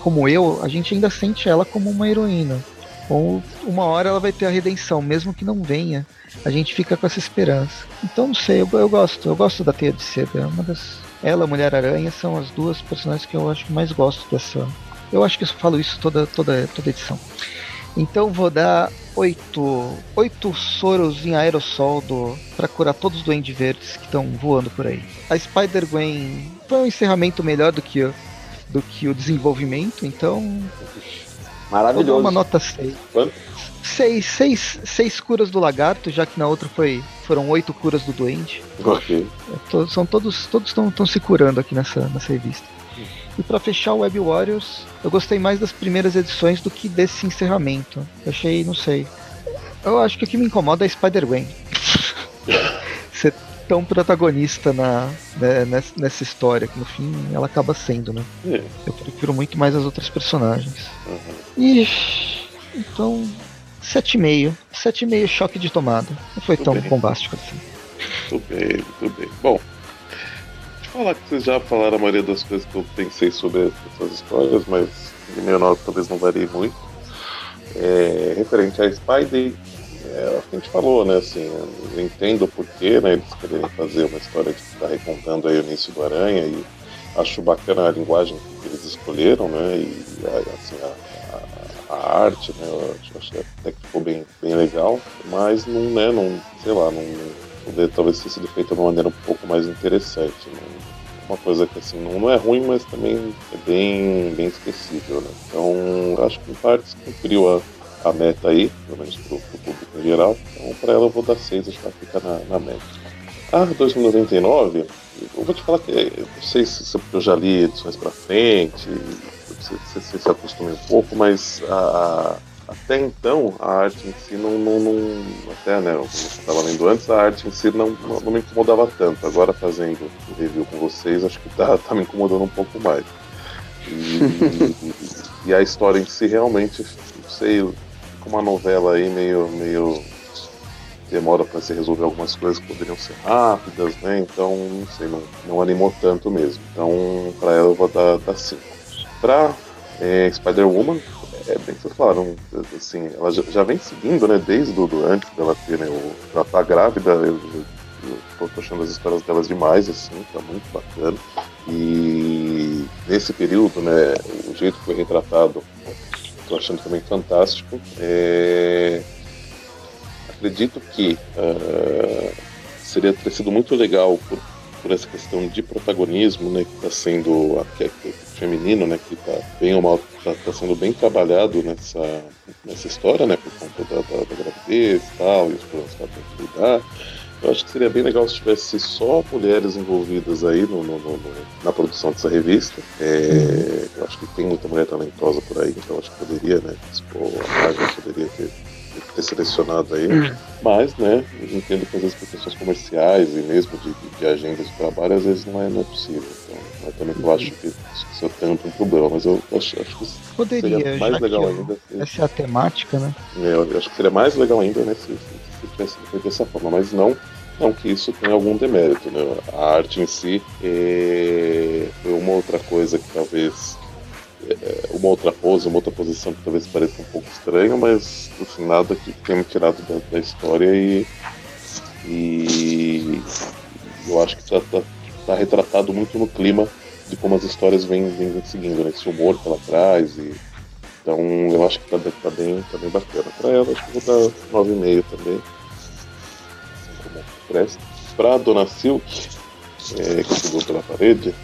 como eu, a gente ainda sente ela como uma heroína. Ou uma hora ela vai ter a redenção, mesmo que não venha, a gente fica com essa esperança. Então não sei, eu, eu gosto, eu gosto da Teia de Seda, é uma das. Ela, a Mulher Aranha, são as duas personagens que eu acho que mais gosto dessa. Eu acho que eu falo isso toda, toda, toda edição. Então vou dar oito, oito soros em aerossol do, pra curar todos os duendes verdes que estão voando por aí. A Spider-Gwen foi um encerramento melhor do que, do que o desenvolvimento, então. Maravilhoso. Vou dar uma nota 6. Quanto? Seis, seis, seis curas do lagarto, já que na outra foi, foram oito curas do duende. Ok. É, são todos todos estão se curando aqui nessa, nessa revista. E para fechar o Web Warriors, eu gostei mais das primeiras edições do que desse encerramento. Eu achei, não sei. Eu acho que o que me incomoda é Spider-Gwen. Ser tão protagonista na, né, nessa história, que no fim ela acaba sendo, né? É. Eu prefiro muito mais as outras personagens. Uhum. E. Então. 7,5. 7,5 choque de tomada. Não foi tão bem. bombástico assim. Muito bem, muito bem. Bom, falar que vocês já falaram a maioria das coisas que eu pensei sobre essas histórias, mas de meu nota talvez não varie muito. É, referente a Spidey, é, a gente falou, né, assim, eu entendo o porquê, né, eles querem fazer uma história de estar recontando aí o início do Aranha e acho bacana a linguagem que eles escolheram, né, e assim, a, a, a arte, né, eu acho, acho até que ficou bem, bem legal, mas não, né, não, sei lá, não, poder talvez ter sido feita de uma maneira um pouco mais interessante, né, uma coisa que assim não, é ruim, mas também é bem, bem esquecível, né? Então acho que em partes cumpriu a, a meta aí, pelo menos pro, pro público em geral. Então para ela eu vou dar 6, acho que ela fica na, na média. A 2099, eu vou te falar que não sei se, eu já li edições para frente, você, você se acostume um pouco, mas a, até então a arte em si não, não, não até né, eu estava lendo antes, a arte em si não, não, não, me incomodava tanto. Agora fazendo o review com vocês, acho que tá, tá me incomodando um pouco mais. E, e a história em si realmente, não sei, com uma novela aí meio, meio demora para se resolver algumas coisas que poderiam ser rápidas, né? Então, não sei, não, não animou tanto mesmo. Então, para ela eu vou dar 5. Para é, Spider-Woman, é bem que vocês falaram, assim, ela já, já vem seguindo, né, desde do, antes dela ter, né, o, ela tá grávida, eu, eu, eu tô achando as histórias delas demais, assim, tá muito bacana. E nesse período, né, o jeito que foi retratado, tô achando também fantástico. É... Acredito que uh, seria ter sido muito legal por, por essa questão de protagonismo, né, que está sendo que, feminino, né, que está bem ou mal está tá sendo bem trabalhado nessa, nessa história, né, por conta da, da, da gravidez tal, e os problemas que ela tem que lidar. Eu acho que seria bem legal se tivesse só mulheres envolvidas aí no, no, no, na produção dessa revista. É, eu acho que tem muita mulher talentosa por aí, então acho que poderia, né? Tipo, a Marvel poderia ter, ter selecionado aí. Mas, né, eu entendo que às vezes por questões comerciais e mesmo de, de, de agendas de trabalho, às vezes não é, não é possível. Então, eu também eu acho que isso é tanto um problema, mas eu acho, acho que Poderia, seria mais legal ainda. Essa é a temática, né? É, eu acho que seria mais legal ainda, né, se, se, tivesse feito dessa forma, mas não, não que isso tenha algum demérito, né? A arte em si é, foi uma outra coisa que talvez é, uma outra pose, uma outra posição que talvez pareça um pouco estranha, mas assim, nada que tenha me tirado da, da história e, e eu acho que está tá, tá retratado muito no clima de como as histórias vêm, vêm seguindo, né? Esse humor que ela traz. E, então eu acho que tá, tá, bem, tá bem bacana. Pra ela, acho que vou dar 9,5 também. Presta. Pra Dona Silk, é, que subiu pela parede,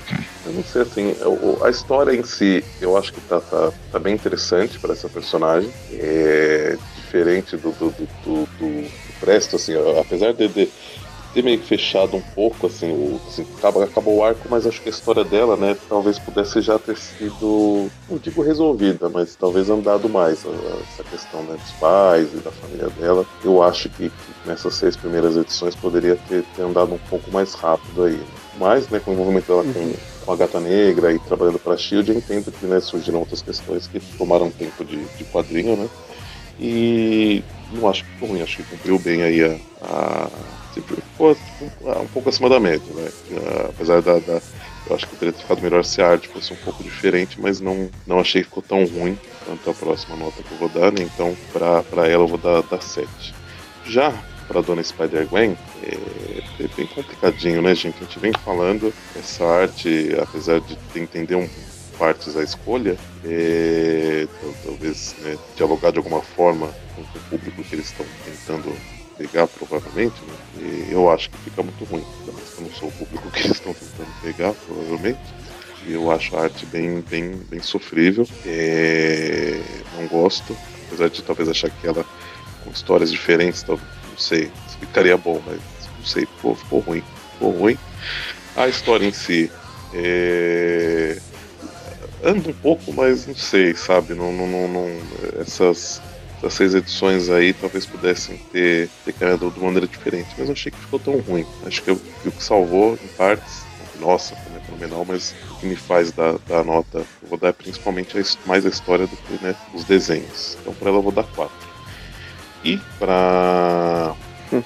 eu não sei assim, a história em si eu acho que tá, tá, tá bem interessante para essa personagem. É diferente do, do, do, do, do Presto, assim, apesar de, de ter meio que fechado um pouco, assim, o, assim acabou, acabou o arco, mas acho que a história dela, né, talvez pudesse já ter sido, não digo resolvida, mas talvez andado mais, essa questão né, dos pais e da família dela. Eu acho que nessas seis primeiras edições poderia ter, ter andado um pouco mais rápido aí. Né? Mas, né, com o envolvimento dela com, uhum. com a Gata Negra e trabalhando para a Shield, eu entendo que né, surgiram outras questões que tomaram tempo de, de quadrinho, né? E não acho que ficou ruim, acho que cumpriu bem aí a, a ficou um pouco acima da média, né? Apesar da, da, Eu acho que teria ficado melhor se a arte fosse um pouco diferente, mas não, não achei que ficou tão ruim quanto a próxima nota que eu vou dar, né? Então, pra ela, eu vou dar, dar 7. Já pra Dona Spider-Gwen, é, é, bem complicadinho, né, gente? A gente vem falando, essa arte, apesar de entender um, partes a escolha, é, talvez né, dialogar de alguma forma com o público que eles estão tentando pegar, provavelmente, né? Eu acho que fica muito ruim. Também eu não sou o público que eles estão tentando pegar, provavelmente. E eu acho a arte bem, bem, bem sofrível. É... Não gosto, apesar de talvez achar que ela, com histórias diferentes, talvez, não sei, ficaria bom, mas não sei, ficou, ficou ruim. Ficou ruim. A história em si é... anda um pouco, mas não sei, sabe? Não, não, não, não essas das seis edições aí talvez pudessem ter, ter de maneira diferente, mas não achei que ficou tão ruim. Acho que, eu, o que salvou, em partes, nossa, como é fenomenal, mas o que me faz dar, dar nota, eu vou dar principalmente a, mais a história do que né, os desenhos. Então para ela eu vou dar 4. E para hum,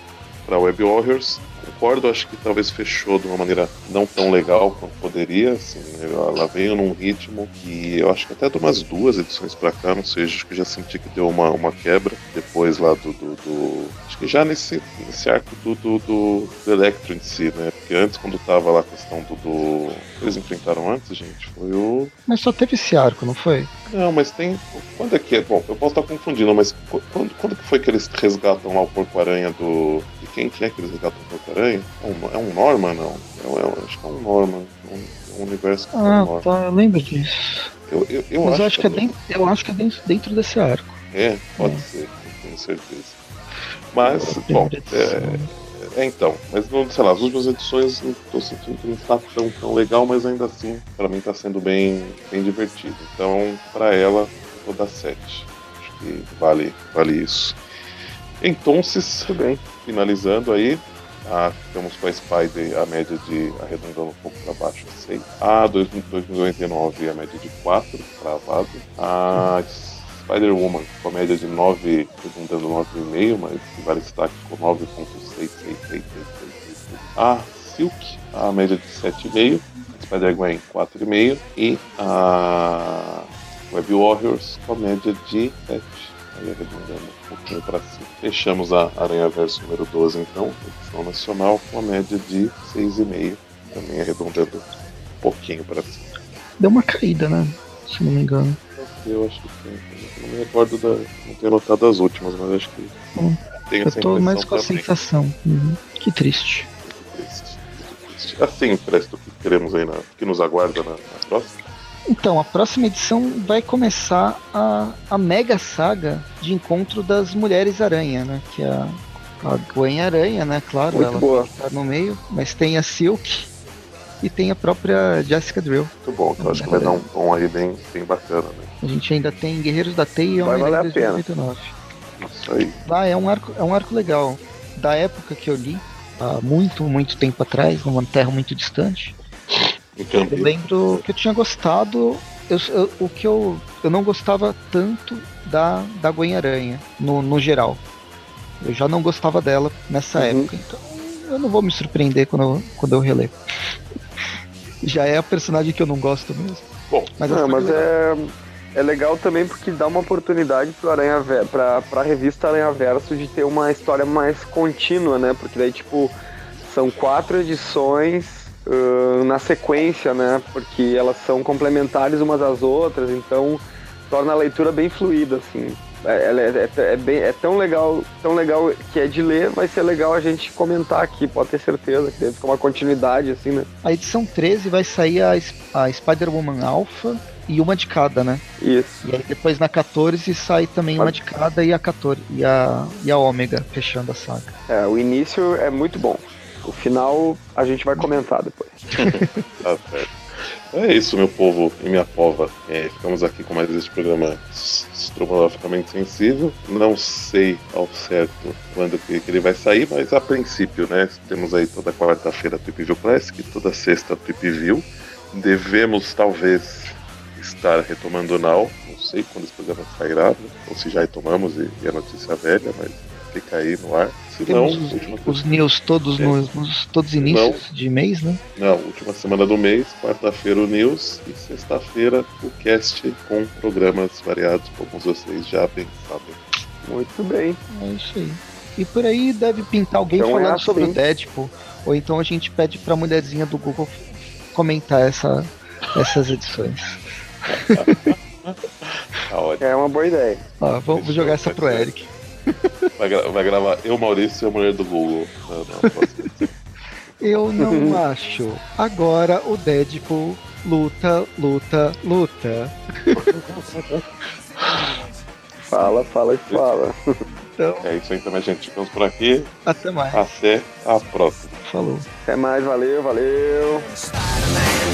para Web Warriors, concordo, acho que talvez fechou de uma maneira não tão legal quanto poderia. Assim, ela veio num ritmo que eu acho que até de umas duas edições para cá, não sei, acho que já senti que deu uma, uma quebra depois lá do, do, do acho que já nesse, nesse arco do, do, do, do Electro em si, né? Porque antes, quando tava lá a questão do, do. Eles enfrentaram antes, gente, foi o. Mas só teve esse arco, não foi? Não, mas tem. Quando é que é? Bom, eu posso estar confundindo, mas quando, quando que foi que eles resgatam lá o Porco-Aranha do. De quem que é que eles resgatam o Porco-Aranha? É um, é um Norman, não? É, é, acho que é um Norman. É um, é um universo que Ah, é um tá, eu lembro disso. Eu, eu, eu mas acho, eu acho que, é dentro, eu acho que é dentro, dentro desse arco. É, pode é. ser, não tenho certeza. Mas, bom, é, é, então, mas não, sei lá, as últimas edições não tô sentindo que não está tão, tão legal, mas ainda assim, para mim está sendo bem, bem divertido. Então, para ela, vou dar 7. Acho que vale, vale isso. Então, se bem, finalizando aí, ah, ficamos com a Spider a média de, arredondando um pouco para baixo, 6. A 2099 a média de 4, travado. A Spider-Woman com a média de 9, perguntando 9,5, mas vale destaque com 9.66666. A Silk, a média de 7,5. Spider-Gwen 4,5. E a Web Warriors com a média de 7. Aí arredondando pouquinho para cima. Fechamos a Aranha Verso número 12, então, edição nacional, com a média de 6,5. Também arredondando um pouquinho para cima. Deu uma caída, né? Se não me engano. Eu acho que sim. Eu não me recordo da. Não tenho notado as últimas, mas acho que. Hum, tenho eu tô mais com a sensação. Uhum. Que triste. Que triste. triste. Assim, Presto, o que queremos aí na. que nos aguarda na, na próxima? Então, a próxima edição vai começar a, a mega saga de encontro das Mulheres Aranha, né? Que é a, a Gwen Aranha, né? Claro, Muito ela boa. tá no meio, mas tem a Silk, e tem a própria Jessica Drill. Muito bom, eu acho que vai dar um tom aí bem, bem bacana, né? A gente ainda tem Guerreiros da Teia e Vai valer a pena. 2099. Isso aí. Lá é um arco, é um arco legal. Da época que eu li, há muito, muito tempo atrás, numa terra muito distante. Eu lembro que eu tinha gostado. Eu, eu- o que eu, eu não gostava tanto da, da Gwen Aranha, no, no geral. Eu já não gostava dela nessa Uhum. época, então eu não vou me surpreender quando eu, quando eu reler. Já é a personagem que eu não gosto mesmo. Bom, Mas, Não, mas é, é legal também porque dá uma oportunidade pro Aranha pra, pra revista Aranha Verso de ter uma história mais contínua, né? Porque daí, tipo, são quatro edições ãh, na sequência, né? Porque elas são complementares umas às outras, então torna a leitura bem fluida, assim. É, ela é, é- é bem, é tão legal, tão legal que é de ler, vai ser legal a gente comentar aqui, pode ter certeza, que deve ficar uma continuidade, assim, né? A edição 13 vai sair a, a Spider-Woman Alpha e uma de cada, né? Isso. E aí depois na 14 sai também uma de cada e a 14 e a, e a Ômega fechando a saga. É, o início é muito bom. O final a gente vai comentar depois. tá certo. É isso, meu povo e minha pova. É, ficamos aqui com mais este programa estrogonoficamente sensível. Não sei ao certo quando que, ele vai sair, mas a princípio, né? Temos aí toda quarta-feira Trip View Classic, toda sexta Trip View. Devemos, talvez, estar retomando o Now. Não sei quando esse programa sairá, né? ou se já retomamos e, e é notícia velha, mas fica aí no ar. Se Temos não, os news todos, é. nos, nos, todos inícios não, de mês, né? Não, última semana do mês, quarta-feira o news e sexta-feira o cast com programas variados, como vocês já bem sabem. Muito bem. É isso aí. E por aí deve pintar alguém então é falando é assim. sobre o Deadpool. Ou então a gente pede pra mulherzinha do Google comentar essa, essas edições. é uma boa ideia. Ó, vamos jogar essa pro Eric. Vai, gra vai, gravar eu, Maurício e a mulher do Google. Não, não, eu não acho. Agora o Deadpool luta, luta, luta. fala, fala e fala. Então, é isso aí também, gente. Ficamos por aqui. Até mais. Até a próxima. Falou. Até mais, valeu, valeu. Spider-Man,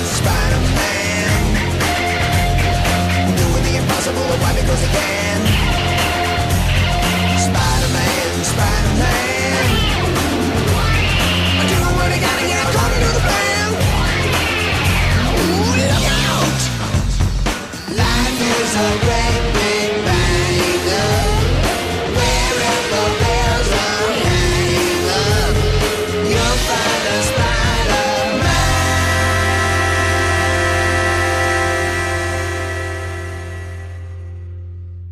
a wreck.